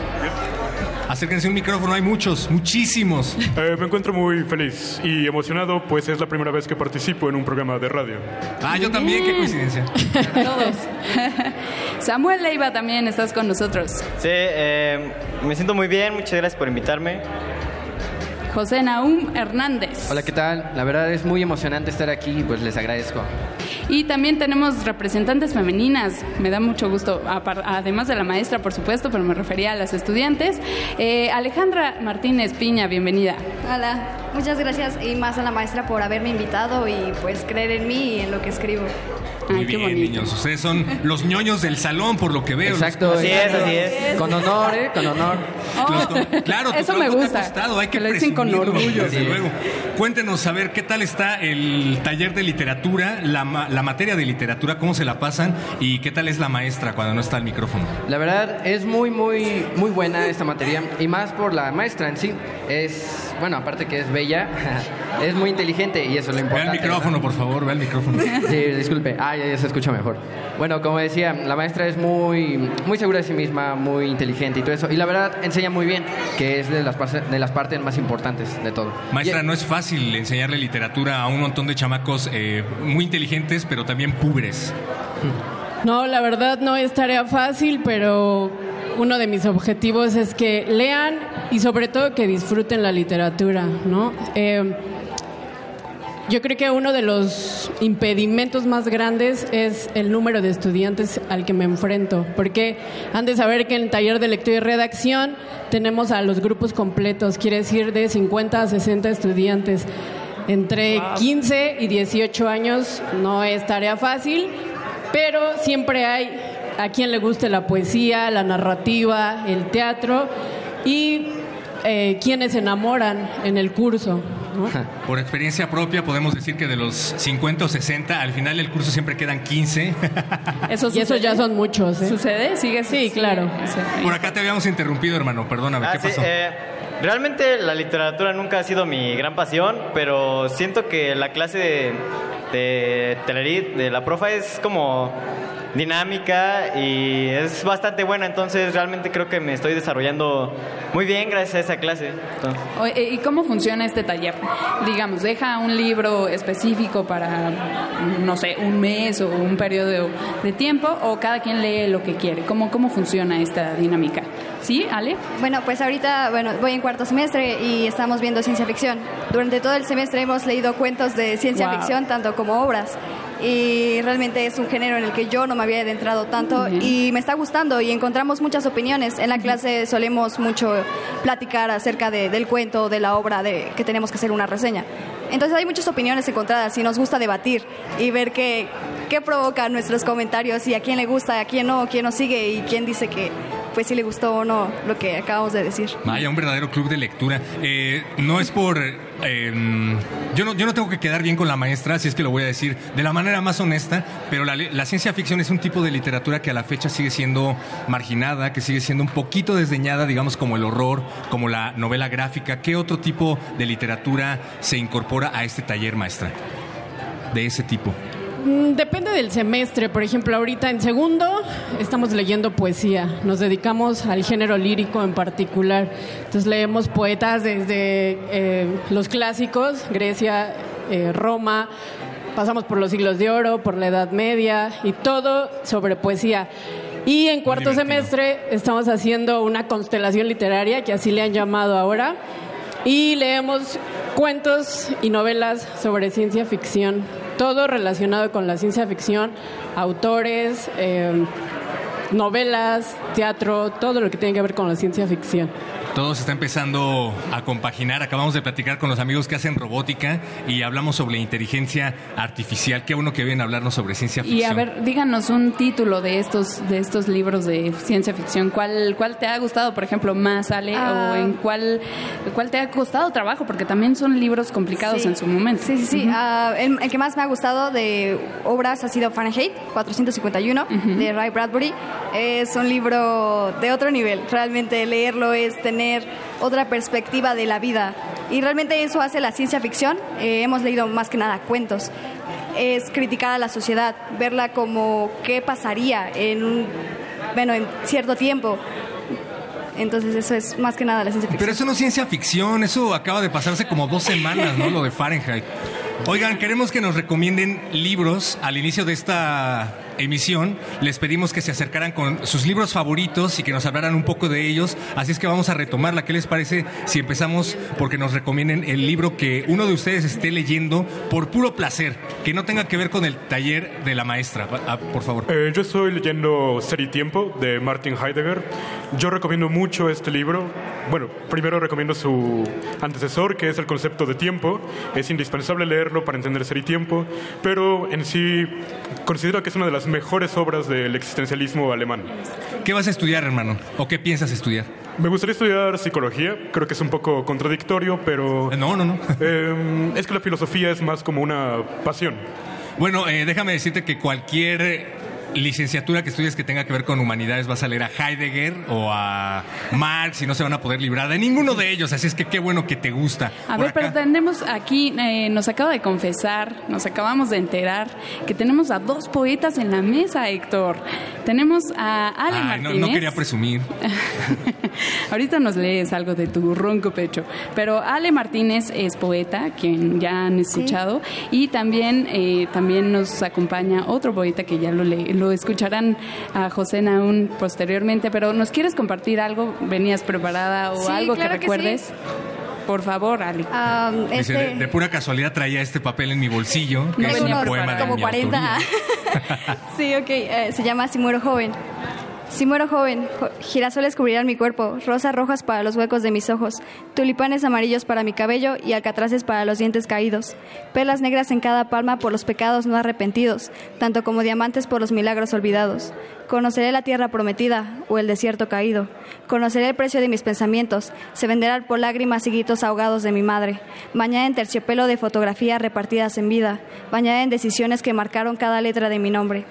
Acérquense un micrófono, hay muchos, muchísimos.
Eh, me encuentro muy feliz y emocionado, pues es la primera vez que participo en un programa de radio.
Ah, yo también, qué coincidencia.
Todos. Samuel Leiva también estás con nosotros.
Sí, eh, me siento muy bien, muchas gracias por invitarme.
José Naum Hernández.
Hola, ¿qué tal? La verdad es muy emocionante estar aquí y pues les agradezco.
Y también tenemos representantes femeninas. Me da mucho gusto, además de la maestra, por supuesto, pero me refería a las estudiantes. Eh, Alejandra Martínez Piña, bienvenida.
Hola, muchas gracias y más a la maestra por haberme invitado y pues creer en mí y en lo que escribo.
Muy bien, niños. Ustedes son los ñoños del salón, por lo que veo.
Exacto. Así es, así es. Con honor, ¿eh? Con honor.
Los con- claro, tu
Eso me
trabajo te ha
gusta.
costado, hay que
Que lo dicen con orgullo.
Desde
Sí.
luego. Cuéntenos, a ver, ¿qué tal está el taller de literatura, la, ma- la materia de literatura, cómo se la pasan y qué tal es la maestra cuando no está al micrófono?
La verdad es muy, muy, muy buena esta materia y más por la maestra en sí. Es, bueno, aparte que es bella, es muy inteligente y eso es lo
Ve
importante.
al micrófono, por favor, ve al micrófono.
Sí, disculpe. Ah, ya, ya se escucha mejor. Bueno, como decía, la maestra es muy, muy segura de sí misma, muy inteligente y todo eso. Y la verdad enseña muy bien, que es de las, de las partes más importantes de todo.
Maestra, no es fácil enseñarle literatura a un montón de chamacos eh, muy inteligentes, pero también púberes.
No, la verdad no es tarea fácil, pero uno de mis objetivos es que lean y sobre todo que disfruten la literatura, ¿no? Eh, yo creo que uno de los impedimentos más grandes es el número de estudiantes al que me enfrento, porque han de saber que en el taller de lectura y redacción tenemos a los grupos completos, quiere decir de 50 a 60 estudiantes. Entre 15 y 18 años no es tarea fácil, pero siempre hay a quien le guste la poesía, la narrativa, el teatro y eh, quienes se enamoran en el curso. ¿No?
Por experiencia propia podemos decir que de los 50 o 60, al final del curso siempre quedan 15.
Eso
y eso ya son muchos. ¿eh?
¿Sucede? ¿Sigue?
Sí, claro.
Por acá te habíamos interrumpido, hermano, perdóname,
Ah,
¿qué
sí,
pasó?
eh, realmente la literatura nunca ha sido mi gran pasión, pero siento que la clase de, de Telerit, de la profa, es como dinámica y es bastante buena, entonces realmente creo que me estoy desarrollando muy bien gracias a esa clase. Entonces,
¿Y cómo funciona este taller? Digamos, deja un libro específico para, no sé, un mes o un periodo de tiempo o cada quien lee lo que quiere. ¿Cómo, cómo funciona esta dinámica? ¿Sí, Ale?
Bueno, pues ahorita, bueno, voy en cuarto semestre y estamos viendo ciencia ficción. Durante todo el semestre hemos leído cuentos de ciencia
Wow.
ficción, tanto como obras. Y realmente es un género en el que yo no me había adentrado tanto y me está gustando y encontramos muchas opiniones. En la clase solemos mucho platicar acerca de- del cuento, de la obra, de que tenemos que hacer una reseña. Entonces hay muchas opiniones encontradas y nos gusta debatir y ver qué, qué provocan nuestros comentarios y a quién le gusta, a quién no, quién nos sigue y quién dice que pues si le gustó o no lo que acabamos de decir.
Vaya, un verdadero club de lectura. Eh, no es por... eh, yo, no, yo no tengo que quedar bien con la maestra, si es que lo voy a decir de la manera más honesta, pero la, la ciencia ficción es un tipo de literatura que a la fecha sigue siendo marginada, que sigue siendo un poquito desdeñada, digamos, como el horror, como la novela gráfica. ¿Qué otro tipo de literatura se incorpora a este taller, maestra? De ese tipo.
Mm, Depende del semestre. Por ejemplo, ahorita en segundo estamos leyendo poesía. Nos dedicamos al género lírico en particular. Entonces leemos poetas desde eh, los clásicos, Grecia, eh, Roma, pasamos por los siglos de oro, por la Edad Media y todo sobre poesía. Y en cuarto semestre estamos haciendo una constelación literaria, que así le han llamado ahora, y leemos cuentos y novelas sobre ciencia ficción, todo relacionado con la ciencia ficción, autores, eh, novelas, teatro, todo lo que tiene que ver con la ciencia ficción.
Todo se está empezando a compaginar. Acabamos de platicar con los amigos que hacen robótica y hablamos sobre inteligencia artificial. Qué bueno que vienen a hablarnos sobre ciencia ficción.
Y a ver, díganos un título de estos de estos libros de ciencia ficción. ¿Cuál, cuál te ha gustado, por ejemplo, más, Ale?
Ah.
¿O en cuál, cuál te ha costado trabajo? Porque también son libros complicados
Sí.
en su momento.
Sí, sí, sí. Ah, el, el que más me ha gustado de obras ha sido Fahrenheit 451 de Ray Bradbury. Es un libro de otro nivel. Realmente leerlo es tener otra perspectiva de la vida. Y realmente eso hace la ciencia ficción. Eh, hemos leído más que nada cuentos. Es criticar a la sociedad, verla como qué pasaría en un, bueno, en cierto tiempo. Entonces eso es más que nada la ciencia ficción.
Pero eso no es ciencia ficción, eso acaba de pasarse como dos semanas, ¿no? Lo de Fahrenheit. Oigan, queremos que nos recomienden libros al inicio de esta emisión. Les pedimos que se acercaran con sus libros favoritos y que nos hablaran un poco de ellos. Así es que vamos a retomarla. ¿Qué les parece si empezamos porque nos recomienden el libro que uno de ustedes esté leyendo por puro placer, que no tenga que ver con el taller de la maestra? Ah, por favor.
Eh, yo estoy leyendo Ser y Tiempo de Martin Heidegger. Yo recomiendo mucho este libro. Bueno, primero recomiendo su antecesor, que es el concepto de tiempo. Es indispensable leerlo para entender Ser y Tiempo, pero en sí considero que es una de las mejores obras del existencialismo alemán.
¿Qué vas a estudiar, hermano? ¿O qué piensas estudiar?
Me gustaría estudiar psicología, creo que es un poco contradictorio, pero...
No, no, no.
es que la filosofía es más como una pasión.
Bueno, eh, déjame decirte que cualquier licenciatura que estudies que tenga que ver con humanidades vas a leer a Heidegger o a Marx y no se van a poder librar de ninguno de ellos. Así es que qué bueno que te gusta.
A
Por
ver, pero
acá-
tenemos aquí, eh, nos acaba de confesar, nos acabamos de enterar que tenemos a dos poetas en la mesa, Héctor. Tenemos a Ale
Ay, no,
Martínez.
no quería presumir.
Ahorita nos lees algo de tu ronco pecho. Pero Ale Martínez es poeta, quien ya han escuchado, y también, eh, también nos acompaña otro poeta que ya lo, le- lo escucharán a José Naún posteriormente. Pero ¿nos quieres compartir algo? ¿Venías preparada o
Sí,
algo
claro
que
que
recuerdes? Por favor, Ale.
Dice,
este-
de, de pura casualidad traía este papel en mi bolsillo, que
Tengo
es un
unos
poema de
como
mi
40.
autoría.
Sí, ok. eh, se llama Si muero joven. Si muero joven, jo- girasoles cubrirán mi cuerpo, rosas rojas para los huecos de mis ojos, tulipanes amarillos para mi cabello y alcatraces para los dientes caídos, perlas negras en cada palma por los pecados no arrepentidos, tanto como diamantes por los milagros olvidados. Conoceré la tierra prometida o el desierto caído. Conoceré el precio de mis pensamientos. Se venderá por lágrimas y gritos ahogados de mi madre. Bañada en terciopelo de fotografías repartidas en vida. Bañada en decisiones que marcaron cada letra de mi nombre.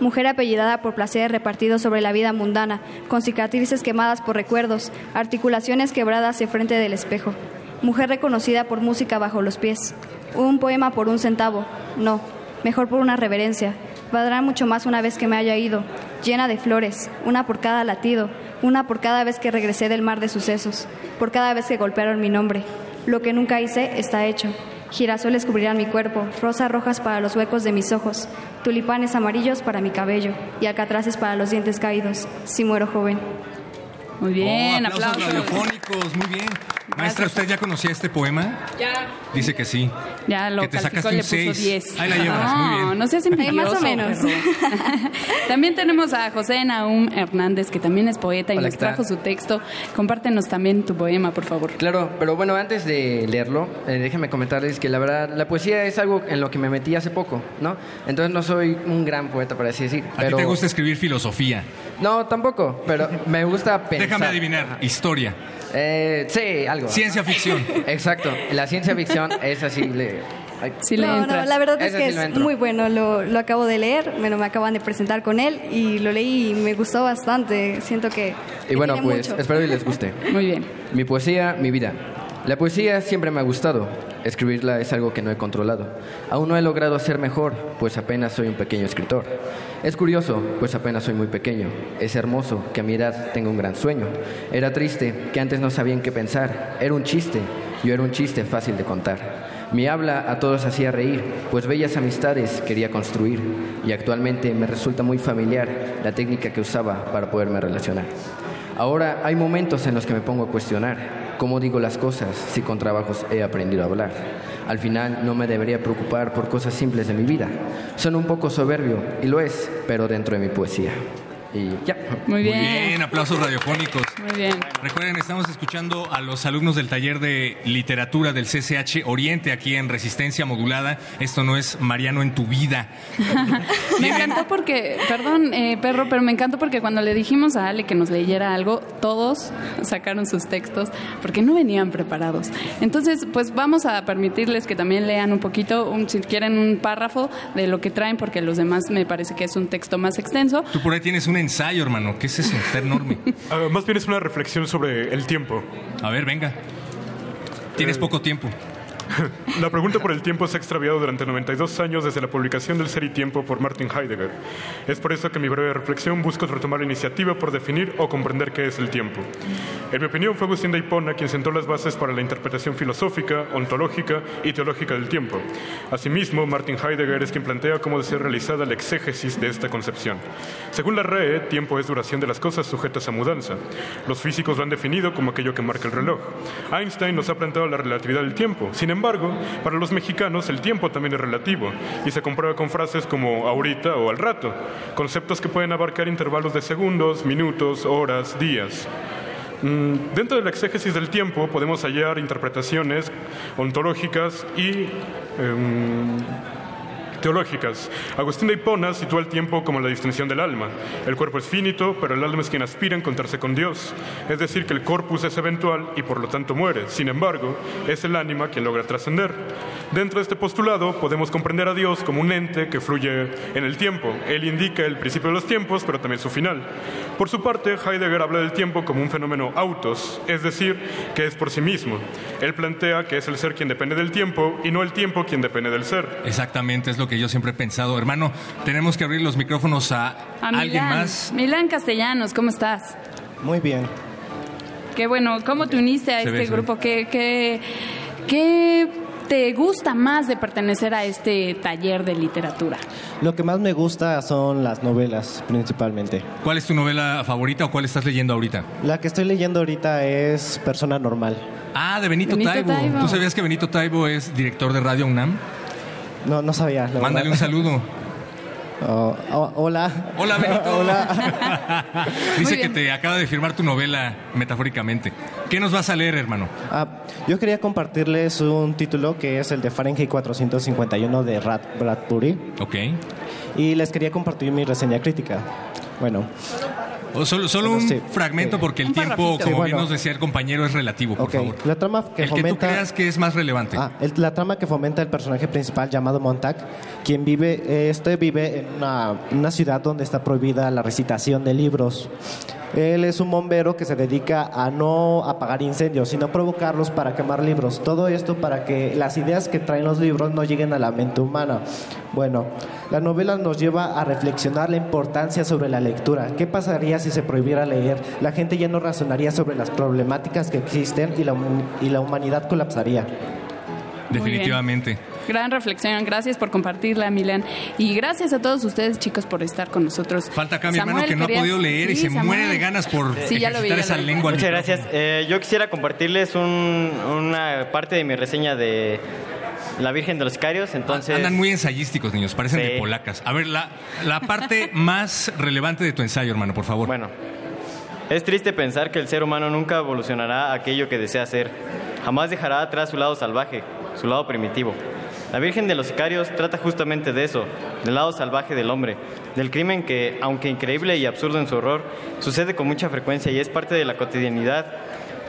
Mujer apellidada por placeres repartidos sobre la vida mundana, con cicatrices quemadas por recuerdos, articulaciones quebradas enfrente del espejo. Mujer reconocida por música bajo los pies. Un poema por un centavo. No, mejor por una reverencia. Valdrá mucho más una vez que me haya ido, llena de flores, una por cada latido, una por cada vez que regresé del mar de sucesos, por cada vez que golpearon mi nombre. Lo que nunca hice está hecho. Girasoles cubrirán mi cuerpo, rosas rojas para los huecos de mis ojos, tulipanes amarillos para mi cabello y alcatraces para los dientes caídos, si muero joven.
Muy bien,
Oh, aplausos
aplausos.
radiofónicos, muy bien.
Maestra, ¿usted ya conocía este poema?
Ya.
Dice que sí.
Ya lo
Que te
calificó,
sacaste
le
un
puso
seis.
10.
Ahí la llevas, muy bien.
No, no seas
Ahí
envidioso.
más o menos.
también tenemos a José Naum Hernández, que también es poeta y
Hola,
nos trajo su texto. Compártenos también tu poema, por favor.
Claro, pero bueno, antes de leerlo, eh, déjenme comentarles que la verdad, la poesía es algo en lo que me metí hace poco, ¿no? Entonces no soy un gran poeta, por así decir.
A
pero...
ti te gusta escribir filosofía.
No, tampoco, pero me gusta pensar.
Déjame adivinar. Historia.
Eh, sí, algo.
Ciencia ficción.
Exacto, la ciencia ficción es así. Le... ay,
no, no, la verdad es
Ese
que
sí
es muy bueno, lo, lo acabo de leer, bueno, me acaban de presentar con él y lo leí y me gustó bastante, siento que...
Y bueno, pues
mucho.
espero que les guste.
Muy bien.
Mi poesía, mi vida. La poesía siempre me ha gustado. Escribirla es algo que no he controlado. Aún no he logrado ser mejor, pues apenas soy un pequeño escritor. Es curioso, pues apenas soy muy pequeño. Es hermoso que a mi edad tenga un gran sueño. Era triste que antes no sabía en qué pensar. Era un chiste, yo era un chiste fácil de contar. Mi habla a todos hacía reír, pues bellas amistades quería construir. Y actualmente me resulta muy familiar la técnica que usaba para poderme relacionar. Ahora hay momentos en los que me pongo a cuestionar cómo digo las cosas si con trabajos he aprendido a hablar. Al final no me debería preocupar por cosas simples de mi vida. Son un poco soberbio, y lo es, pero dentro de mi poesía. Y ya.
Muy
Muy bien, aplausos radiofónicos.
Muy bien.
Recuerden, estamos escuchando a los alumnos del taller de literatura del CCH Oriente aquí en Resistencia Modulada. Esto no es Mariano en tu vida.
Me encantó porque, perdón, eh, perro, pero me encantó porque cuando le dijimos a Ale que nos leyera algo, todos sacaron sus textos porque no venían preparados. Entonces, pues vamos a permitirles que también lean un poquito, un- si quieren, un párrafo de lo que traen, porque los demás me parece que es un texto más extenso.
Tú por ahí tienes un ensayo, hermano. ¿Qué es eso? Está enorme.
Más bien es una reflexión sobre el tiempo.
A ver, venga. Tienes poco tiempo.
La pregunta por el tiempo se ha extraviado durante 92 años desde la publicación del Ser y Tiempo por Martin Heidegger. Es por eso que mi breve reflexión busco retomar la iniciativa por definir o comprender qué es el tiempo. En mi opinión, fue Agustín de Hipona quien sentó las bases para la interpretación filosófica, ontológica y teológica del tiempo. Asimismo, Martin Heidegger es quien plantea cómo debe ser realizada la exégesis de esta concepción. Según la RAE, tiempo es duración de las cosas sujetas a mudanza. Los físicos lo han definido como aquello que marca el reloj. Einstein nos ha planteado la relatividad del tiempo. Sin embargo, para los mexicanos el tiempo también es relativo y se comprueba con frases como ahorita o al rato, conceptos que pueden abarcar intervalos de segundos, minutos, horas, días. Mm, Dentro de la exégesis del tiempo podemos hallar interpretaciones ontológicas y em, teológicas. Agustín de Hipona sitúa el tiempo como la distinción del alma. El cuerpo es finito, pero el alma es quien aspira a encontrarse con Dios. Es decir, que el corpus es eventual y por lo tanto muere. Sin embargo, es el ánima quien logra trascender. Dentro de este postulado podemos comprender a Dios como un ente que fluye en el tiempo. Él indica el principio de los tiempos, pero también su final. Por su parte, Heidegger habla del tiempo como un fenómeno autos, es decir, que es por sí mismo. Él plantea que es el ser quien depende del tiempo y no el tiempo quien depende del ser.
Exactamente, es lo yo siempre he pensado. Hermano, tenemos que abrir los micrófonos a,
A
alguien
Milán.
más.
Milán Castellanos, ¿cómo estás?
Muy bien.
Qué bueno, ¿cómo te uniste a
Se
este
ve.
grupo? ¿Qué, qué, qué te gusta más de pertenecer a este taller de literatura?
Lo que más me gusta son las novelas, principalmente.
¿Cuál es tu novela favorita o cuál estás leyendo ahorita?
La que estoy leyendo ahorita es Persona Normal.
Ah, de Benito,
Benito
Taibo.
Taibo.
¿Tú sabías que Benito Taibo es director de Radio UNAM?
No, no sabía. la
Mándale un saludo.
Oh, oh, hola.
Hola, Benito.
hola.
Dice que te acaba de firmar tu novela metafóricamente. ¿Qué nos vas a leer, hermano?
Ah, yo quería compartirles un título que es el de Fahrenheit 451 de Rat Bradbury.
Ok.
Y les quería compartir mi reseña crítica. Bueno.
O solo solo
Bueno,
un
sí,
fragmento
sí.
porque el
Un
tiempo,
parrafito.
como
Sí,
bien
bueno.
nos decía el compañero, es relativo, por
Ok,
favor.
La trama que
el que tú
fomenta...
creas que es más relevante.
Ah, el- la trama que fomenta el personaje principal llamado Montag, quien vive, eh, este vive en una, una ciudad donde está prohibida la recitación de libros. Él es un bombero que se dedica a no apagar incendios, sino provocarlos para quemar libros. Todo esto para que las ideas que traen los libros no lleguen a la mente humana. Bueno, la novela nos lleva a reflexionar la importancia sobre la lectura. ¿Qué pasaría si se prohibiera leer? La gente ya no razonaría sobre las problemáticas que existen y la, y la humanidad colapsaría.
Definitivamente.
Gran reflexión, gracias por compartirla, Milan. Y gracias a todos ustedes, chicos, por estar con nosotros.
Falta acá mi hermano que no ha podido leer y se
Samuel.
muere de ganas por
Sí, ya lo vi,
ejercitar
ya
esa
lo vi.
lengua.
Muchas gracias. Eh, yo quisiera compartirles un- una parte de mi reseña de La Virgen de los Sicarios. Entonces,
Andan muy ensayísticos, niños, parecen
Sí.
de polacas. A ver, la, la parte más relevante de tu ensayo, hermano, por favor.
Bueno, es triste pensar que el ser humano nunca evolucionará aquello que desea ser. Jamás dejará atrás su lado salvaje, su lado primitivo. La Virgen de los Sicarios trata justamente de eso, del lado salvaje del hombre, del crimen que, aunque increíble y absurdo en su horror, sucede con mucha frecuencia y es parte de la cotidianidad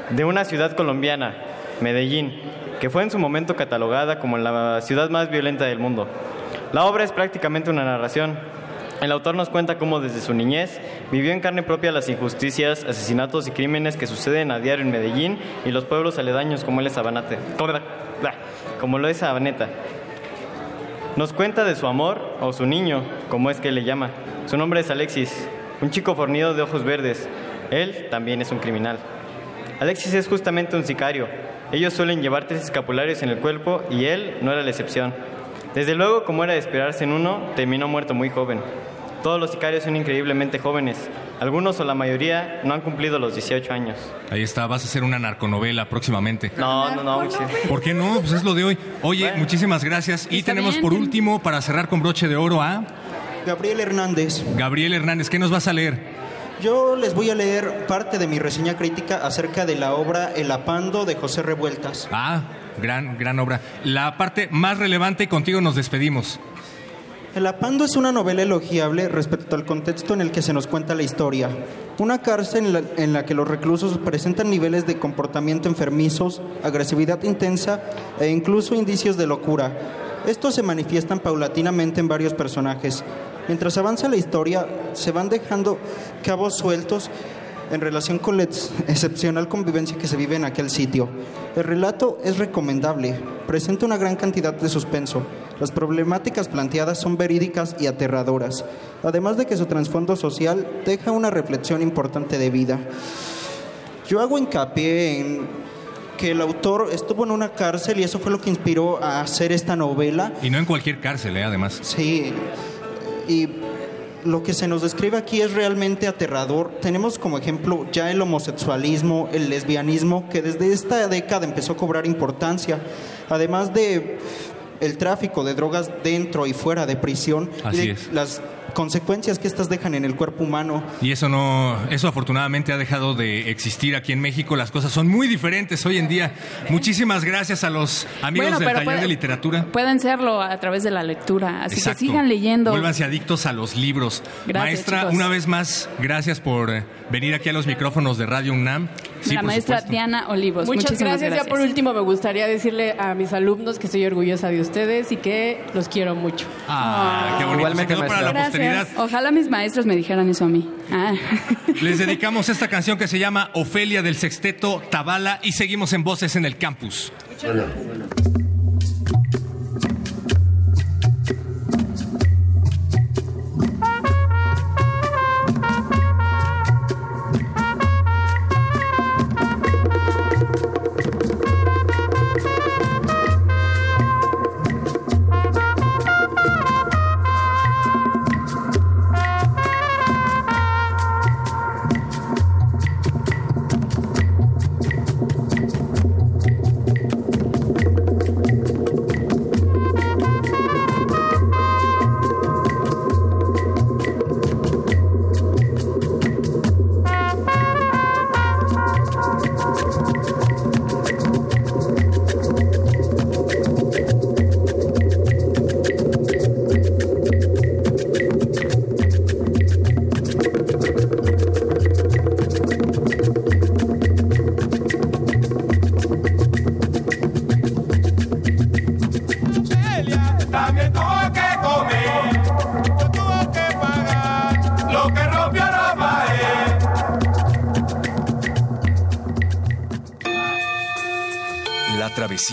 de una ciudad colombiana, Medellín, que fue en su momento catalogada como la ciudad más violenta del mundo. La obra es prácticamente una narración. El autor nos cuenta cómo desde su niñez vivió en carne propia las injusticias, asesinatos y crímenes que suceden a diario en Medellín y los pueblos aledaños como él es Sabanate, como, como lo es Sabaneta. Nos cuenta de su amor o su niño, como es que le llama. Su nombre es Alexis, un chico fornido de ojos verdes. Él también es un criminal. Alexis es justamente un sicario. Ellos suelen llevar tres escapularios en el cuerpo y él no era la excepción. Desde luego, como era de esperarse en uno, terminó muerto muy joven. Todos los sicarios son increíblemente jóvenes. Algunos o la mayoría no han cumplido los 18 años.
Ahí está, vas a hacer una narconovela próximamente.
No, no, no.
¿Por qué no? Pues es lo de hoy. Oye, muchísimas gracias. Y tenemos
bien.
por último, para cerrar con broche de oro, a
Gabriel Hernández.
Gabriel Hernández. ¿Qué nos vas a leer?
Yo les voy a leer parte de mi reseña crítica acerca de la obra El Apando de José Revueltas.
Ah, gran, gran obra. La parte más relevante y contigo nos despedimos.
El Apando es una novela elogiable respecto al contexto en el que se nos cuenta la historia. Una cárcel en la, que los reclusos presentan niveles de comportamiento enfermizos, agresividad intensa e incluso indicios de locura. Estos se manifiestan paulatinamente en varios personajes. Mientras avanza la historia, se van dejando cabos sueltos en relación con la ex- excepcional convivencia que se vive en aquel sitio. El relato es recomendable, presenta una gran cantidad de suspenso. Las problemáticas planteadas son verídicas y aterradoras, además de que su trasfondo social deja una reflexión importante de vida. Yo hago hincapié en que el autor estuvo en una cárcel y eso fue lo que inspiró a hacer esta novela.
Y no en cualquier cárcel, ¿eh? además.
Sí, y lo que se nos describe aquí es realmente aterrador. Tenemos como ejemplo ya el homosexualismo, el lesbianismo, que desde esta década empezó a cobrar importancia, además de el tráfico de drogas dentro y fuera de prisión
Así
y de
es.
las consecuencias que estas dejan en el cuerpo humano.
Y eso no, eso afortunadamente ha dejado de existir aquí en México. Las cosas son muy diferentes hoy en día. Muchísimas gracias a los amigos
Bueno,
del taller
puede-
de literatura.
Pueden serlo a través de la lectura, así
Exacto.
que sigan leyendo.
Vuélvanse adictos a los libros.
Gracias,
Maestra,
chicos.
una vez más, gracias por eh, venir aquí a los micrófonos de Radio UNAM. Sí,
la maestra
supuesto.
Diana Olivos.
Muchas gracias.
gracias.
Ya por último me gustaría decirle a mis alumnos que estoy orgullosa de ustedes y que los quiero mucho.
Ah, qué bonito.
Igualmente,
Se quedó para la posteridad.
Ojalá mis maestros me dijeran eso a mí. Ah.
Les dedicamos esta canción que se llama Ofelia del Sexteto Tabala y seguimos en Voces en el Campus.
También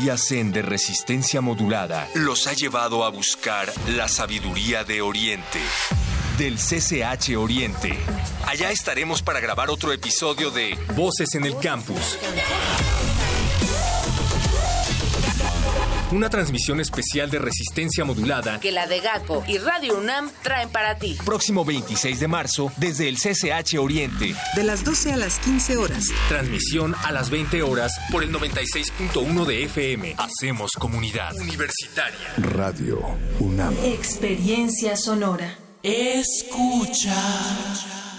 De resistencia modulada los ha llevado a buscar la sabiduría de Oriente. Del CCH Oriente. Allá estaremos para grabar otro episodio de Voces en el Campus.
Una transmisión especial de resistencia modulada
que la de GACO y Radio UNAM traen para ti.
próximo 26 de marzo desde el CCH Oriente.
De las 12 a las 15 horas.
Transmisión a las 20 horas por el 96.1 de FM. Hacemos comunidad universitaria.
Radio UNAM.
Experiencia sonora.
Escucha,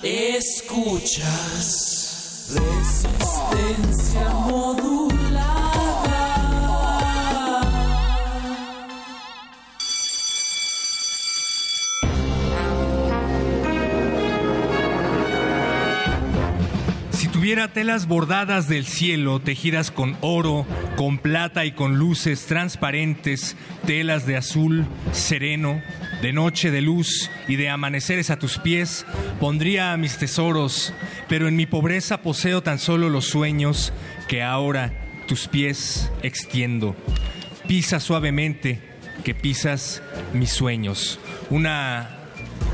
escuchas. Resistencia modulada.
Si tuviera telas bordadas del cielo, tejidas con oro, con plata y con luces transparentes, telas de azul sereno, de noche de luz y de amaneceres a tus pies, pondría mis tesoros, pero en mi pobreza poseo tan solo los sueños que ahora tus pies extiendo. Pisa suavemente, que pisas mis sueños. Una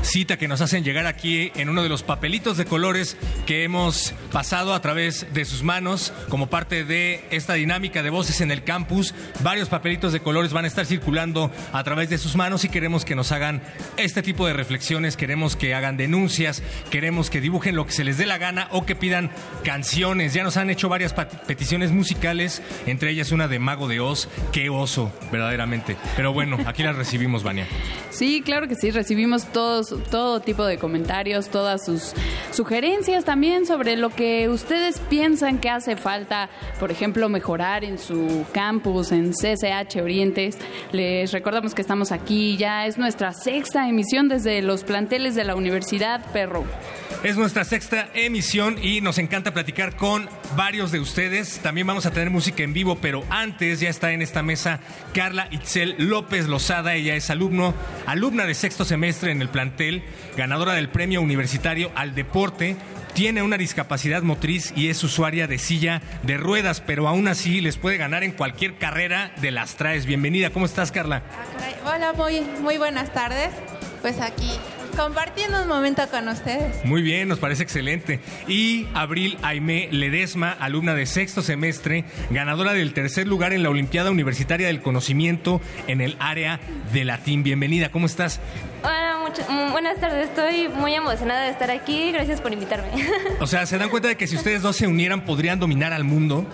cita que nos hacen llegar aquí en uno de los papelitos de colores que hemos pasado a través de sus manos como parte de esta dinámica de voces en el campus. Varios papelitos de colores van a estar circulando a través de sus manos y queremos que nos hagan este tipo de reflexiones, queremos que hagan denuncias, queremos que dibujen lo que se les dé la gana o que pidan canciones. Ya nos han hecho varias peticiones musicales, entre ellas una de Mago de Oz. Qué oso, verdaderamente. Pero bueno, aquí las recibimos, Vania.
Sí, claro que sí, recibimos todos, todo tipo de comentarios, todas sus sugerencias también sobre lo que ustedes piensan que hace falta, por ejemplo, mejorar en su campus, en CCH Orientes. Les recordamos que estamos aquí, ya es nuestra sexta emisión desde los planteles de la Universidad Perro.
Es nuestra sexta emisión y nos encanta platicar con varios de ustedes. También vamos a tener música en vivo, pero antes ya está en esta mesa Carla Itzel López Lozada. Ella es alumno, alumna de sexto semestre en el plantel, ganadora del premio universitario al deporte. Tiene una discapacidad motriz y es usuaria de silla de ruedas, pero aún así les puede ganar en cualquier carrera de las traes. Bienvenida, ¿cómo estás, Carla?
Hola, muy, muy buenas tardes. Pues aquí compartiendo un momento con ustedes.
Muy bien, nos parece excelente. Y Abril Aimé Ledesma, alumna de sexto semestre, ganadora del tercer lugar en la Olimpiada Universitaria del Conocimiento en el área de latín. Bienvenida, ¿cómo estás?
Hola, mucho- mm, buenas tardes. Estoy muy emocionada de estar aquí. Gracias por invitarme.
O sea, ¿se dan cuenta de que si ustedes dos se unieran podrían dominar al mundo?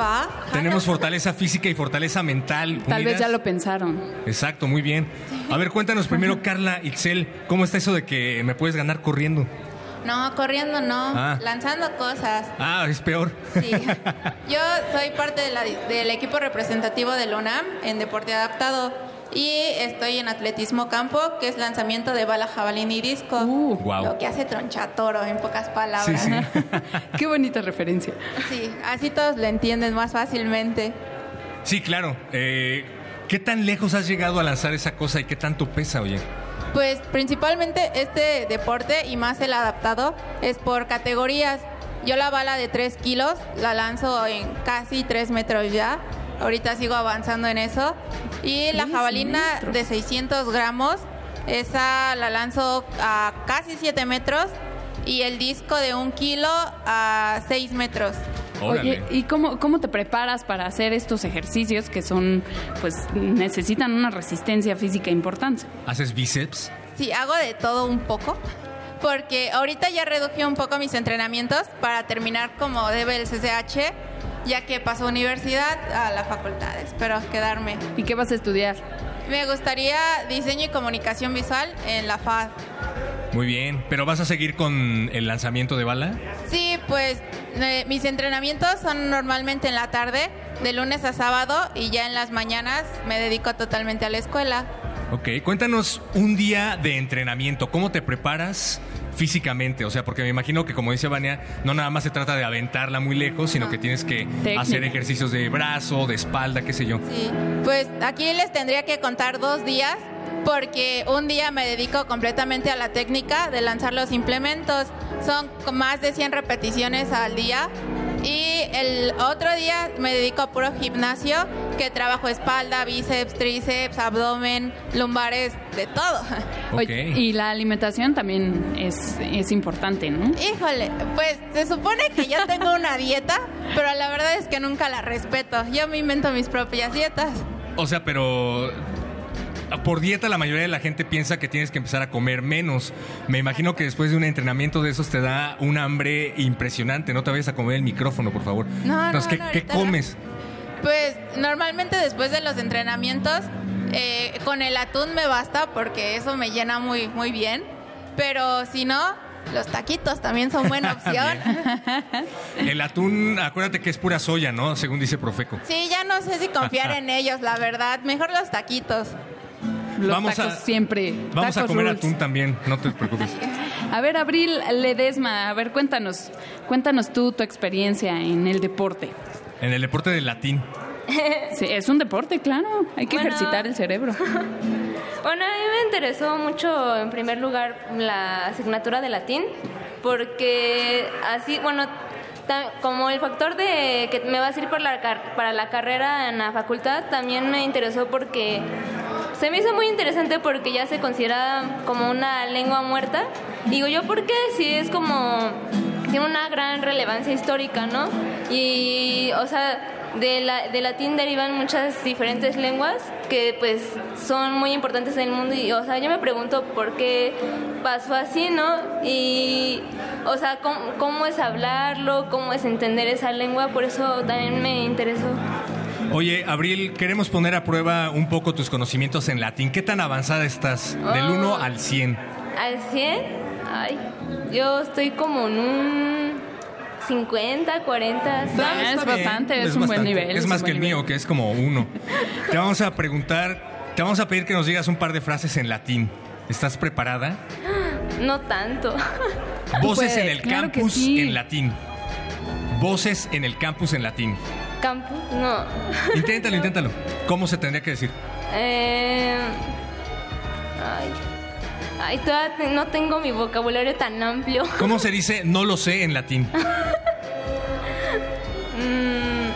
Va.
Tenemos fortaleza física y fortaleza mental.
Tal vez ya lo pensaron.
Exacto, muy bien. A ver, cuéntanos primero, Carla Ixel, ¿cómo está eso de que me puedes ganar corriendo?
No, corriendo no,
Ah.
lanzando cosas.
Ah, es peor.
Sí. Yo soy parte de la- del equipo representativo del UNAM en deporte adaptado y estoy en atletismo campo, que es lanzamiento de bala, jabalín y disco.
Guau.
Lo que hace tronchatoro, en pocas palabras.
Sí, sí.
Qué bonita referencia.
Sí, así todos lo entienden más fácilmente.
Sí, claro. Eh, ¿Qué tan lejos has llegado a lanzar esa cosa y qué tanto pesa, oye?
Pues principalmente este deporte y más el adaptado es por categorías. Yo la bala de 3 kilos la lanzo en casi 3 metros ya. Ahorita sigo avanzando en eso. Y la jabalina
metros.
de 600 gramos, esa la lanzo a casi 7 metros. Y el disco de 1 kilo a 6 metros.
Oye, ¿y cómo, cómo te preparas para hacer estos ejercicios que son, pues, necesitan una resistencia física importante?
¿Haces bíceps?
Sí, hago de todo un poco. Porque ahorita ya reduje un poco mis entrenamientos para terminar como debe el CCH, ya que paso universidad a la facultad. Espero quedarme.
¿Y qué vas a estudiar?
Me gustaría diseño y comunicación visual en la FAD.
Muy bien. ¿Pero vas a seguir con el lanzamiento de bala?
Sí, pues eh, mis entrenamientos son normalmente en la tarde, de lunes a sábado, y ya en las mañanas me dedico totalmente a la escuela.
Ok, cuéntanos un día de entrenamiento. ¿Cómo te preparas físicamente? O sea, porque me imagino que, como dice Vania, no nada más se trata de aventarla muy lejos, sino que tienes que
Técnica.
hacer ejercicios de brazo, de espalda, qué sé yo.
Sí, pues aquí les tendría que contar dos días porque un día me dedico completamente a la técnica de lanzar los implementos. Son más de 100 repeticiones al día. Y el otro día me dedico a puro gimnasio, que trabajo espalda, bíceps, tríceps, abdomen, lumbares, de todo.
Oye, y la alimentación también es, es importante, ¿no?
Híjole, pues se supone que yo tengo una dieta, pero la verdad es que nunca la respeto. Yo me invento mis propias dietas.
O sea, pero por dieta la mayoría de la gente piensa que tienes que empezar a comer menos. Me imagino que después de un entrenamiento de esos te da un hambre impresionante. No te vayas a comer el micrófono, por favor.
No, no,
¿qué,
no,
qué
ahorita no.
comes?
Pues normalmente después de los entrenamientos, eh, con el atún me basta porque eso me llena muy, muy bien. Pero si no, los taquitos también son buena opción.
El atún, acuérdate que es pura soya, ¿no? Según dice Profeco.
Sí, ya no sé si confiar en ellos, la verdad. Mejor los taquitos.
Los
Vamos
tacos
a-
siempre.
Vamos a
Tacos
comer
rules.
atún también, no te preocupes.
A ver, Abril Ledesma, a ver, cuéntanos, cuéntanos tú tu experiencia en el deporte.
En el deporte del latín.
Sí, es un deporte, claro, hay que
Bueno.
ejercitar el cerebro.
Bueno, a mí me interesó mucho, en primer lugar, la asignatura de latín, porque así, bueno, como el factor de que me va a servir para la, para la carrera en la facultad, también me interesó porque se me hizo muy interesante porque ya se considera como una lengua muerta. Digo yo, ¿por qué? Si es como tiene una gran relevancia histórica, ¿no? Y, o sea, de, la, de latín derivan muchas diferentes lenguas que pues son muy importantes en el mundo y, o sea, yo me pregunto por qué pasó así, ¿no? Y, o sea, cómo, cómo es hablarlo, cómo es entender esa lengua, por eso también me interesó.
Oye, Abril, queremos poner a prueba un poco tus conocimientos en latín. ¿Qué tan avanzada estás? Del
Oh.
1 al 100.
Al 100, ay, yo estoy como en un 50, 40.
es
¿sabes?
bastante, es, un buen nivel.
Es más que el
nivel.
mío, que es como uno. Te vamos a preguntar, te vamos a pedir que nos digas un par de frases en latín. ¿Estás preparada?
No tanto.
Voces
Pues,
en el
claro que
campus
sí.
en latín. Voces en el campus en latín.
Campus, no.
Inténtalo, inténtalo. ¿Cómo se tendría que decir?
Eh, ay, ay, todavía no tengo mi vocabulario tan amplio.
¿Cómo se dice no lo sé en latín?
Mm,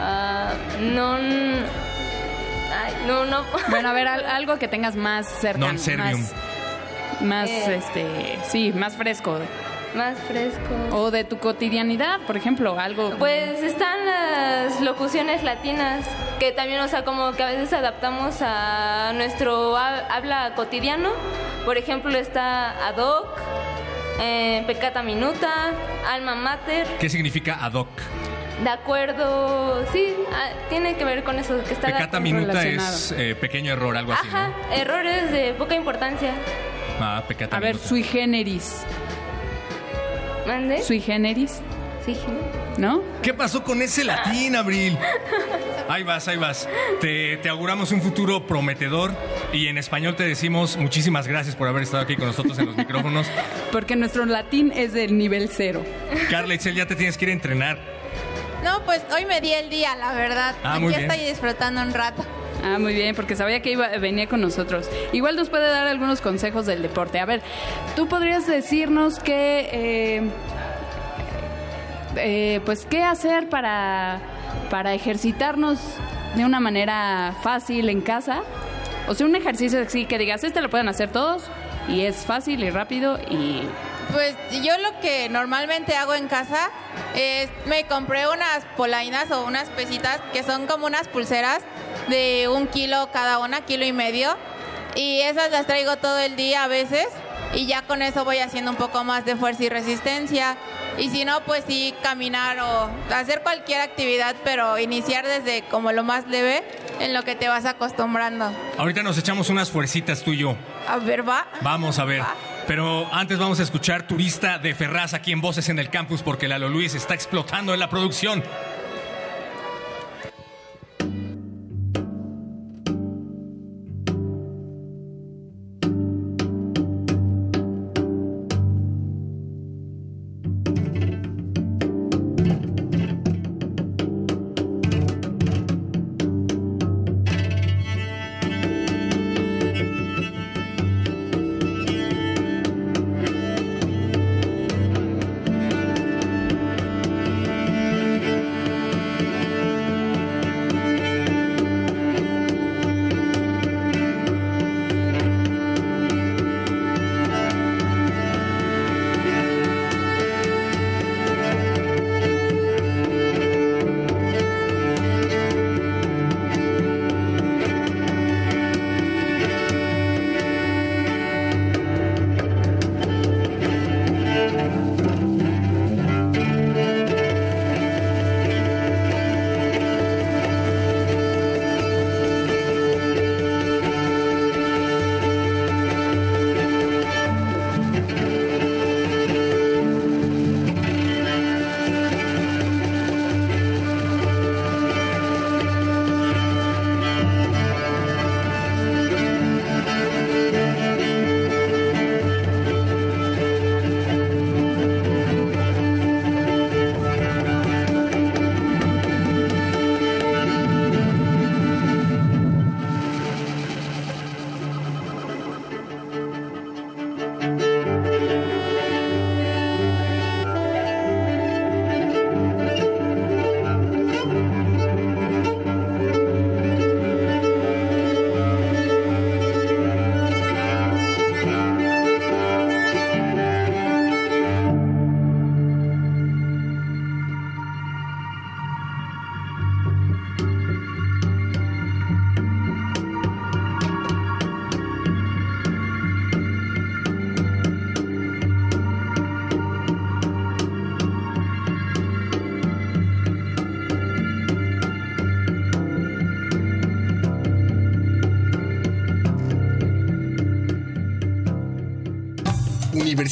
ah, no, ay, no, no.
Bueno, a ver, al- algo que tengas más cercano.
Non servium.
Más, más,
Eh.
este, sí, más fresco.
Más fresco.
O de tu cotidianidad, por ejemplo, algo.
Pues están las locuciones latinas, que también, o sea, como que a veces adaptamos a nuestro ha- habla cotidiano. Por ejemplo, está ad hoc, eh, peccata minuta, alma mater,
¿Qué significa ad hoc?
de acuerdo, sí, ah, tiene que ver con eso, que está
Pecata minuta es eh, pequeño error, algo así.
Ajá, errores de poca importancia.
Ah, pecata
A ver,
minuta.
sui generis.
¿Mande?
Sui generis, ¿no?
¿Qué pasó con ese latín, Abril? Ahí vas, ahí vas. Te, te auguramos un futuro prometedor y en español te decimos muchísimas gracias por haber estado aquí con nosotros en los micrófonos.
Porque nuestro latín es del nivel cero.
Carla Itzel, ya te tienes que ir a entrenar.
No, pues hoy me di el día, la verdad.
Ah,
Aquí
muy bien.
estoy disfrutando un rato.
Ah, muy bien, porque sabía que iba, venía con nosotros. Igual nos puede dar algunos consejos del deporte. A ver, tú podrías decirnos que, eh, eh, pues, qué hacer para, para ejercitarnos de una manera fácil en casa. O sea, un ejercicio así que digas, este lo pueden hacer todos y es fácil y rápido y
Pues yo lo que normalmente hago en casa es me compré unas polainas o unas pesitas que son como unas pulseras de un kilo cada una, kilo y medio. Y esas las traigo todo el día a veces y ya con eso voy haciendo un poco más de fuerza y resistencia. Y si no, pues sí, caminar o hacer cualquier actividad, pero iniciar desde como lo más leve en lo que te vas acostumbrando.
Ahorita nos echamos unas fuercitas tú y yo.
A ver, va.
Vamos a ver. Pero antes vamos a escuchar Turista de Ferraz aquí en Voces en el Campus porque Lalo Luis está explotando en la producción.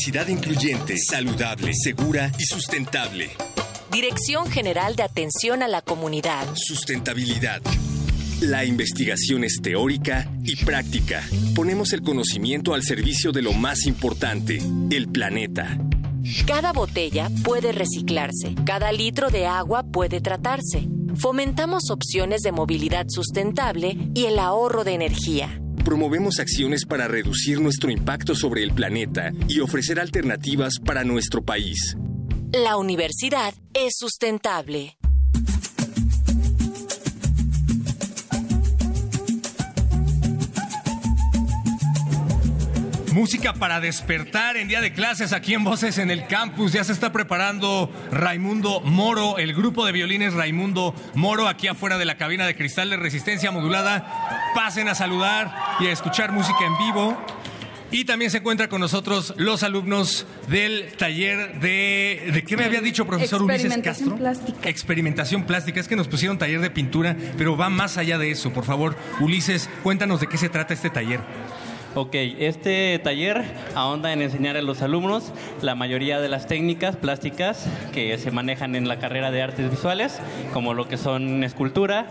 Incluyente, saludable, segura y sustentable.
Dirección General de Atención a la Comunidad.
Sustentabilidad. La investigación es teórica y práctica. Ponemos el conocimiento al servicio de lo más importante, el planeta.
Cada botella puede reciclarse, cada litro de agua puede tratarse. Fomentamos opciones de movilidad sustentable y el ahorro de energía.
Promovemos acciones para reducir nuestro impacto sobre el planeta y ofrecer alternativas para nuestro país.
La universidad es sustentable.
Música para despertar en día de clases aquí en Voces en el Campus. Ya se está preparando Raimundo Moro, el grupo de violines Raimundo Moro, aquí afuera de la cabina de cristal de resistencia modulada. Pasen a saludar y a escuchar música en vivo. Y también se encuentra con nosotros los alumnos del taller de... ¿De qué me había dicho profesor Ulises
Experimentación
Castro?
plástica.
Experimentación plástica. Es que nos pusieron taller de pintura, pero va más allá de eso. Por favor, Ulises, cuéntanos de qué se trata este taller.
Ok, este taller ahonda en enseñar a los alumnos la mayoría de las técnicas plásticas que se manejan en la carrera de artes visuales, como lo que son escultura,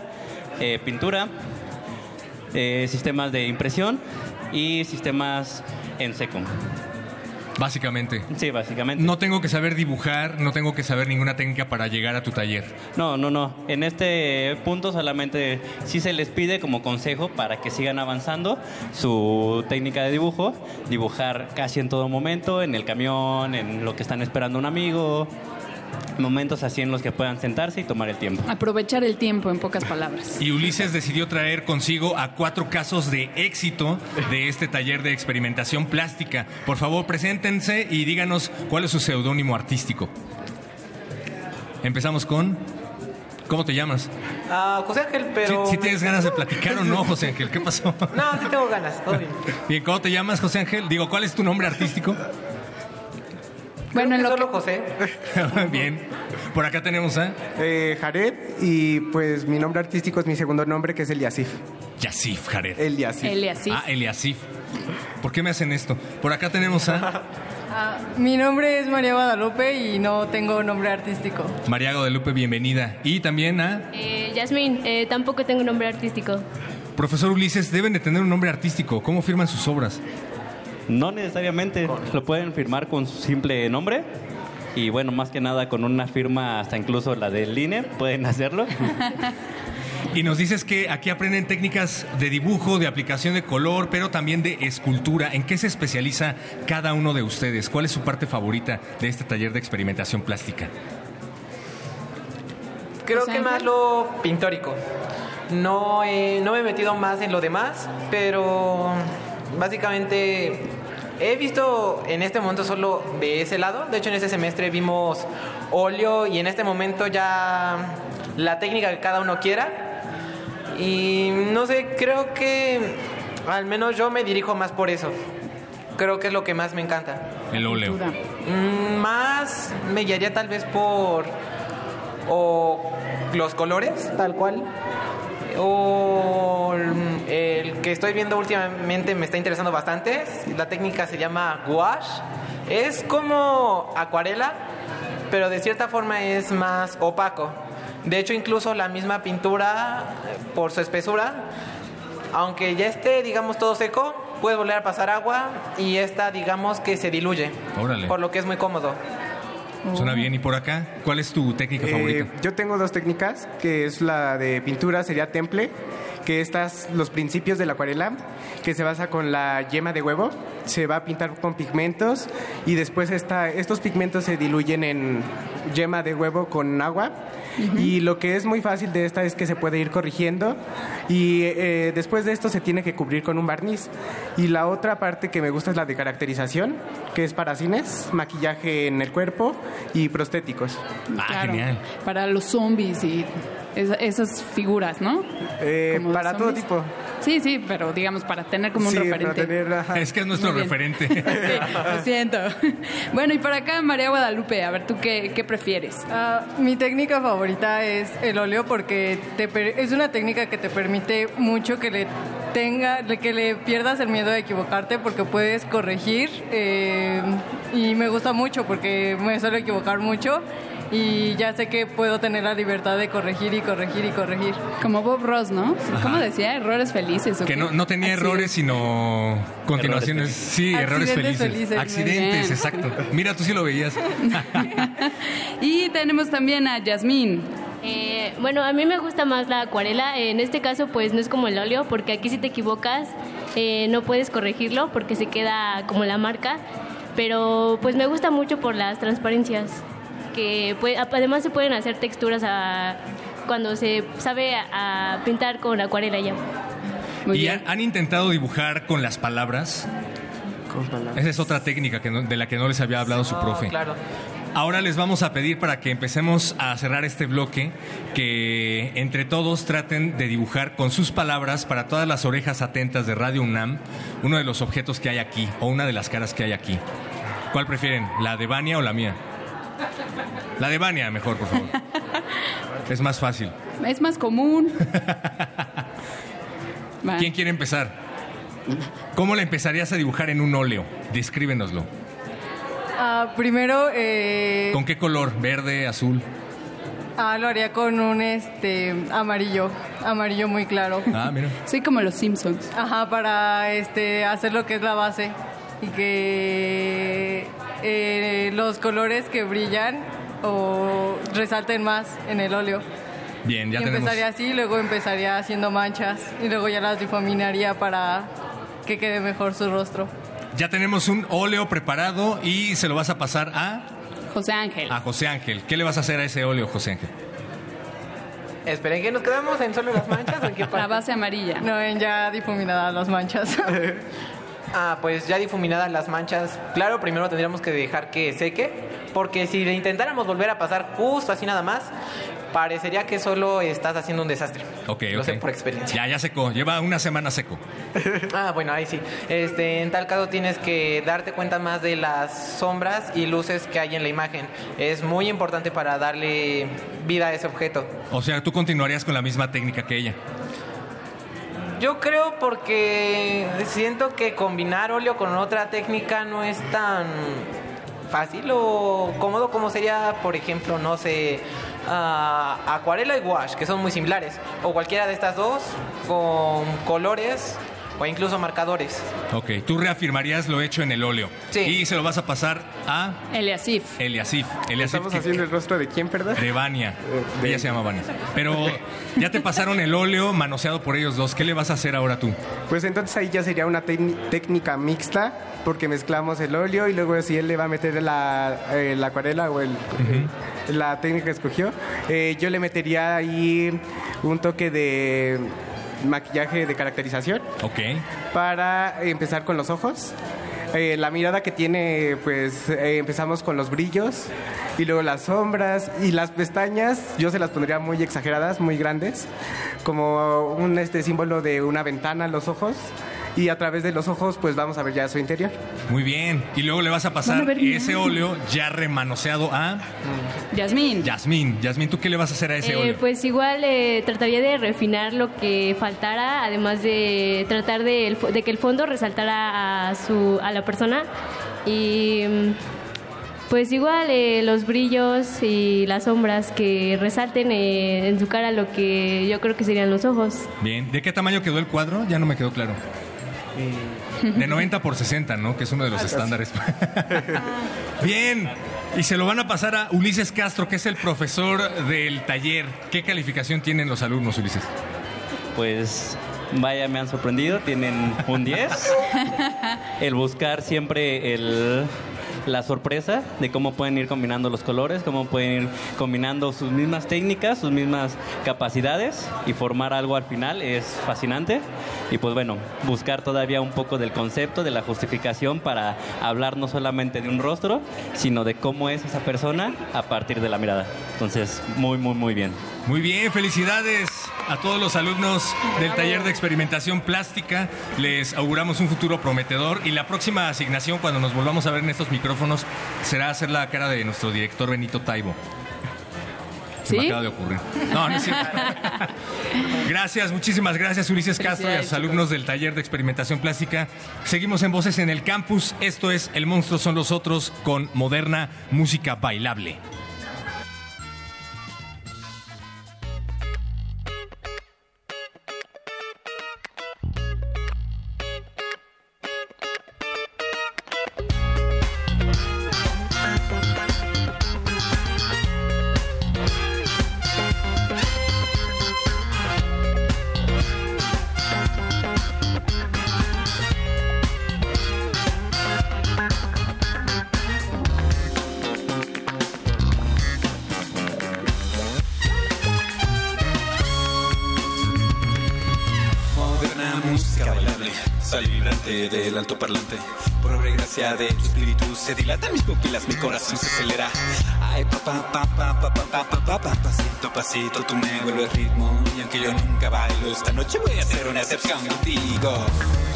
eh, pintura, eh, sistemas de impresión y sistemas en seco.
Básicamente.
Sí, básicamente.
No tengo que saber dibujar, no tengo que saber ninguna técnica para llegar a tu taller.
No, no, no. En este punto solamente sí se les pide como consejo para que sigan avanzando su técnica de dibujo, dibujar casi en todo momento, en el camión, en lo que están esperando un amigo, momentos así en los que puedan sentarse y tomar el tiempo.
Aprovechar el tiempo, en pocas palabras.
Y Ulises decidió traer consigo a cuatro casos de éxito de este taller de experimentación plástica. Por favor, preséntense y díganos cuál es su seudónimo artístico. Empezamos con... ¿Cómo te llamas?
Ah, José Ángel, pero...
Si tienes ganas de platicar o no, José Ángel? ¿Qué pasó?
No, sí tengo ganas, todo bien.
Bien, ¿cómo te llamas, José Ángel? Digo, ¿cuál es tu nombre artístico?
Bueno, en solo José.
Bien. Por acá tenemos a...
Eh, Jared, y pues mi nombre artístico es mi segundo nombre, que es Eliasif.
Yasif, Jared.
El Yasif.
Eliasif.
Ah, Eliasif. ¿Por qué me hacen esto? Por acá tenemos a
Ah, mi nombre es María Guadalupe y no tengo nombre artístico.
María Guadalupe, bienvenida. Y también a
Eh, Yasmín, eh, tampoco tengo nombre artístico.
profesor Ulises. Deben de tener un nombre artístico. ¿Cómo firman sus obras?
No necesariamente, lo pueden firmar con su simple nombre. Y bueno, más que nada con una firma, hasta incluso la del INE, pueden hacerlo.
Y nos dices que aquí aprenden técnicas de dibujo, de aplicación de color, pero también de escultura. ¿En qué se especializa cada uno de ustedes? ¿Cuál es su parte favorita de este taller de experimentación plástica?
Creo que más lo pintórico. No, he- no me he metido más en lo demás, pero básicamente he visto en este momento solo de ese lado. De hecho, en este semestre vimos óleo y en este momento ya la técnica que cada uno quiera. Y no sé, creo que al menos yo me dirijo más por eso. Creo que es lo que más me encanta.
El óleo.
Mm, Más me guiaría tal vez por o los colores, tal cual. O el que estoy viendo últimamente me está interesando bastante. La técnica se llama gouache. Es como acuarela, pero de cierta forma es más opaco. De hecho, incluso la misma pintura, por su espesura, aunque ya esté, digamos, todo seco, puede volver a pasar agua y esta, digamos, que se diluye.
Órale.
Por lo que es muy cómodo.
Suena bien. ¿Y por acá? ¿Cuál es tu técnica
Eh,
favorita?
yo tengo dos técnicas, que es la de pintura, sería temple, que estas, los principios de la acuarela, que se basa con la yema de huevo, se va a pintar con pigmentos y después esta, estos pigmentos se diluyen en yema de huevo con agua. Y lo que es muy fácil de esta es que se puede ir corrigiendo y eh, después de esto se tiene que cubrir con un barniz. Y la otra parte que me gusta es la de caracterización, que es para cines, maquillaje en el cuerpo y prostéticos.
Claro, Para los zombies y esa- esas figuras, ¿no?
Eh, para todo tipo.
Sí, sí, pero digamos para tener como un
para
referente.
tener.
Es que es nuestro referente.
Sí, lo siento. Bueno, y para acá, María Guadalupe, a ver, ¿tú qué, qué prefieres?
Ah, mi técnica favorita es el óleo porque te per- es una técnica que te permite mucho que le
tenga, de que le pierdas el miedo de equivocarte porque puedes corregir eh, y me gusta mucho porque me suelo equivocar mucho y ya sé que puedo tener la libertad de corregir y corregir y corregir.
Como Bob Ross, ¿no? ¿Cómo decía? Errores felices. ¿o
Que no, no tenía errores, sino continuaciones. Sí, errores
Accidentes
felices. Accidentes, exacto. Mira, tú sí lo veías.
Y tenemos también a Yasmín.
Eh, bueno, a mí me gusta más la acuarela. En este caso, pues no es como el óleo, porque aquí si te equivocas eh, no puedes corregirlo porque se queda como la marca. Pero pues me gusta mucho por las transparencias, que pues, además se pueden hacer texturas a- cuando se sabe a, a pintar con acuarela ya.
¿Y han, han intentado dibujar con las palabras? Esa es otra técnica que no- de la que no les había hablado su profe.
claro.
Ahora les vamos a pedir para que empecemos a cerrar este bloque que entre todos traten de dibujar con sus palabras para todas las orejas atentas de Radio UNAM uno de los objetos que hay aquí o una de las caras que hay aquí. ¿Cuál prefieren? ¿La de Vania o la mía? La de Vania, mejor, por favor. Es más fácil.
Es más común.
¿Quién quiere empezar? ¿Cómo la empezarías a dibujar en un óleo? Descríbenoslo.
Ah, primero, eh,
¿Con qué color? ¿Verde, azul?
ah, lo haría con un este amarillo, amarillo muy claro.
Ah, mira.
Soy como los Simpsons.
Ajá, para este hacer lo que es la base y que eh, los colores que brillan o resalten más en el óleo.
Bien, ya
y
tenemos.
empezaría así, luego empezaría haciendo manchas y luego ya las difuminaría para que quede mejor su rostro.
Ya tenemos un óleo preparado y se lo vas a pasar a,
José Ángel.
a José Ángel. ¿Qué le vas a hacer a ese óleo, José Ángel?
Esperen, que nos quedamos en solo las manchas o en qué
La base amarilla.
No, en ya difuminadas las manchas.
Ah, pues ya difuminadas las manchas. Claro, primero tendríamos que dejar que seque, porque si le intentáramos volver a pasar justo así nada más, parecería que solo estás haciendo un desastre.
Ok,
Lo sé por experiencia.
Ya, ya secó. Lleva una semana seco.
Ah, bueno, ahí sí. Este, en tal caso tienes que darte cuenta más de las sombras y luces que hay en la imagen. Es muy importante para darle vida a ese objeto.
O sea, tú continuarías con la misma técnica que ella.
Yo creo porque siento que combinar óleo con otra técnica no es tan fácil o cómodo como sería, por ejemplo, no sé, ah, acuarela y wash, que son muy similares, o cualquiera de estas dos con colores o incluso marcadores.
Ok, tú reafirmarías lo hecho en el óleo.
Sí.
Y se lo vas a pasar a
Eliasif.
Eliasif. Eliasif
Estamos
que-
haciendo el rostro de quién, perdón.
de Vania.
de-
Ella se llama Vania. Pero ya te pasaron el óleo manoseado por ellos dos. ¿Qué le vas a hacer ahora tú?
Pues entonces ahí ya sería una técni- técnica mixta, porque mezclamos el óleo y luego si él le va a meter la, eh, la acuarela o el, la técnica que escogió, eh, yo le metería ahí un toque de maquillaje de caracterización
Ok.
para empezar con los ojos. Eh, la mirada que tiene, pues eh, empezamos con los brillos y luego las sombras y las pestañas, yo se las pondría muy exageradas, muy grandes, como un este símbolo de una ventana los ojos y a través de los ojos pues vamos a ver ya su interior.
Muy bien. Y luego le vas a pasar
a
ese óleo ya remanoseado a
Yasmín.
Yasmín. Yasmín, ¿tú qué le vas a hacer a ese
Eh,
óleo?
pues igual eh, trataría de refinar lo que faltara, además de tratar de, el fo- de que el fondo resaltara a, su, a la persona. Y mm, pues igual eh, los brillos y las sombras que resalten eh, en su cara lo que yo creo que serían los ojos.
Bien. ¿De qué tamaño quedó el cuadro? Ya no me quedó claro. De 90 por 60, ¿no? Que es uno de los estándares. Bien. Y se lo van a pasar a Ulises Castro, que es el profesor del taller. ¿Qué calificación tienen los alumnos, Ulises?
Pues vaya, me han sorprendido, tienen un 10. El buscar siempre el, la sorpresa de cómo pueden ir combinando los colores, cómo pueden ir combinando sus mismas técnicas, sus mismas capacidades y formar algo al final es fascinante. Y pues bueno, buscar todavía un poco del concepto, de la justificación para hablar no solamente de un rostro, sino de cómo es esa persona a partir de la mirada. Entonces, muy, muy, muy bien.
Muy bien, felicidades a todos los alumnos del taller de experimentación plástica. Les auguramos un futuro prometedor y la próxima asignación cuando nos volvamos a ver en estos micrófonos será hacer la cara de nuestro director Benito Taibo.
Se me acaba de ocurrir. No, no es cierto. Gracias, muchísimas gracias Ulises Castro y a sus alumnos del taller de experimentación plástica. Seguimos en Voces en el Campus. Esto es El Monstruo son los otros con moderna música bailable.
de tu espíritu se dilatan mis pupilas, mi corazón se acelera. Ay, papá, papá, papá, papá, papá, pasito a pasito tú me vuelves ritmo. Y aunque yo nunca bailo, esta noche voy a hacer una excepción contigo.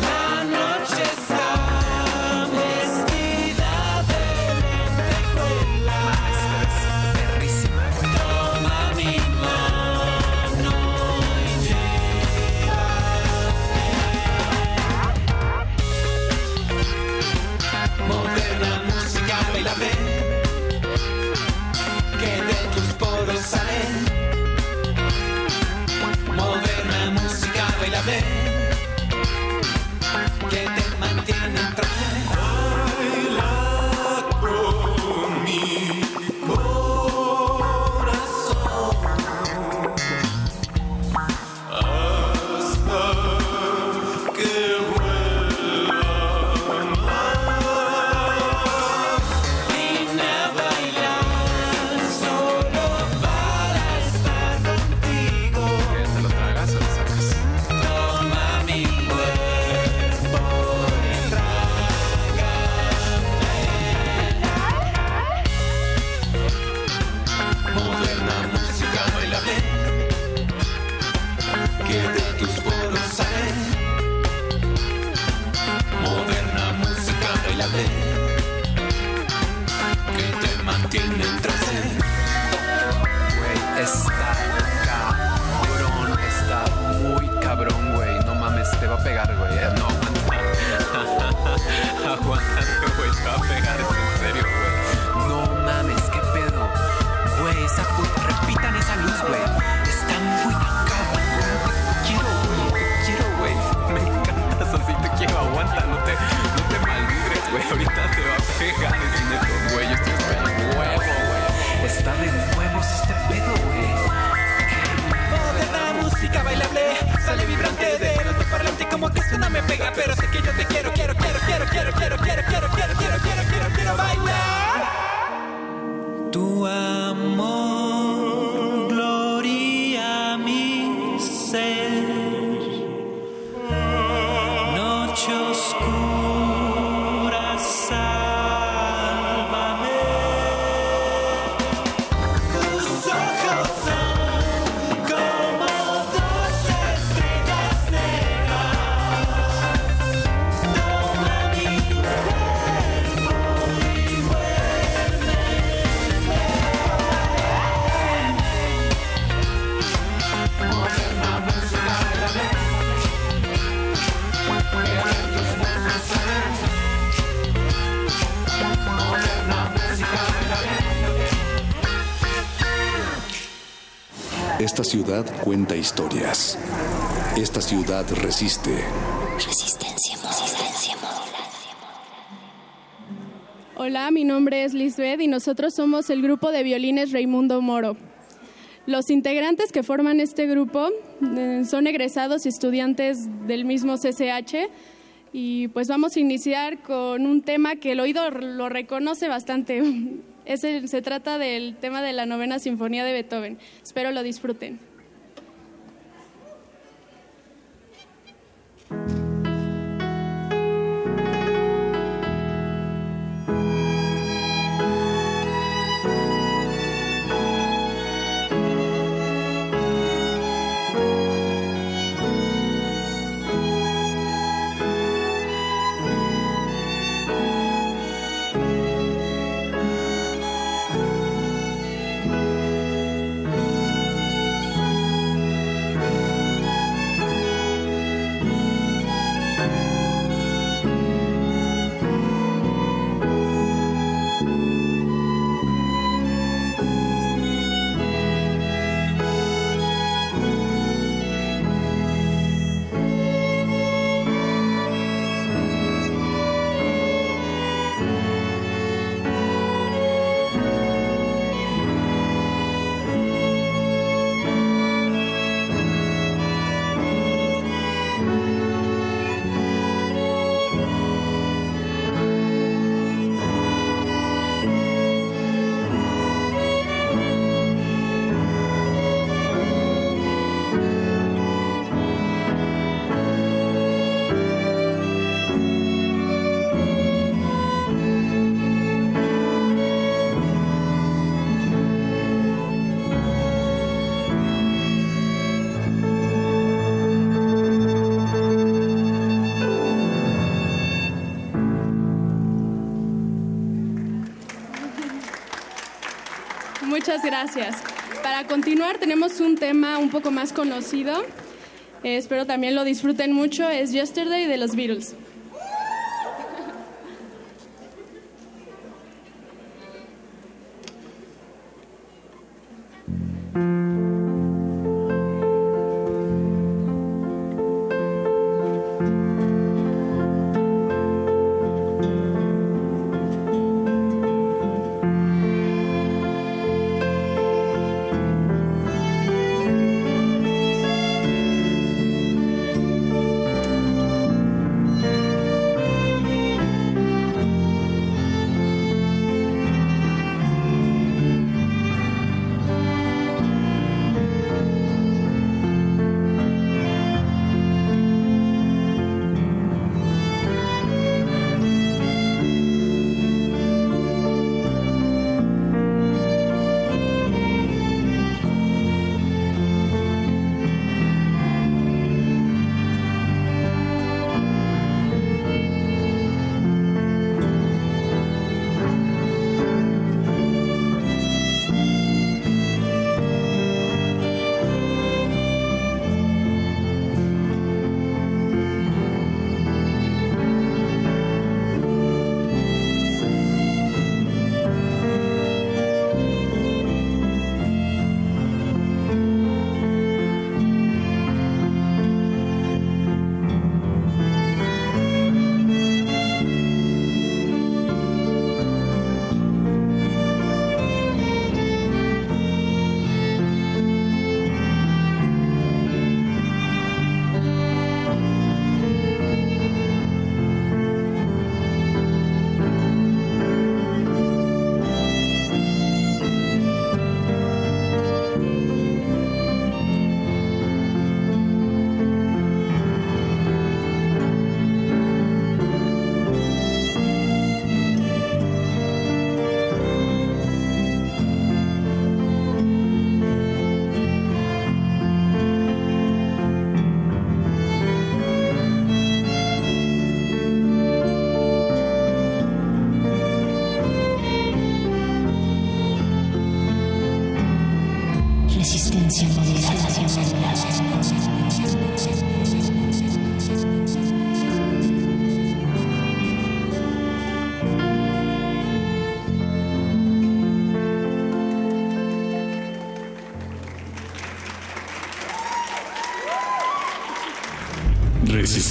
La noche está. saber que te
ciudad cuenta historias. Esta ciudad resiste.
Resistencia resistencia
Hola, mi nombre es Lisbeth y nosotros somos el grupo de violines Raimundo Moro. Los integrantes que forman este grupo eh, son egresados y estudiantes del mismo CCH y pues vamos a iniciar con un tema que el oído lo reconoce bastante. Es el- se trata del tema de la novena sinfonía de Beethoven. Espero lo disfruten. Gracias. Para continuar tenemos un tema un poco más conocido. Eh, espero también lo disfruten mucho. Es Yesterday de los Beatles.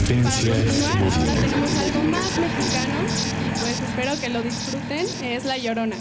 Resistencia
continuar, ahora
modulada.
tenemos algo más mexicano y pues espero que lo disfruten. Es La Llorona.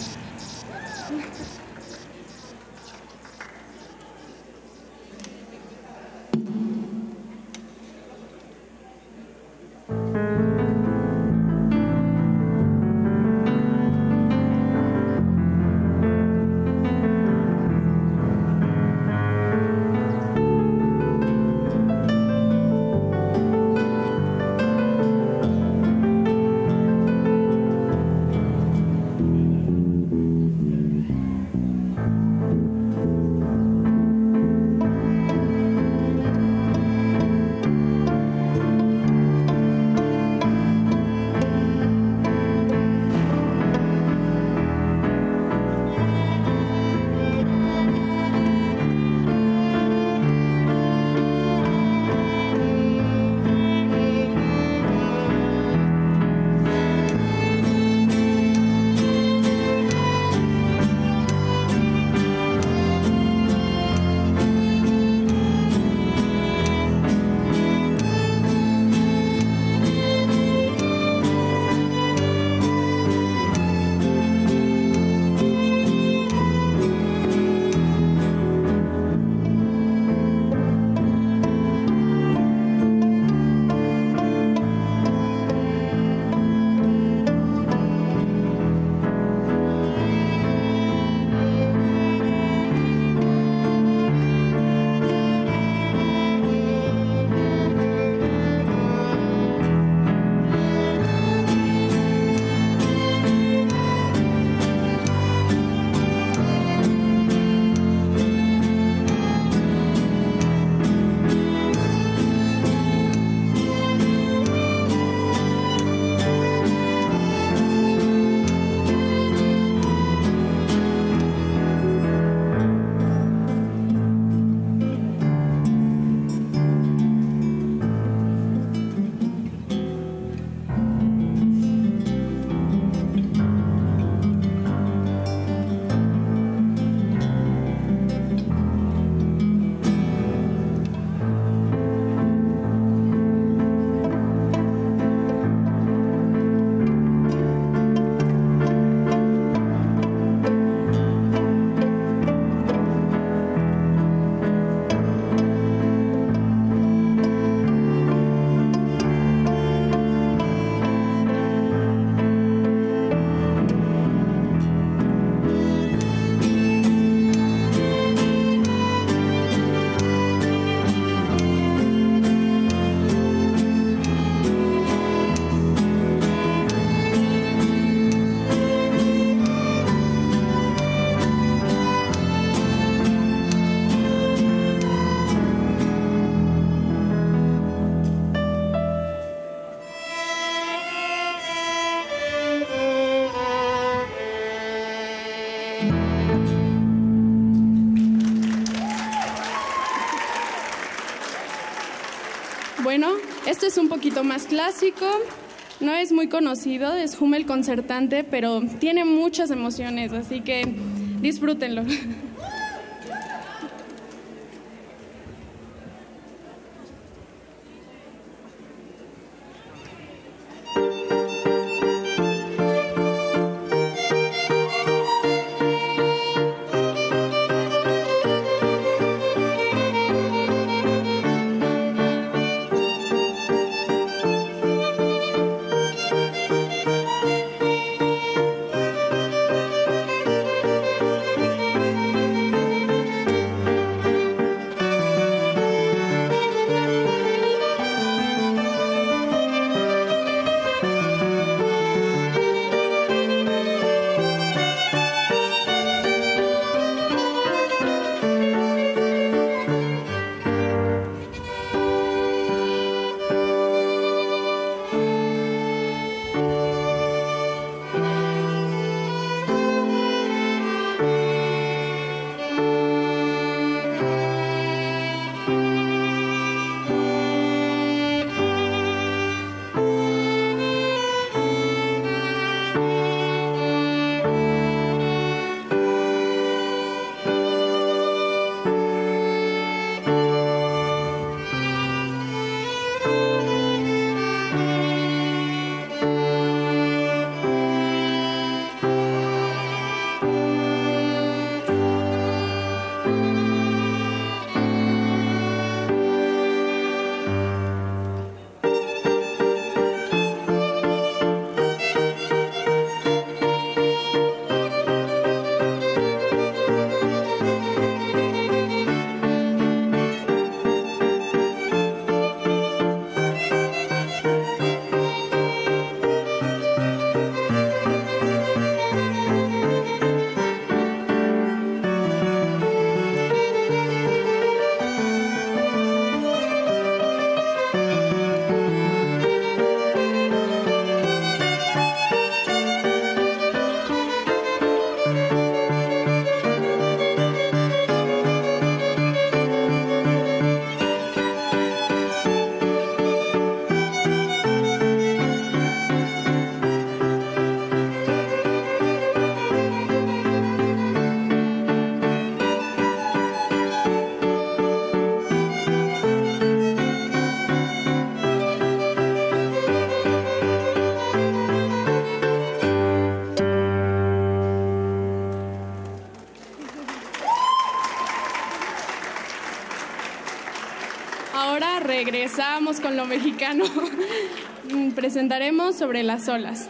Poquito más clásico. No es muy conocido, es Hummel concertante, pero tiene muchas emociones, así que disfrútenlo. regresamos con lo mexicano. Presentaremos sobre las olas.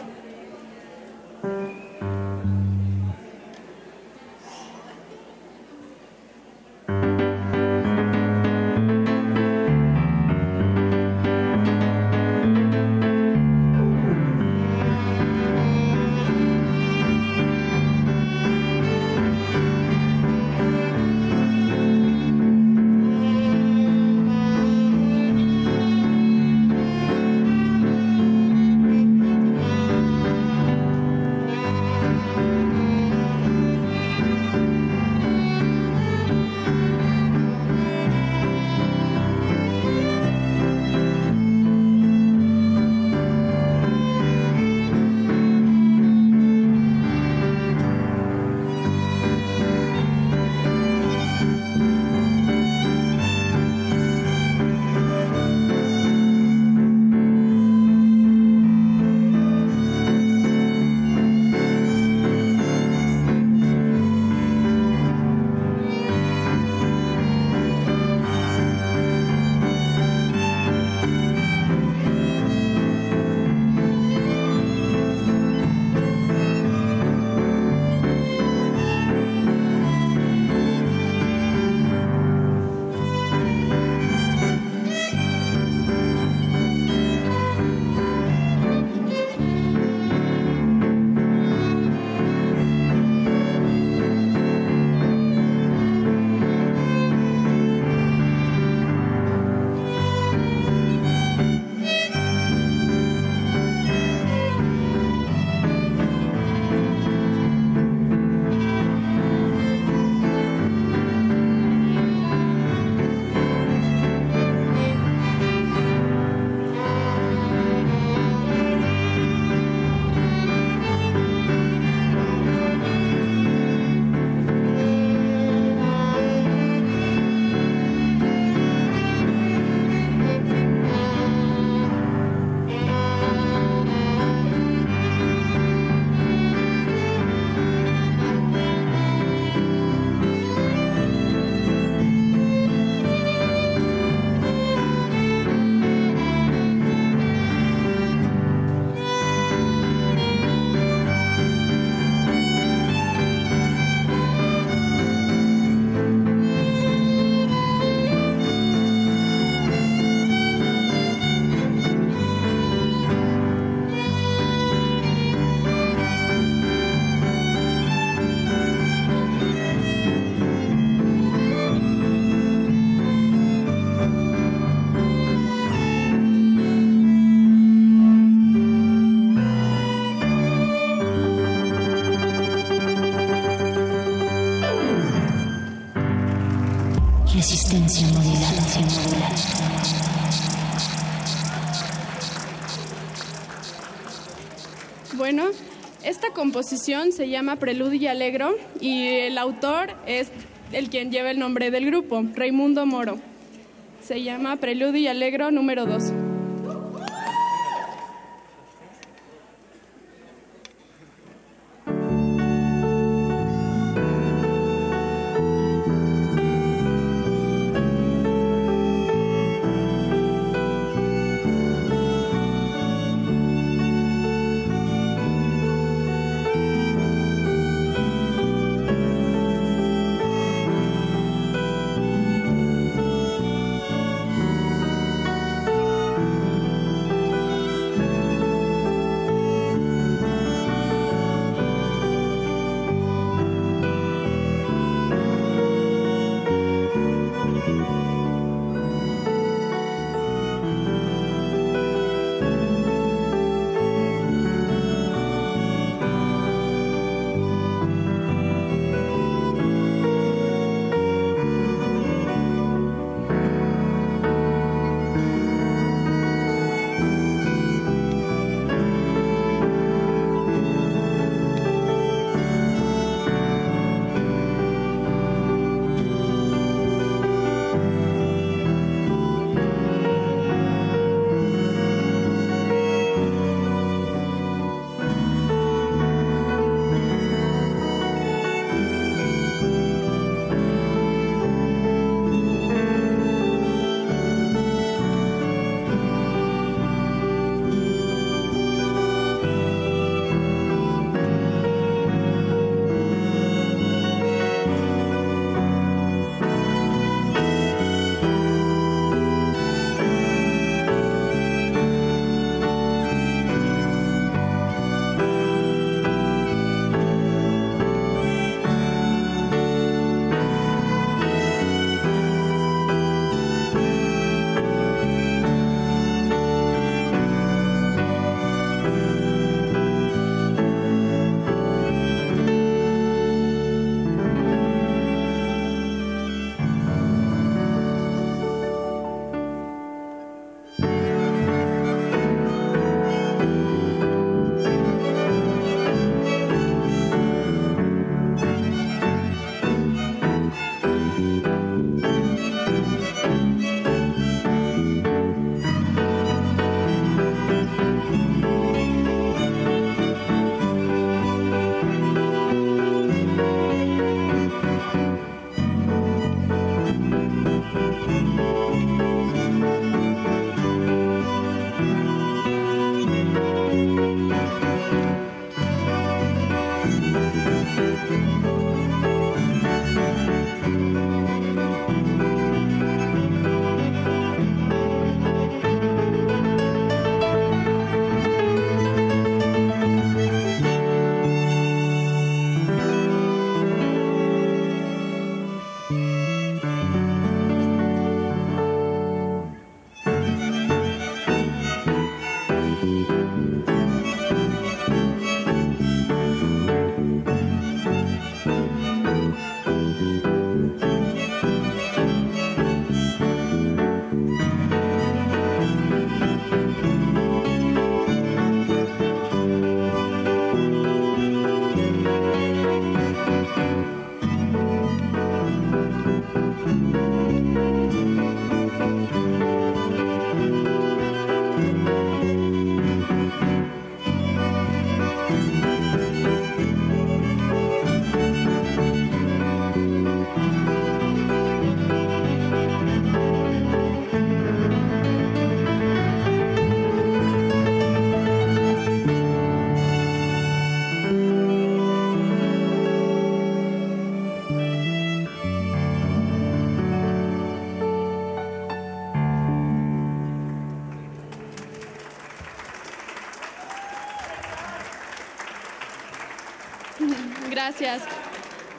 Composición se llama Preludio y Alegro y el autor es el quien lleva el nombre del grupo, Raimundo Moro. Se llama Preludio y Alegro número 2.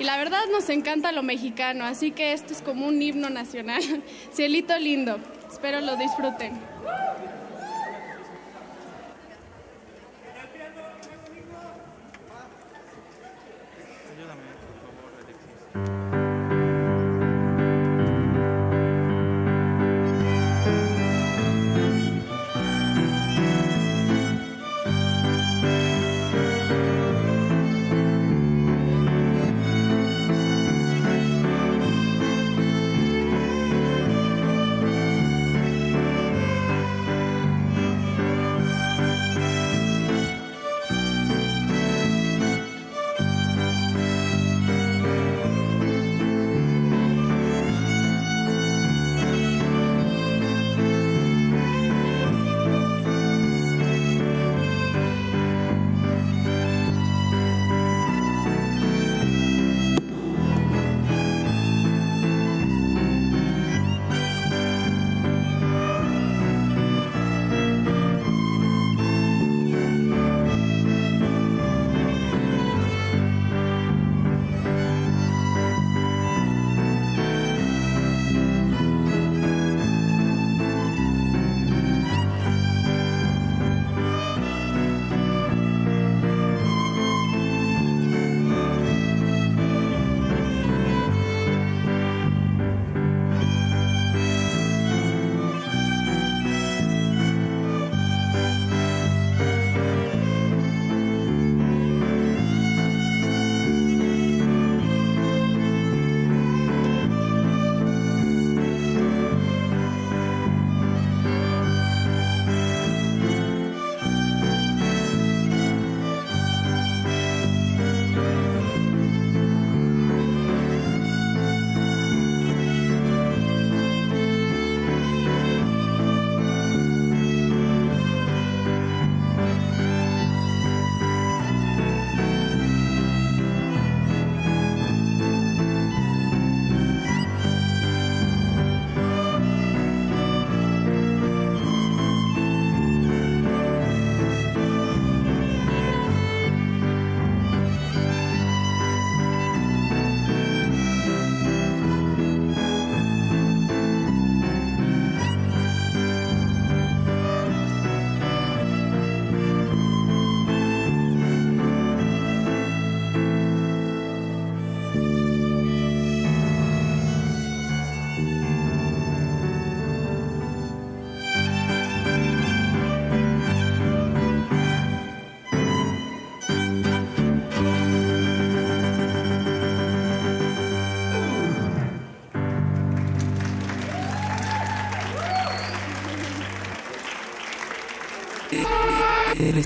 La verdad nos encanta lo mexicano, así que esto es como un himno nacional. Cielito lindo. Espero lo disfruten.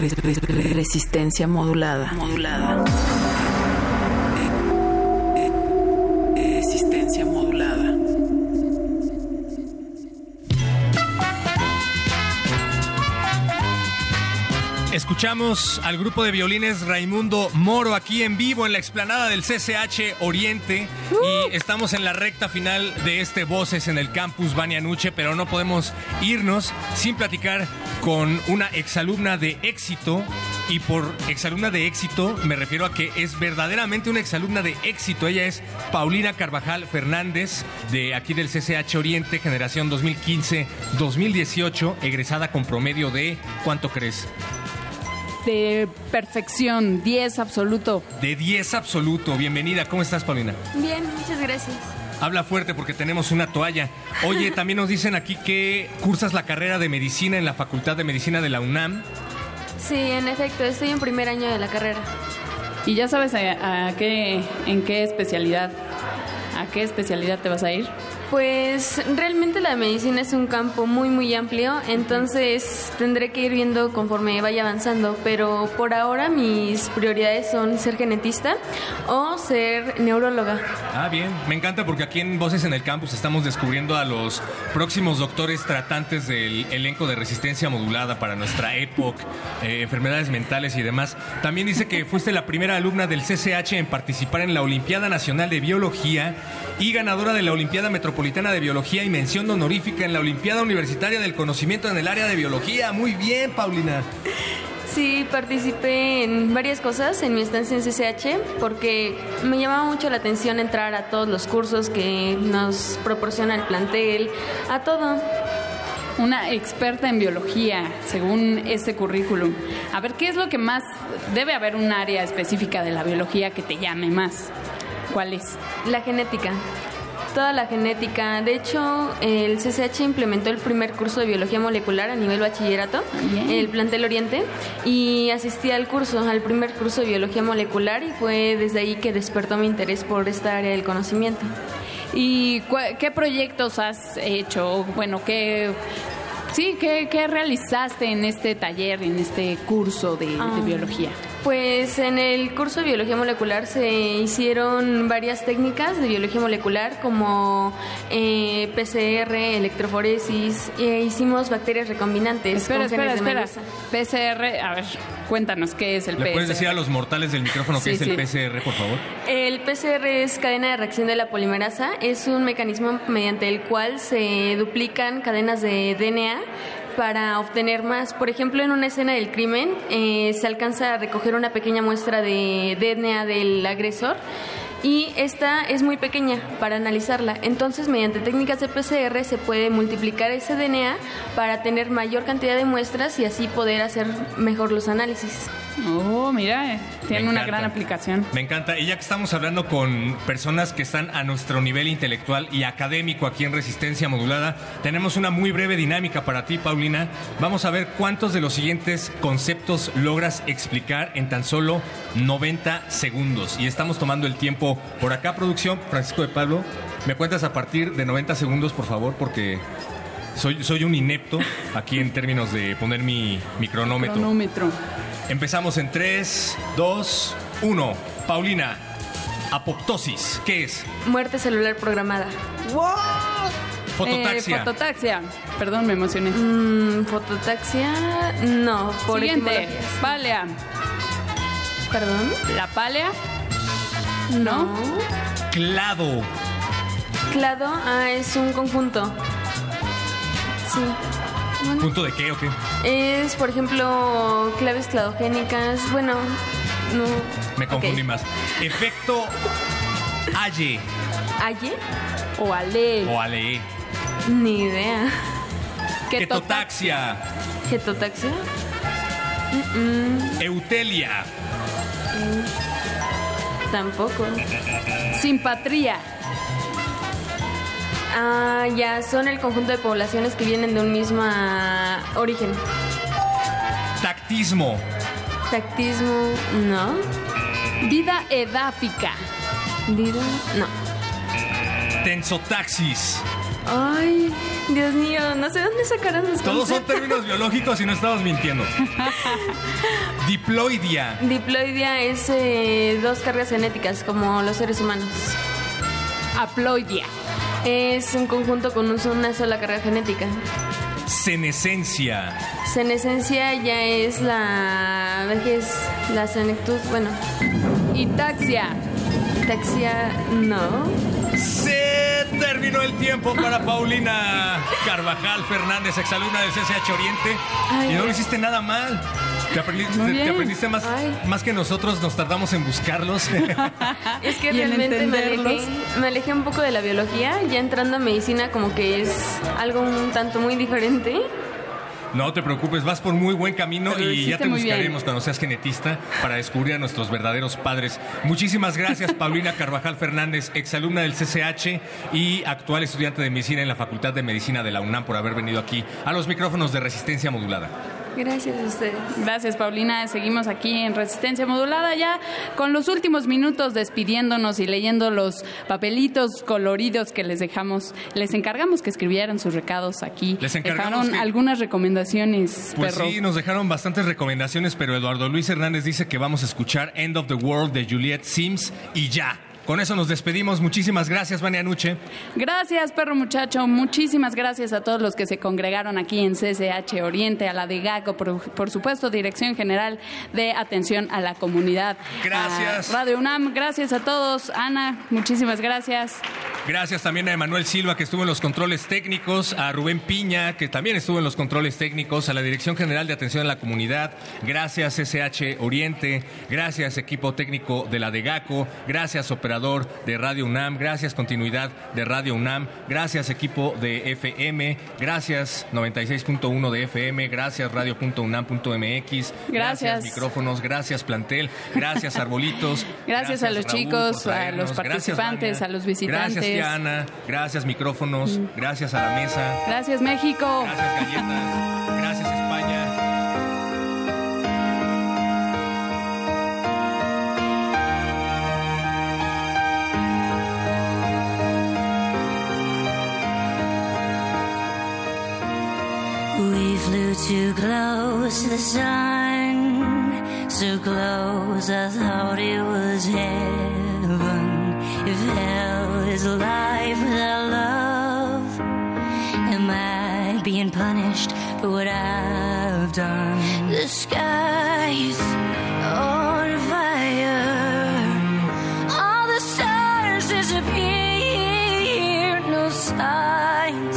Resistencia modulada. Modulada. Resistencia modulada.
Escuchamos al grupo de violines Raimundo Moro aquí en vivo en la explanada del CCH Oriente y estamos en la recta final de este Voces en el campus Banianuche, pero no podemos irnos sin platicar con una exalumna de éxito y por exalumna de éxito me refiero a que es verdaderamente una exalumna de éxito. Ella es Paulina Carvajal Fernández de aquí del CCH Oriente, generación 2015-2018, egresada con promedio de ¿cuánto crees?
De perfección, 10 absoluto.
De 10 absoluto. Bienvenida. ¿Cómo estás, Paulina?
Bien, muchas gracias.
Habla fuerte porque tenemos una toalla. Oye, también nos dicen aquí que cursas la carrera de medicina en la Facultad de Medicina de la UNAM.
Sí, en efecto, estoy en primer año de la carrera.
¿Y ya sabes a, a qué, en qué especialidad, a qué especialidad te vas a ir?
Pues realmente la medicina es un campo muy muy amplio, entonces tendré que ir viendo conforme vaya avanzando, pero por ahora mis prioridades son ser genetista o ser neuróloga.
Ah, bien. Me encanta porque aquí en Voces en el Campus estamos descubriendo a los próximos doctores tratantes del elenco de resistencia modulada para nuestra época, eh, enfermedades mentales y demás. También dice que fuiste la primera alumna del CCH en participar en la Olimpiada Nacional de Biología y ganadora de la Olimpiada Metropolitana de Biología y mención honorífica en la Olimpiada Universitaria del Conocimiento en el área de biología. Muy bien, Paulina.
Sí, participé en varias cosas en mi estancia en CCH porque me llamaba mucho la atención entrar a todos los cursos que nos proporciona el plantel, a todo.
Una experta en biología, según este currículum. A ver, ¿qué es lo que más debe haber un área específica de la biología que te llame más? ¿Cuál es?
La genética toda la genética. De hecho, el CCH implementó el primer curso de biología molecular a nivel bachillerato en el plantel Oriente y asistí al curso, al primer curso de biología molecular y fue desde ahí que despertó mi interés por esta área del conocimiento.
¿Y qué proyectos has hecho? Bueno, ¿qué, sí, ¿qué, qué realizaste en este taller, en este curso de,
Ah.
de biología?
Pues en el curso de biología molecular se hicieron varias técnicas de biología molecular como eh, PCR, electroforesis, e hicimos bacterias recombinantes.
Espera,
con
espera,
genes de
espera. PCR, a ver, cuéntanos qué es el
¿Le
PCR.
puedes decir a los mortales del micrófono qué
Sí,
es el
sí.
PCR, por favor?
El PCR es cadena de reacción de la polimerasa. Es un mecanismo mediante el cual se duplican cadenas de DNA para obtener más. Por ejemplo, en una escena del crimen eh, se alcanza a recoger una pequeña muestra de DNA del agresor y esta es muy pequeña para analizarla. Entonces, mediante técnicas de PCR se puede multiplicar ese DNA para tener mayor cantidad de muestras y así poder hacer mejor los análisis.
Oh, mira, eh, tiene
Me
una
encanta.
gran aplicación.
Me encanta. Y ya que estamos hablando con personas que están a nuestro nivel intelectual y académico aquí en Resistencia Modulada, tenemos una muy breve dinámica para ti, Paulina. Vamos a ver cuántos de los siguientes conceptos logras explicar en tan solo 90 segundos. Y estamos tomando el tiempo por acá, producción. Francisco de Pablo, ¿me cuentas a partir de 90 segundos, por favor? Porque soy, soy un inepto aquí en términos de poner mi, mi cronómetro.
Cronómetro.
Empezamos en 3, 2, 1. Paulina, apoptosis, ¿qué es?
Muerte celular programada.
Fototaxia.
Eh, fototaxia. Perdón, me emocioné.
Mm, fototaxia, no. Por
Siguiente, pálea.
¿Perdón?
¿La pálea? ¿No?
Clado.
Clado, ah, es un conjunto. Sí. Bueno,
¿Punto de qué o qué?
es, por ejemplo, claves cladogénicas. Bueno, no.
Me confundí más. Efecto Aye
¿Aye?
O ale.
o Ale.
Ni idea.
Ketotaxia.
¿Ketotaxia? Mm,
Eutelia.
mm, tampoco.
Simpatría.
Ah, ya, son el conjunto de poblaciones que vienen de un mismo ah, origen.
Tactismo.
Tactismo, no.
Vida edáfica.
Vida, no.
Tensotaxis.
Ay, Dios mío, no sé dónde sacaron sus
Todos son términos biológicos y no estamos mintiendo. Diploidia.
Diploidia es eh, dos cargas genéticas, como los seres humanos.
Haploidia.
Es un conjunto con un- una sola carga genética.
Senescencia.
Senescencia ya es la vejez, la senectud, bueno.
Y taxia.
Taxia, no.
Se terminó el tiempo para Paulina Carvajal Fernández, exalumna del CCH Oriente.
Ay.
y no lo hiciste nada mal. Te aprendiste, te más, más que nosotros, nos tardamos en buscarlos.
Es que realmente me alejé,
entenderlos.
me alejé un poco de la biología, ya entrando a medicina como que es algo un tanto muy diferente.
No te preocupes, vas por muy buen camino
Pero
y ya te
bien.
buscaremos cuando seas genetista para descubrir a nuestros verdaderos padres. Muchísimas gracias, Paulina Carvajal Fernández, exalumna del CCH y actual estudiante de medicina en la Facultad de Medicina de la UNAM, por haber venido aquí a los micrófonos de resistencia modulada.
Gracias a ustedes.
Gracias, Paulina. Seguimos aquí en Resistencia Modulada ya con los últimos minutos despidiéndonos y leyendo los papelitos coloridos que les dejamos. Les encargamos que escribieran sus recados aquí.
Les encargamos
Dejaron
que-
algunas recomendaciones,
Pues
perro.
sí, nos dejaron bastantes recomendaciones, pero Eduardo Luis Hernández dice que vamos a escuchar End of the World de Juliet Sims y ya. Con eso nos despedimos. Muchísimas gracias, Vania Nuche.
Gracias, perro muchacho. Muchísimas gracias a todos los que se congregaron aquí en CCH Oriente, a la de GACO, por, por supuesto, Dirección General de Atención a la Comunidad.
Gracias.
A Radio UNAM, gracias a todos. Ana, muchísimas gracias.
Gracias también a Emanuel Silva, que estuvo en los controles técnicos, a Rubén Piña, que también estuvo en los controles técnicos, a la Dirección General de Atención a la Comunidad, gracias SH Oriente, gracias equipo técnico de la DEGACO, gracias operador de Radio UNAM, gracias continuidad de Radio UNAM, gracias equipo de FM, gracias 96.1 de FM, gracias radio.unam.mx,
Gracias.
micrófonos, gracias plantel, gracias arbolitos.
Gracias, a los
Raúl,
chicos, a los
gracias,
participantes, a los visitantes.
Gracias, Diana. Gracias, micrófonos. Gracias a la mesa.
Gracias, México.
Gracias, galletas. Gracias, España.
Too close to the sun, so close I thought it was heaven. If hell is life without love, am I being punished for what I've done? The sky's on fire, all the stars disappear, no signs